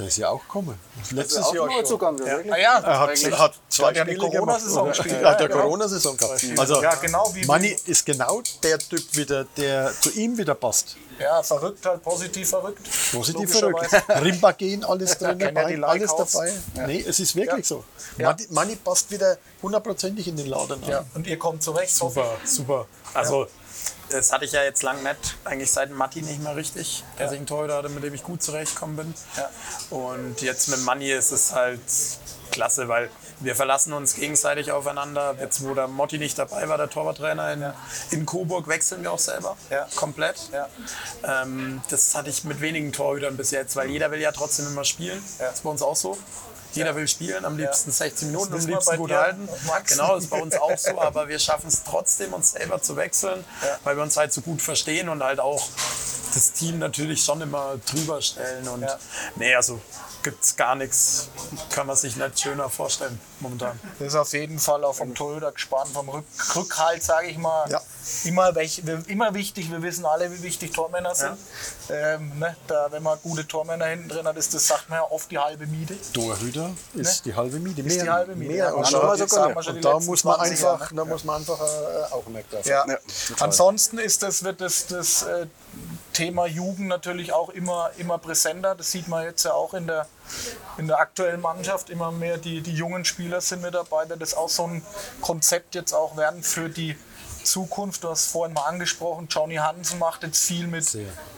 S3: Der ist ja auch gekommen. Letztes
S2: auch
S3: Jahr schon.
S2: Neuzugang, wirklich.
S1: Ah ja,
S3: Er hat, hat zwei
S1: hat ja
S3: Spiele
S1: Corona-Saison gespielt.
S3: Ja, der
S1: Ja, genau.
S3: Corona-Saison gehabt. Also,
S1: Ja, genau, wie-
S3: Manni ist genau der Typ wieder, der zu ihm wieder passt.
S1: ja, verrückt halt, positiv verrückt.
S3: Positiv verrückt. Rimbagen, alles drin
S1: ja
S3: dabei, alles dabei. Nee, es ist wirklich
S1: Ja.
S3: so.
S1: Ja.
S3: Manni, Manni passt wieder hundertprozentig in den Laden.
S1: Ja, und ihr kommt zurecht.
S4: super, super. Also, das hatte ich ja jetzt lang nicht, eigentlich seit Matti nicht mehr richtig, dass
S1: Ja.
S4: ich einen Torhüter hatte, mit dem ich gut zurechtgekommen bin.
S1: Ja.
S4: Und jetzt mit Manni ist es halt klasse, weil wir verlassen uns gegenseitig aufeinander. Jetzt, wo der Motti nicht dabei war, der Torwarttrainer in, in Coburg, wechseln wir auch selber.
S1: Ja.
S4: Komplett.
S1: Ja.
S4: Ähm, das hatte ich mit wenigen Torhütern bis jetzt, weil jeder will ja trotzdem immer spielen.
S1: Ja.
S4: Das ist bei uns auch so. Jeder will spielen, am liebsten 16 Minuten, am liebsten gut halten. Genau, das ist bei uns auch so, aber wir schaffen es trotzdem, uns selber zu wechseln, weil wir uns halt so gut verstehen und halt auch das Team natürlich schon immer drüber stellen. Und
S1: Ja.
S4: nee, also gibt es gar nichts, kann man sich nicht schöner vorstellen momentan.
S1: Das ist auf jeden Fall auch vom Torhüter gespannt, vom Rück Rückhalt, sage ich mal.
S3: Ja.
S1: Immer, welch, immer wichtig, wir wissen alle, wie wichtig Tormänner sind. Ähm, ne, da, wenn man gute Tormänner hinten drin hat, ist das, sagt man ja oft die halbe Miete.
S3: Torhüter ist die halbe Miete.
S1: Ist die halbe Miete.
S3: Mehr
S1: Ja,
S3: und
S1: das
S3: schon.
S1: haben wir so
S2: sagen
S1: wir schon die
S3: Und da muss man
S1: 20
S3: einfach,
S1: Jahre,
S3: da muss man einfach äh, Augenmerk drauf
S1: Ja.
S2: Ja.
S1: Ansonsten ist das, wird das, das äh, Thema Jugend natürlich auch immer, immer präsenter. Das sieht man jetzt ja auch in der, in der aktuellen Mannschaft. Immer mehr die, die jungen Spieler sind mit dabei, das auch so ein Konzept jetzt auch werden für die Zukunft. Du hast vorhin mal angesprochen, Johnny Hansen macht jetzt viel mit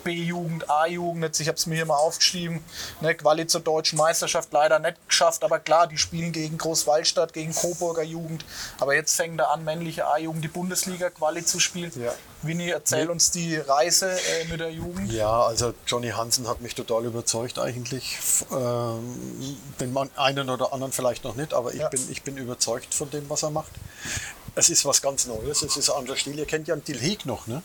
S1: B-Jugend, A-Jugend. Ich habe es mir hier mal aufgeschrieben. Ne, Quali zur deutschen Meisterschaft leider nicht geschafft, aber klar, die spielen gegen Großwallstadt, gegen Coburger Jugend. Aber jetzt fängt er an, männliche A-Jugend die Bundesliga-Quali zu spielen.
S3: Ja.
S1: Winnie, erzähl uns die Reise äh, mit der Jugend.
S3: Ja, also Johnny Hansen hat mich total überzeugt eigentlich. Ähm, den man, einen oder anderen vielleicht noch nicht, aber ich,
S1: Ja.
S3: bin, ich bin überzeugt von dem, was er macht. Es ist was ganz Neues, es ist ein anderer Stil. Ihr kennt ja einen Dilheg noch, ne?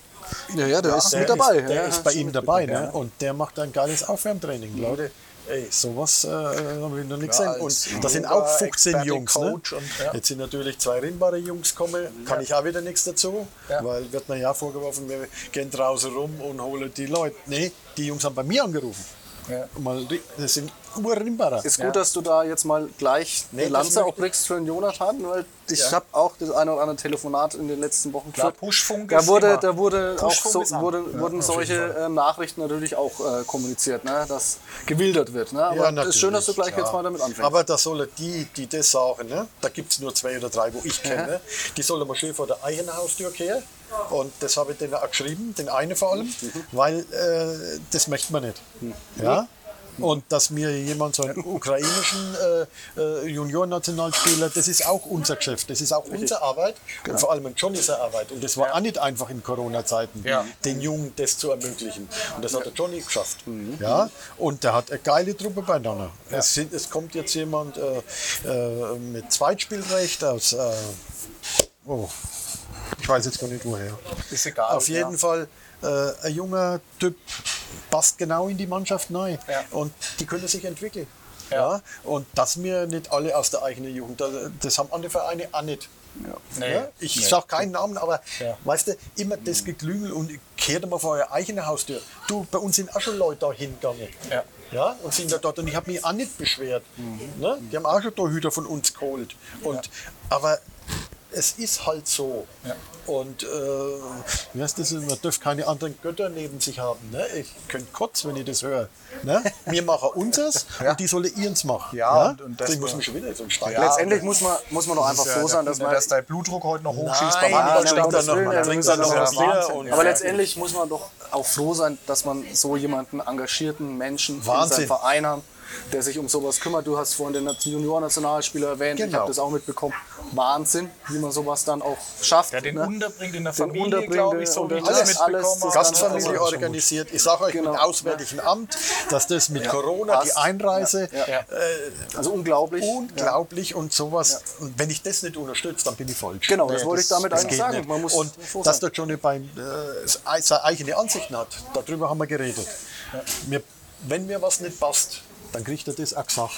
S2: Ja, ja, der ist
S3: Der
S2: mit dabei.
S3: Ist, der
S2: ja,
S3: ist bei ihm dabei, ne? Und der macht ein geiles Aufwärmtraining, Leute. Ey, sowas äh, habe ich noch nicht gesehen. Und da sind auch 15
S1: Experte,
S3: Jungs. Ne?
S1: Und, ja.
S3: Jetzt sind natürlich zwei Rinnbare Jungs gekommen, kann ich auch wieder nichts dazu,
S1: Ja.
S3: weil wird mir ja vorgeworfen, wir gehen draußen rum und holen die Leute. Nee, die Jungs haben bei mir angerufen.
S1: Ja.
S3: Mal, das sind Ur-Rinnbarer.
S2: Ist gut, dass du da jetzt mal gleich
S3: Nee,
S2: die Lanze auch brichst für den Jonathan, weil ich
S1: Ja.
S2: habe auch das eine oder andere Telefonat in den letzten Wochen
S1: Klar,
S2: geführt.
S1: Pushfunk
S2: Da wurde, da wurde auch
S1: Pushfunk
S2: so,
S1: ist an.
S2: wurde, wurden solche ähm, Nachrichten natürlich auch äh, kommuniziert, ne? dass gewildert wird. Ne? Aber es ist schön, dass du gleich
S3: klar.
S2: jetzt mal damit anfängst.
S3: Aber da sollen die, die das sagen, ne? da gibt es nur zwei oder drei, wo ich kenne, die sollen mal schön vor der eigenen Haustür kehren. Und das habe ich denen auch geschrieben, den einen vor allem, weil äh, das möchte man nicht. Ja? Und dass mir jemand so einen ukrainischen äh, äh, Juniorennationalspieler, das ist auch unser Geschäft, das ist auch unsere Arbeit und vor allem Johnnys Arbeit. Und das war auch nicht einfach in Corona-Zeiten,
S1: Ja.
S3: den Jungen das zu ermöglichen. Und das hat der Johnny geschafft. Ja? Und der hat eine geile Truppe beieinander. Es, sind, es kommt jetzt jemand äh, äh, mit Zweitspielrecht aus, äh, oh, ich weiß jetzt gar nicht woher.
S1: Ist egal.
S3: Auf jeden
S1: ja.
S3: Fall äh, ein junger Typ passt genau in die Mannschaft neu.
S1: Ja.
S3: Und die können sich entwickeln.
S1: Ja.
S3: Und dass wir nicht alle aus der eigenen Jugend, das- das haben andere Vereine auch nicht.
S1: Nee.
S3: Ja? Ich sage keinen Namen, aber
S1: Ja.
S3: weißt du, immer das Geklüngel und kehrt mal vor eure eigene Haustür. Du, bei uns sind auch schon Leute da hingegangen.
S1: Ja.
S3: Ja, und sind da dort und ich habe mich auch nicht beschwert. Ne? Die haben auch schon Torhüter von uns geholt. Und, Aber es ist halt so. Und äh, wie heißt das? Man darf keine anderen Götter neben sich haben. Ne? Ich könnte kurz, wenn ich das höre. Ne? Wir machen unseres und die sollen ihrs machen.
S1: Ja, und- und das
S3: Deswegen muss man schon wieder so ein Stein.
S1: Ja,
S2: Letztendlich muss man, muss man doch einfach
S1: Ja,
S2: froh sein, dass man.
S1: dass dein Blutdruck heute noch hochschießt beim
S3: Nein,
S1: Handballstand.
S3: ja,
S2: Gottes
S3: noch, man
S2: ja,
S3: trinkt
S2: das
S3: dann noch
S2: ja
S3: was leer
S2: Aber letztendlich muss man doch auch froh sein, dass man so jemanden engagierten Menschen in
S3: Wahnsinn.
S2: seinem Verein hat, der sich um sowas kümmert. Du hast vorhin den Juniorennationalspieler erwähnt, ich
S3: Genau.
S2: habe das auch mitbekommen. Wahnsinn, wie man sowas dann auch schafft.
S1: Der den
S2: ne?
S1: unterbringt in der
S2: Den
S1: Familie, glaube ich, so wie ich
S2: alles,
S1: das
S2: alles, das.
S3: Gastfamilie
S2: Also,
S3: organisiert. Ich sage euch
S2: Genau.
S3: mit Auswärtigen Amt, dass das mit Corona, die
S2: passt.
S3: Einreise,
S2: Ja, ja.
S3: Äh,
S2: Also unglaublich.
S3: unglaublich und sowas. Und wenn ich das nicht unterstütze, dann bin ich falsch.
S2: Genau, das wollte ich damit
S3: das
S2: eigentlich sagen. Man muss
S3: und dass der Johnny beim, äh, seine eigene Ansichten hat, darüber haben wir geredet. Wir, wenn mir was nicht passt, dann kriegt er das auch gesagt.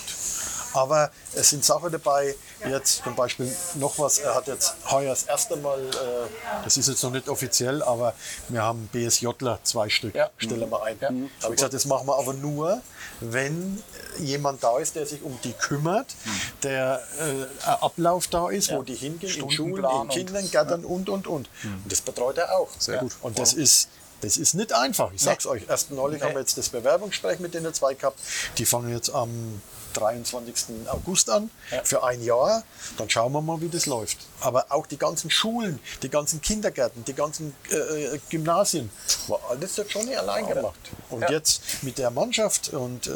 S3: Aber es sind Sachen dabei, jetzt zum Beispiel noch was, er hat jetzt heuer das erste Mal, äh, das ist jetzt noch nicht offiziell, aber wir haben BSJler zwei Stück,
S1: Ja.
S3: stellen wir ein.
S1: Ja.
S3: Da habe ich gesagt, das machen wir aber nur, wenn jemand da ist, der sich um die kümmert, der äh, Ablauf da ist, wo die hingehen, in Schulen, in Kindergärten und, und, und. Und das betreut er auch. Sehr
S1: gut.
S3: Und das ist, das ist nicht einfach. Ich sag's euch. Erst neulich haben wir jetzt das Bewerbungsgespräch mit denen zwei gehabt. Die fangen jetzt am 23. August an für ein Jahr. Dann schauen wir mal, wie das läuft. Aber auch die ganzen Schulen, die ganzen Kindergärten, die ganzen äh, Gymnasien, war alles der Johnny allein gemacht. Und
S1: Ja.
S3: jetzt mit der Mannschaft und äh,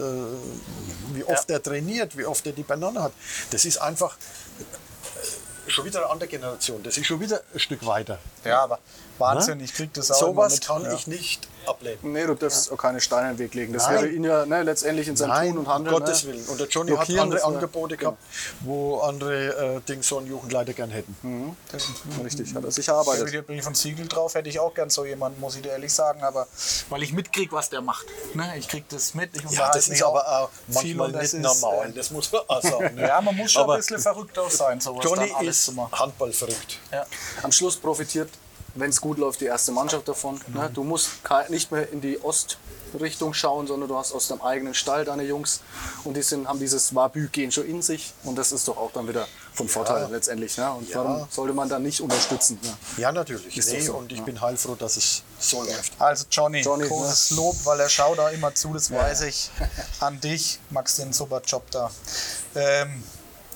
S3: wie oft er trainiert, wie oft er die Banane hat, das ist einfach äh, schon wieder eine andere Generation. Das ist schon wieder ein Stück weiter.
S1: Ja, aber Wahnsinn,
S3: Ne?
S1: ich krieg das auch
S3: Sowas
S1: mit.
S3: kann
S1: ja.
S3: ich nicht ablehnen.
S2: Nee, du darfst auch keine Steine in den Weg legen. Das
S3: Nein.
S2: wäre ihn ja ne, letztendlich in seinem
S3: Nein,
S2: Tun und
S3: um
S2: Handeln.
S3: Gottes
S2: ne?
S3: Willen. Und der Johnny hat
S2: Blockieren,
S3: andere
S2: das wär-
S3: Angebote gehabt, wo andere äh, Dings so einen Jugendleiter gern hätten.
S2: Richtig, hat er sich
S1: Da
S2: erarbeitet.
S1: hier Brief und Siegel drauf, hätte ich auch gern so jemanden, muss ich dir ehrlich sagen, aber weil ich mitkrieg, was der macht. Ne? Ich krieg das mit. Ich
S3: Ja, das ist aber auch
S1: viel
S3: manchmal nicht
S1: ist,
S3: normal.
S1: äh,
S3: Das muss man auch sagen. ne?
S1: Ja, man muss schon
S3: Aber
S1: ein bisschen verrückt auch sein, sowas
S3: Johnny
S1: dann alles
S3: ist
S1: zu machen.
S3: Handballverrückt.
S1: Ja.
S2: Am Schluss profitiert, wenn es gut läuft, die erste Mannschaft davon. Ne? Du musst nicht mehr in die Ostrichtung schauen, sondern du hast aus deinem eigenen Stall deine Jungs und die sind, haben dieses Wabü-Gen schon in sich und das ist doch auch dann wieder von Vorteil letztendlich. Ne? Und warum sollte man dann nicht unterstützen? Ne?
S3: Ja, natürlich. Nee,
S2: so,
S3: und ich bin heilfroh, dass es so läuft.
S1: Also Johnny,
S2: Johnny,
S1: großes Lob, weil er schaut da immer zu, das weiß ich. An dich, Max, den super Job da. Ähm,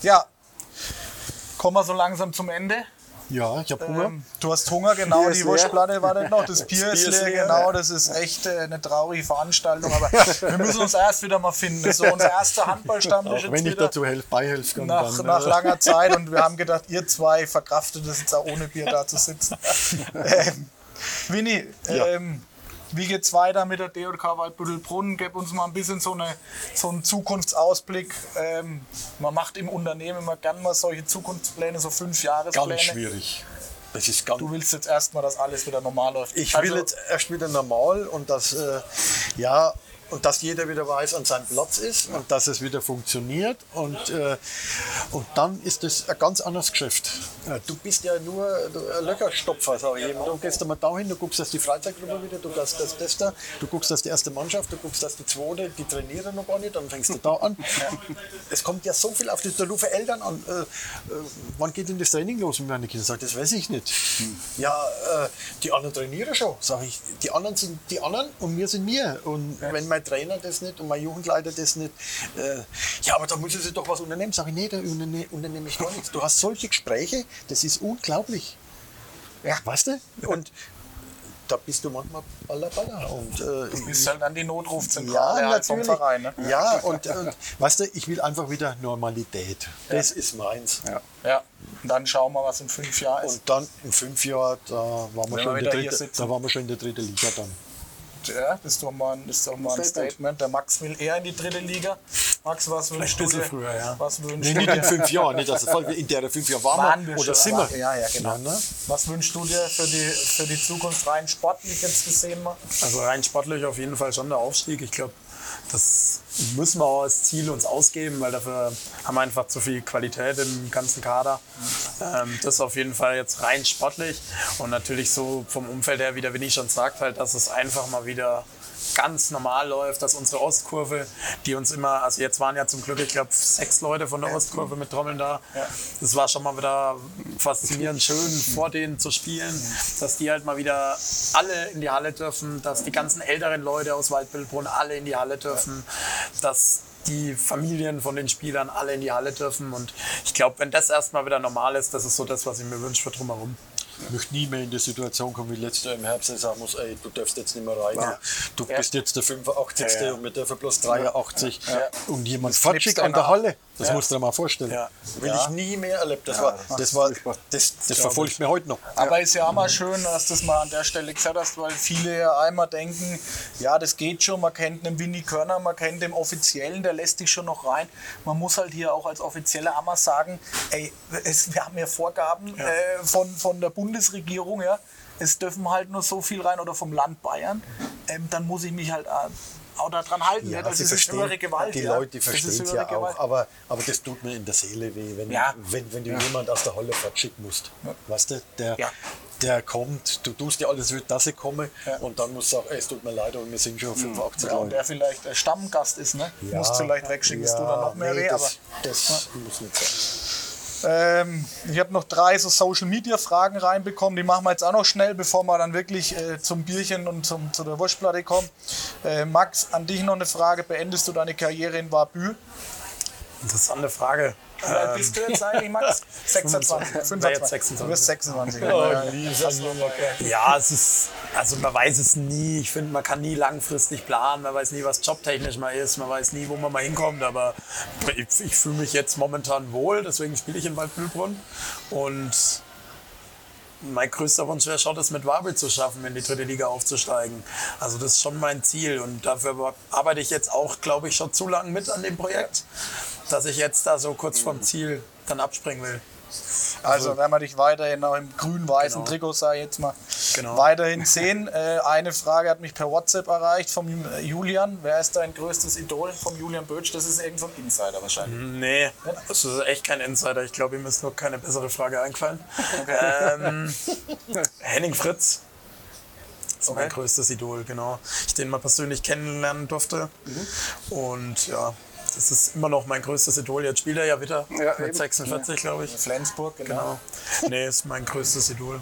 S1: ja, kommen wir so langsam zum Ende.
S3: Ja, ich habe Hunger.
S1: Ähm, du hast Hunger, genau,
S2: Bier
S1: die. Wurstplatte war nicht noch, das Bier ist
S3: Bier ist
S1: leer,
S3: leer.
S1: genau, das ist echt äh, eine traurige Veranstaltung, aber wir müssen uns erst wieder mal finden. Das ist so unser erster Handballstammtisch
S3: Auch wenn ich dazu helfe, beihelfen kann,
S1: nach,
S3: dann,
S1: nach
S3: äh,
S1: langer Zeit und wir haben gedacht, ihr zwei verkraftet es jetzt auch ohne Bier da zu sitzen. ähm, Winnie,
S3: Ja.
S1: ähm, wie geht's weiter mit der DJK Waldbüttelbrunn? Gib uns mal ein bisschen so, eine, so einen Zukunftsausblick. Ähm, man macht im Unternehmen immer gern mal solche Zukunftspläne, so fünf Jahrespläne.
S3: ganz schwierig. Das ist ganz
S1: Du willst jetzt erstmal, dass alles wieder normal läuft.
S3: Ich
S1: Also,
S3: will jetzt erst wieder normal und dass, äh, ja, und dass jeder wieder weiß, an seinem Platz ist und dass es wieder funktioniert. Und, äh, und dann ist es ein ganz anderes Geschäft. Äh, Du bist ja nur ein Löcherstopfer, sag ich eben. Du gehst einmal dahin, du guckst, dass die Freizeitgruppe wieder, du guckst, dass das da, du guckst, dass die erste Mannschaft, du guckst, dass die zweite, die trainieren noch gar nicht, dann fängst du da an. Es kommt ja so viel auf die, da rufen Eltern an. Äh, äh, wann geht denn das Training los mit meinen Kindern? Sag, das weiß ich nicht. Ja, äh, die anderen trainieren schon. Sag ich, die anderen sind die anderen und wir sind wir. Und wenn mein Trainer das nicht und mein Jugendleiter das nicht, äh, ja, aber da müssen sie doch was unternehmen. Sag ich, nee, da unterne unternehme ich gar nichts. Du hast solche Gespräche, das ist unglaublich.
S1: Ja.
S3: Weißt du? Und da bist du manchmal baller baller. Und, äh,
S1: Du bist halt an die Notrufzentrale
S3: ja,
S1: halt vom. Verein. Ne?
S3: Ja, und, und weißt du, ich will einfach wieder Normalität. Das ist meins.
S2: Ja.
S1: Ja. Und dann schauen wir, was in fünf Jahren ist.
S3: Und dann in fünf Jahren, da waren wir,
S1: Wenn wir
S3: schon in
S1: wieder
S3: der
S1: hier
S3: dritte,
S1: sitzen.
S3: da waren wir schon in der dritten Liga dann.
S1: Ja, das ist doch mal, ein- ist doch mal ein
S2: Statement.
S1: Statement. Der Max will eher in die dritte Liga. Max, was wünschst du dir?
S4: früher, ja.
S1: Was wünschst
S3: Nee,
S1: du
S3: nicht in fünf Jahren, nicht, dass es in der fünf Jahren waren,
S1: Waren
S3: wir, oder sind wir.
S1: ja, ja, genau.
S3: Ja, ne?
S1: Was wünschst du dir für die, für die Zukunft rein sportlich jetzt gesehen mal?
S4: Also rein sportlich auf jeden Fall schon der Aufstieg. Ich glaube, das müssen wir auch als Ziel uns ausgeben, weil dafür haben wir einfach zu viel Qualität im ganzen Kader. Ähm, das auf jeden Fall jetzt rein sportlich und natürlich so vom Umfeld her, wie der Winnie schon sagt, halt, dass es einfach mal wieder ganz normal läuft, dass unsere Ostkurve, die uns immer, also jetzt waren ja zum Glück, ich glaube, sechs Leute von der Ostkurve mit Trommeln da. Das war schon mal wieder faszinierend schön, vor denen zu spielen, dass die halt mal wieder alle in die Halle dürfen, dass die ganzen älteren Leute aus Waldbildbrunn alle in die Halle dürfen, dass die Familien von den Spielern alle in die Halle dürfen. Und ich glaube, wenn das erstmal wieder normal ist, das ist so das, was ich mir wünsche für drumherum.
S3: Ich möchte nie mehr in die Situation kommen wie letztes Jahr im Herbst, ich sagen muss, ey, du darfst jetzt nicht mehr rein. Du bist jetzt der 85.
S1: Ja, ja.
S3: und wir dürfen bloß 83. Und jemand fatschig an der. Halle. Das musst du dir mal vorstellen.
S4: Ja.
S3: Will
S1: Ja.
S3: ich nie mehr erleben. Das, war, das, war, das, das verfolgt mir heute noch.
S1: Aber ist ja auch mal schön, dass du das mal an der Stelle gesagt hast, weil viele ja einmal denken, ja, das geht schon, man kennt den Winnie Körner, man kennt den Offiziellen, der lässt dich schon noch rein. Man muss halt hier auch als Offizieller einmal sagen, ey, es, wir haben ja Vorgaben Äh, von, von der Bundesregierung, ja. Es dürfen halt nur so viel rein oder vom Land Bayern. Ähm, dann muss ich mich halt auch, daran halten. Ja, das ist
S3: verstehen-
S1: höhere Gewalt.
S3: Die
S1: ja.
S3: Leute die verstehen es ja
S1: Gewalt.
S3: auch, aber, aber das tut mir in der Seele weh, wenn,
S1: Ja.
S3: wenn, wenn du jemand aus der Halle fortschicken musst. Weißt du, der,
S1: Ja.
S3: der kommt, du tust ja alles, wird, dass ich komme
S1: Ja.
S3: und dann musst du sagen, ey, es tut mir leid, aber wir sind schon 85
S1: Ja, und der vielleicht äh, Stammgast ist, ne?
S3: Ja,
S1: Musst vielleicht wegschicken, es
S3: ja,
S1: tut dann noch mehr
S3: nee,
S1: weh. Aber
S3: Das, das muss nicht sein.
S1: Ähm, ich habe noch drei so Social Media Fragen reinbekommen, die machen wir jetzt auch noch schnell, bevor wir dann wirklich äh, zum Bierchen und zum, zu der Wurstplatte kommen. Äh, Max, an dich noch eine Frage: Beendest du deine Karriere in Wabü?
S4: Interessante Frage.
S1: Wie alt bist du jetzt eigentlich, Max? 26, 25.
S4: Wer jetzt 26?
S1: Du bist 26.
S3: Oh,
S1: ja.
S4: Ja, es ist, also man weiß es nie. Ich finde, man kann nie langfristig planen. Man weiß nie, was jobtechnisch mal ist. Man weiß nie, wo man mal hinkommt. Aber ich, ich fühle mich jetzt momentan wohl. Deswegen spiele ich in Waldbühlbrunn. Und mein größter Wunsch wäre schon, das mit Wabel zu schaffen, in die dritte Liga aufzusteigen. Also das ist schon mein Ziel. Und dafür arbeite ich jetzt auch, glaube ich, schon zu lange mit an dem Projekt, dass ich jetzt da so kurz vorm Ziel dann abspringen will.
S1: Also, wenn wir dich weiterhin auch im grün-weißen
S4: Genau.
S1: Trikot, sag ich jetzt mal,
S4: Genau.
S1: weiterhin sehen. Äh, eine Frage hat mich per WhatsApp erreicht vom äh, Julian. Wer ist dein größtes Idol vom Julian Bötsch? Das ist irgendein Insider wahrscheinlich.
S4: Nee, das ist echt kein Insider. Ich glaube, ihm ist noch keine bessere Frage eingefallen. Ähm, Henning Fritz. Das ist mein
S1: Okay.
S4: größtes Idol, genau. Ich den mal persönlich kennenlernen durfte. Und ja, das ist immer noch mein größtes Idol. Jetzt spielt er ja wieder
S2: Ja,
S4: mit
S2: eben.
S4: 46, glaube ich.
S1: Flensburg, genau.
S4: Genau. Nee, ist mein größtes Idol.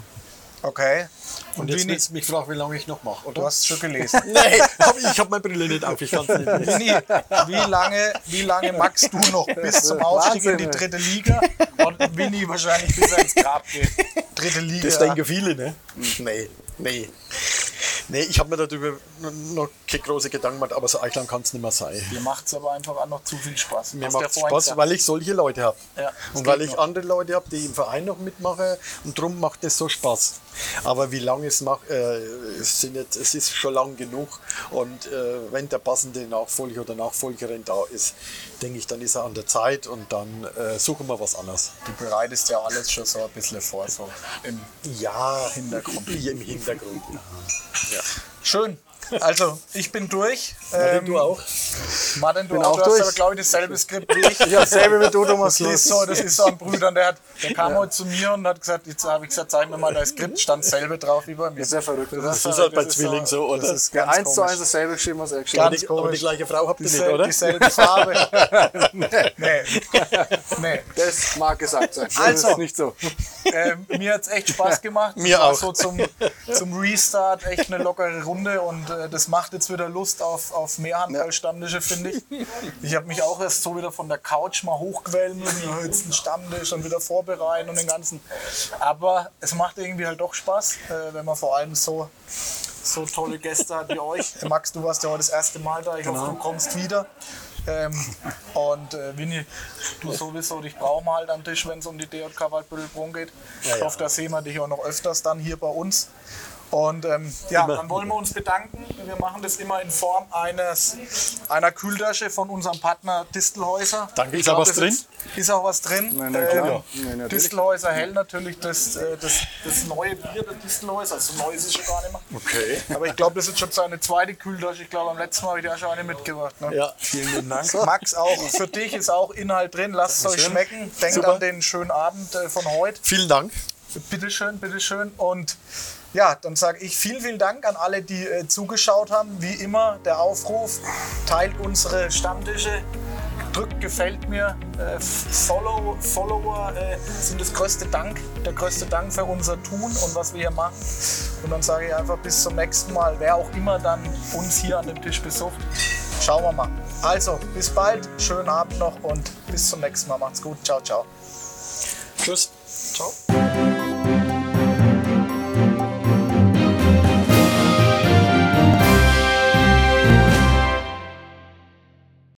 S1: Okay.
S3: Und
S1: Und
S3: jetzt
S1: Winnie,
S3: willst du mich fragen, wie lange ich noch mache, oder?
S1: du hast es schon gelesen.
S3: Nee, hab, ich habe meine Brille nicht auf, ich kann es nicht lesen.
S1: Winnie, wie lange, wie lange magst du noch bis zum Aufstieg in die dritte Liga? Und Winnie wahrscheinlich bis er ins Grab geht. Dritte Liga.
S3: Das denken viele, ne? Nee, nee. Nee, ich habe mir darüber noch keine große Gedanken gemacht, aber so Eichland kann es nicht mehr sein.
S1: Mir macht es aber einfach auch noch zu viel Spaß.
S3: Mir macht
S1: vorhin
S3: Spaß,
S1: gesagt.
S3: weil ich solche Leute habe.
S1: Ja,
S3: und weil ich
S1: noch.
S3: andere Leute habe, die im Verein noch mitmachen und darum macht es so Spaß. Aber wie lange es macht, äh, es, sind jetzt, es ist schon lang genug und äh, wenn der passende Nachfolger oder Nachfolgerin da ist, denke ich, dann ist er an der Zeit und dann äh, suchen wir was anderes.
S1: Du bereitest ja alles schon so ein bisschen vor, so im
S3: Ja,
S1: Hintergrund.
S3: Im Hintergrund. Ja.
S1: Schön. Also, ich bin durch.
S3: Martin,
S1: Ähm,
S3: du auch?
S1: Martin, du
S2: Bin
S1: auch.
S2: auch
S1: Du hast
S2: durch.
S1: aber, glaube ich, dasselbe Skript wie ich.
S2: Ja, selbe wie du, Thomas.
S1: Das ist so, das ist so ein Brüder, der, hat, der kam heute zu mir und hat gesagt, jetzt habe ich gesagt, zeig mir mal dein Skript, stand dasselbe drauf wie bei mir.
S2: Ist ja verrückt, oder?
S3: Das ist halt bei Zwillingen so, oder?
S1: Das ist
S2: Ja,
S1: ganz
S2: eins zu
S1: komisch.
S2: eins dasselbe geschrieben, was er geschrieben hat.
S3: Aber die gleiche Frau habt ihr nicht, oder?
S1: Dieselbe Farbe. nee. nee.
S2: Das mag gesagt sein. Das
S1: Also.
S2: ist nicht so.
S1: Ähm, mir hat es echt Spaß gemacht.
S3: Mir
S1: Das war
S3: auch.
S1: So zum, zum Restart echt eine lockere Runde und das macht jetzt wieder Lust auf, auf mehr Handballstammtische, finde ich. Ich habe mich auch erst so wieder von der Couch mal hochquälen müssen, ja, jetzt ein Stammtisch und wieder vorbereiten und den ganzen. Aber es macht irgendwie halt doch Spaß, äh, wenn man vor allem so, so tolle Gäste hat wie euch. Äh, Max, du warst ja heute das erste Mal da. Ich hoffe, du kommst wieder. Ähm, und äh, Winnie, du sowieso, dich brauchen wir halt am Tisch, wenn es um die DJK Waldbüttelbrunn geht. Ich hoffe, da sehen wir dich auch noch öfters dann hier bei uns. Und ähm, ja, dann wollen wir uns bedanken. Wir machen das immer in Form eines, einer Kühltasche von unserem Partner Distelhäuser.
S3: Danke,
S1: Ich
S3: ist auch
S1: glaub,
S3: was drin?
S1: Ist, ist auch was drin.
S2: Nein, nein, klar.
S1: Ähm,
S2: Nein.
S1: Distelhäuser Hell natürlich das, äh, das, das neue Bier der Distelhäuser. Also neu ist es schon gar nicht mehr.
S3: Okay.
S1: Aber ich glaube, das ist schon seine zweite Kühltasche. Ich glaube, am letzten Mal habe ich dir auch schon eine mitgebracht. Ne?
S3: Ja.
S4: Vielen Dank.
S1: Max, auch für dich ist auch Inhalt drin. Lasst es euch schmecken. Denkt
S3: Super.
S1: an den schönen Abend äh, von heute.
S3: Vielen Dank.
S1: Bitteschön, bitteschön. Und Ja, dann sage ich vielen, vielen Dank an alle, die äh, zugeschaut haben. Wie immer der Aufruf, teilt unsere Stammtische, drückt gefällt mir, äh, Follow, Follower äh, sind das größte Dank, der größte Dank für unser Tun und was wir hier machen. Und dann sage ich einfach bis zum nächsten Mal, wer auch immer dann uns hier an dem Tisch besucht. Schauen wir mal. Also, bis bald, schönen Abend noch und bis zum nächsten Mal. Macht's gut. Ciao, ciao.
S3: Tschüss.
S1: Ciao.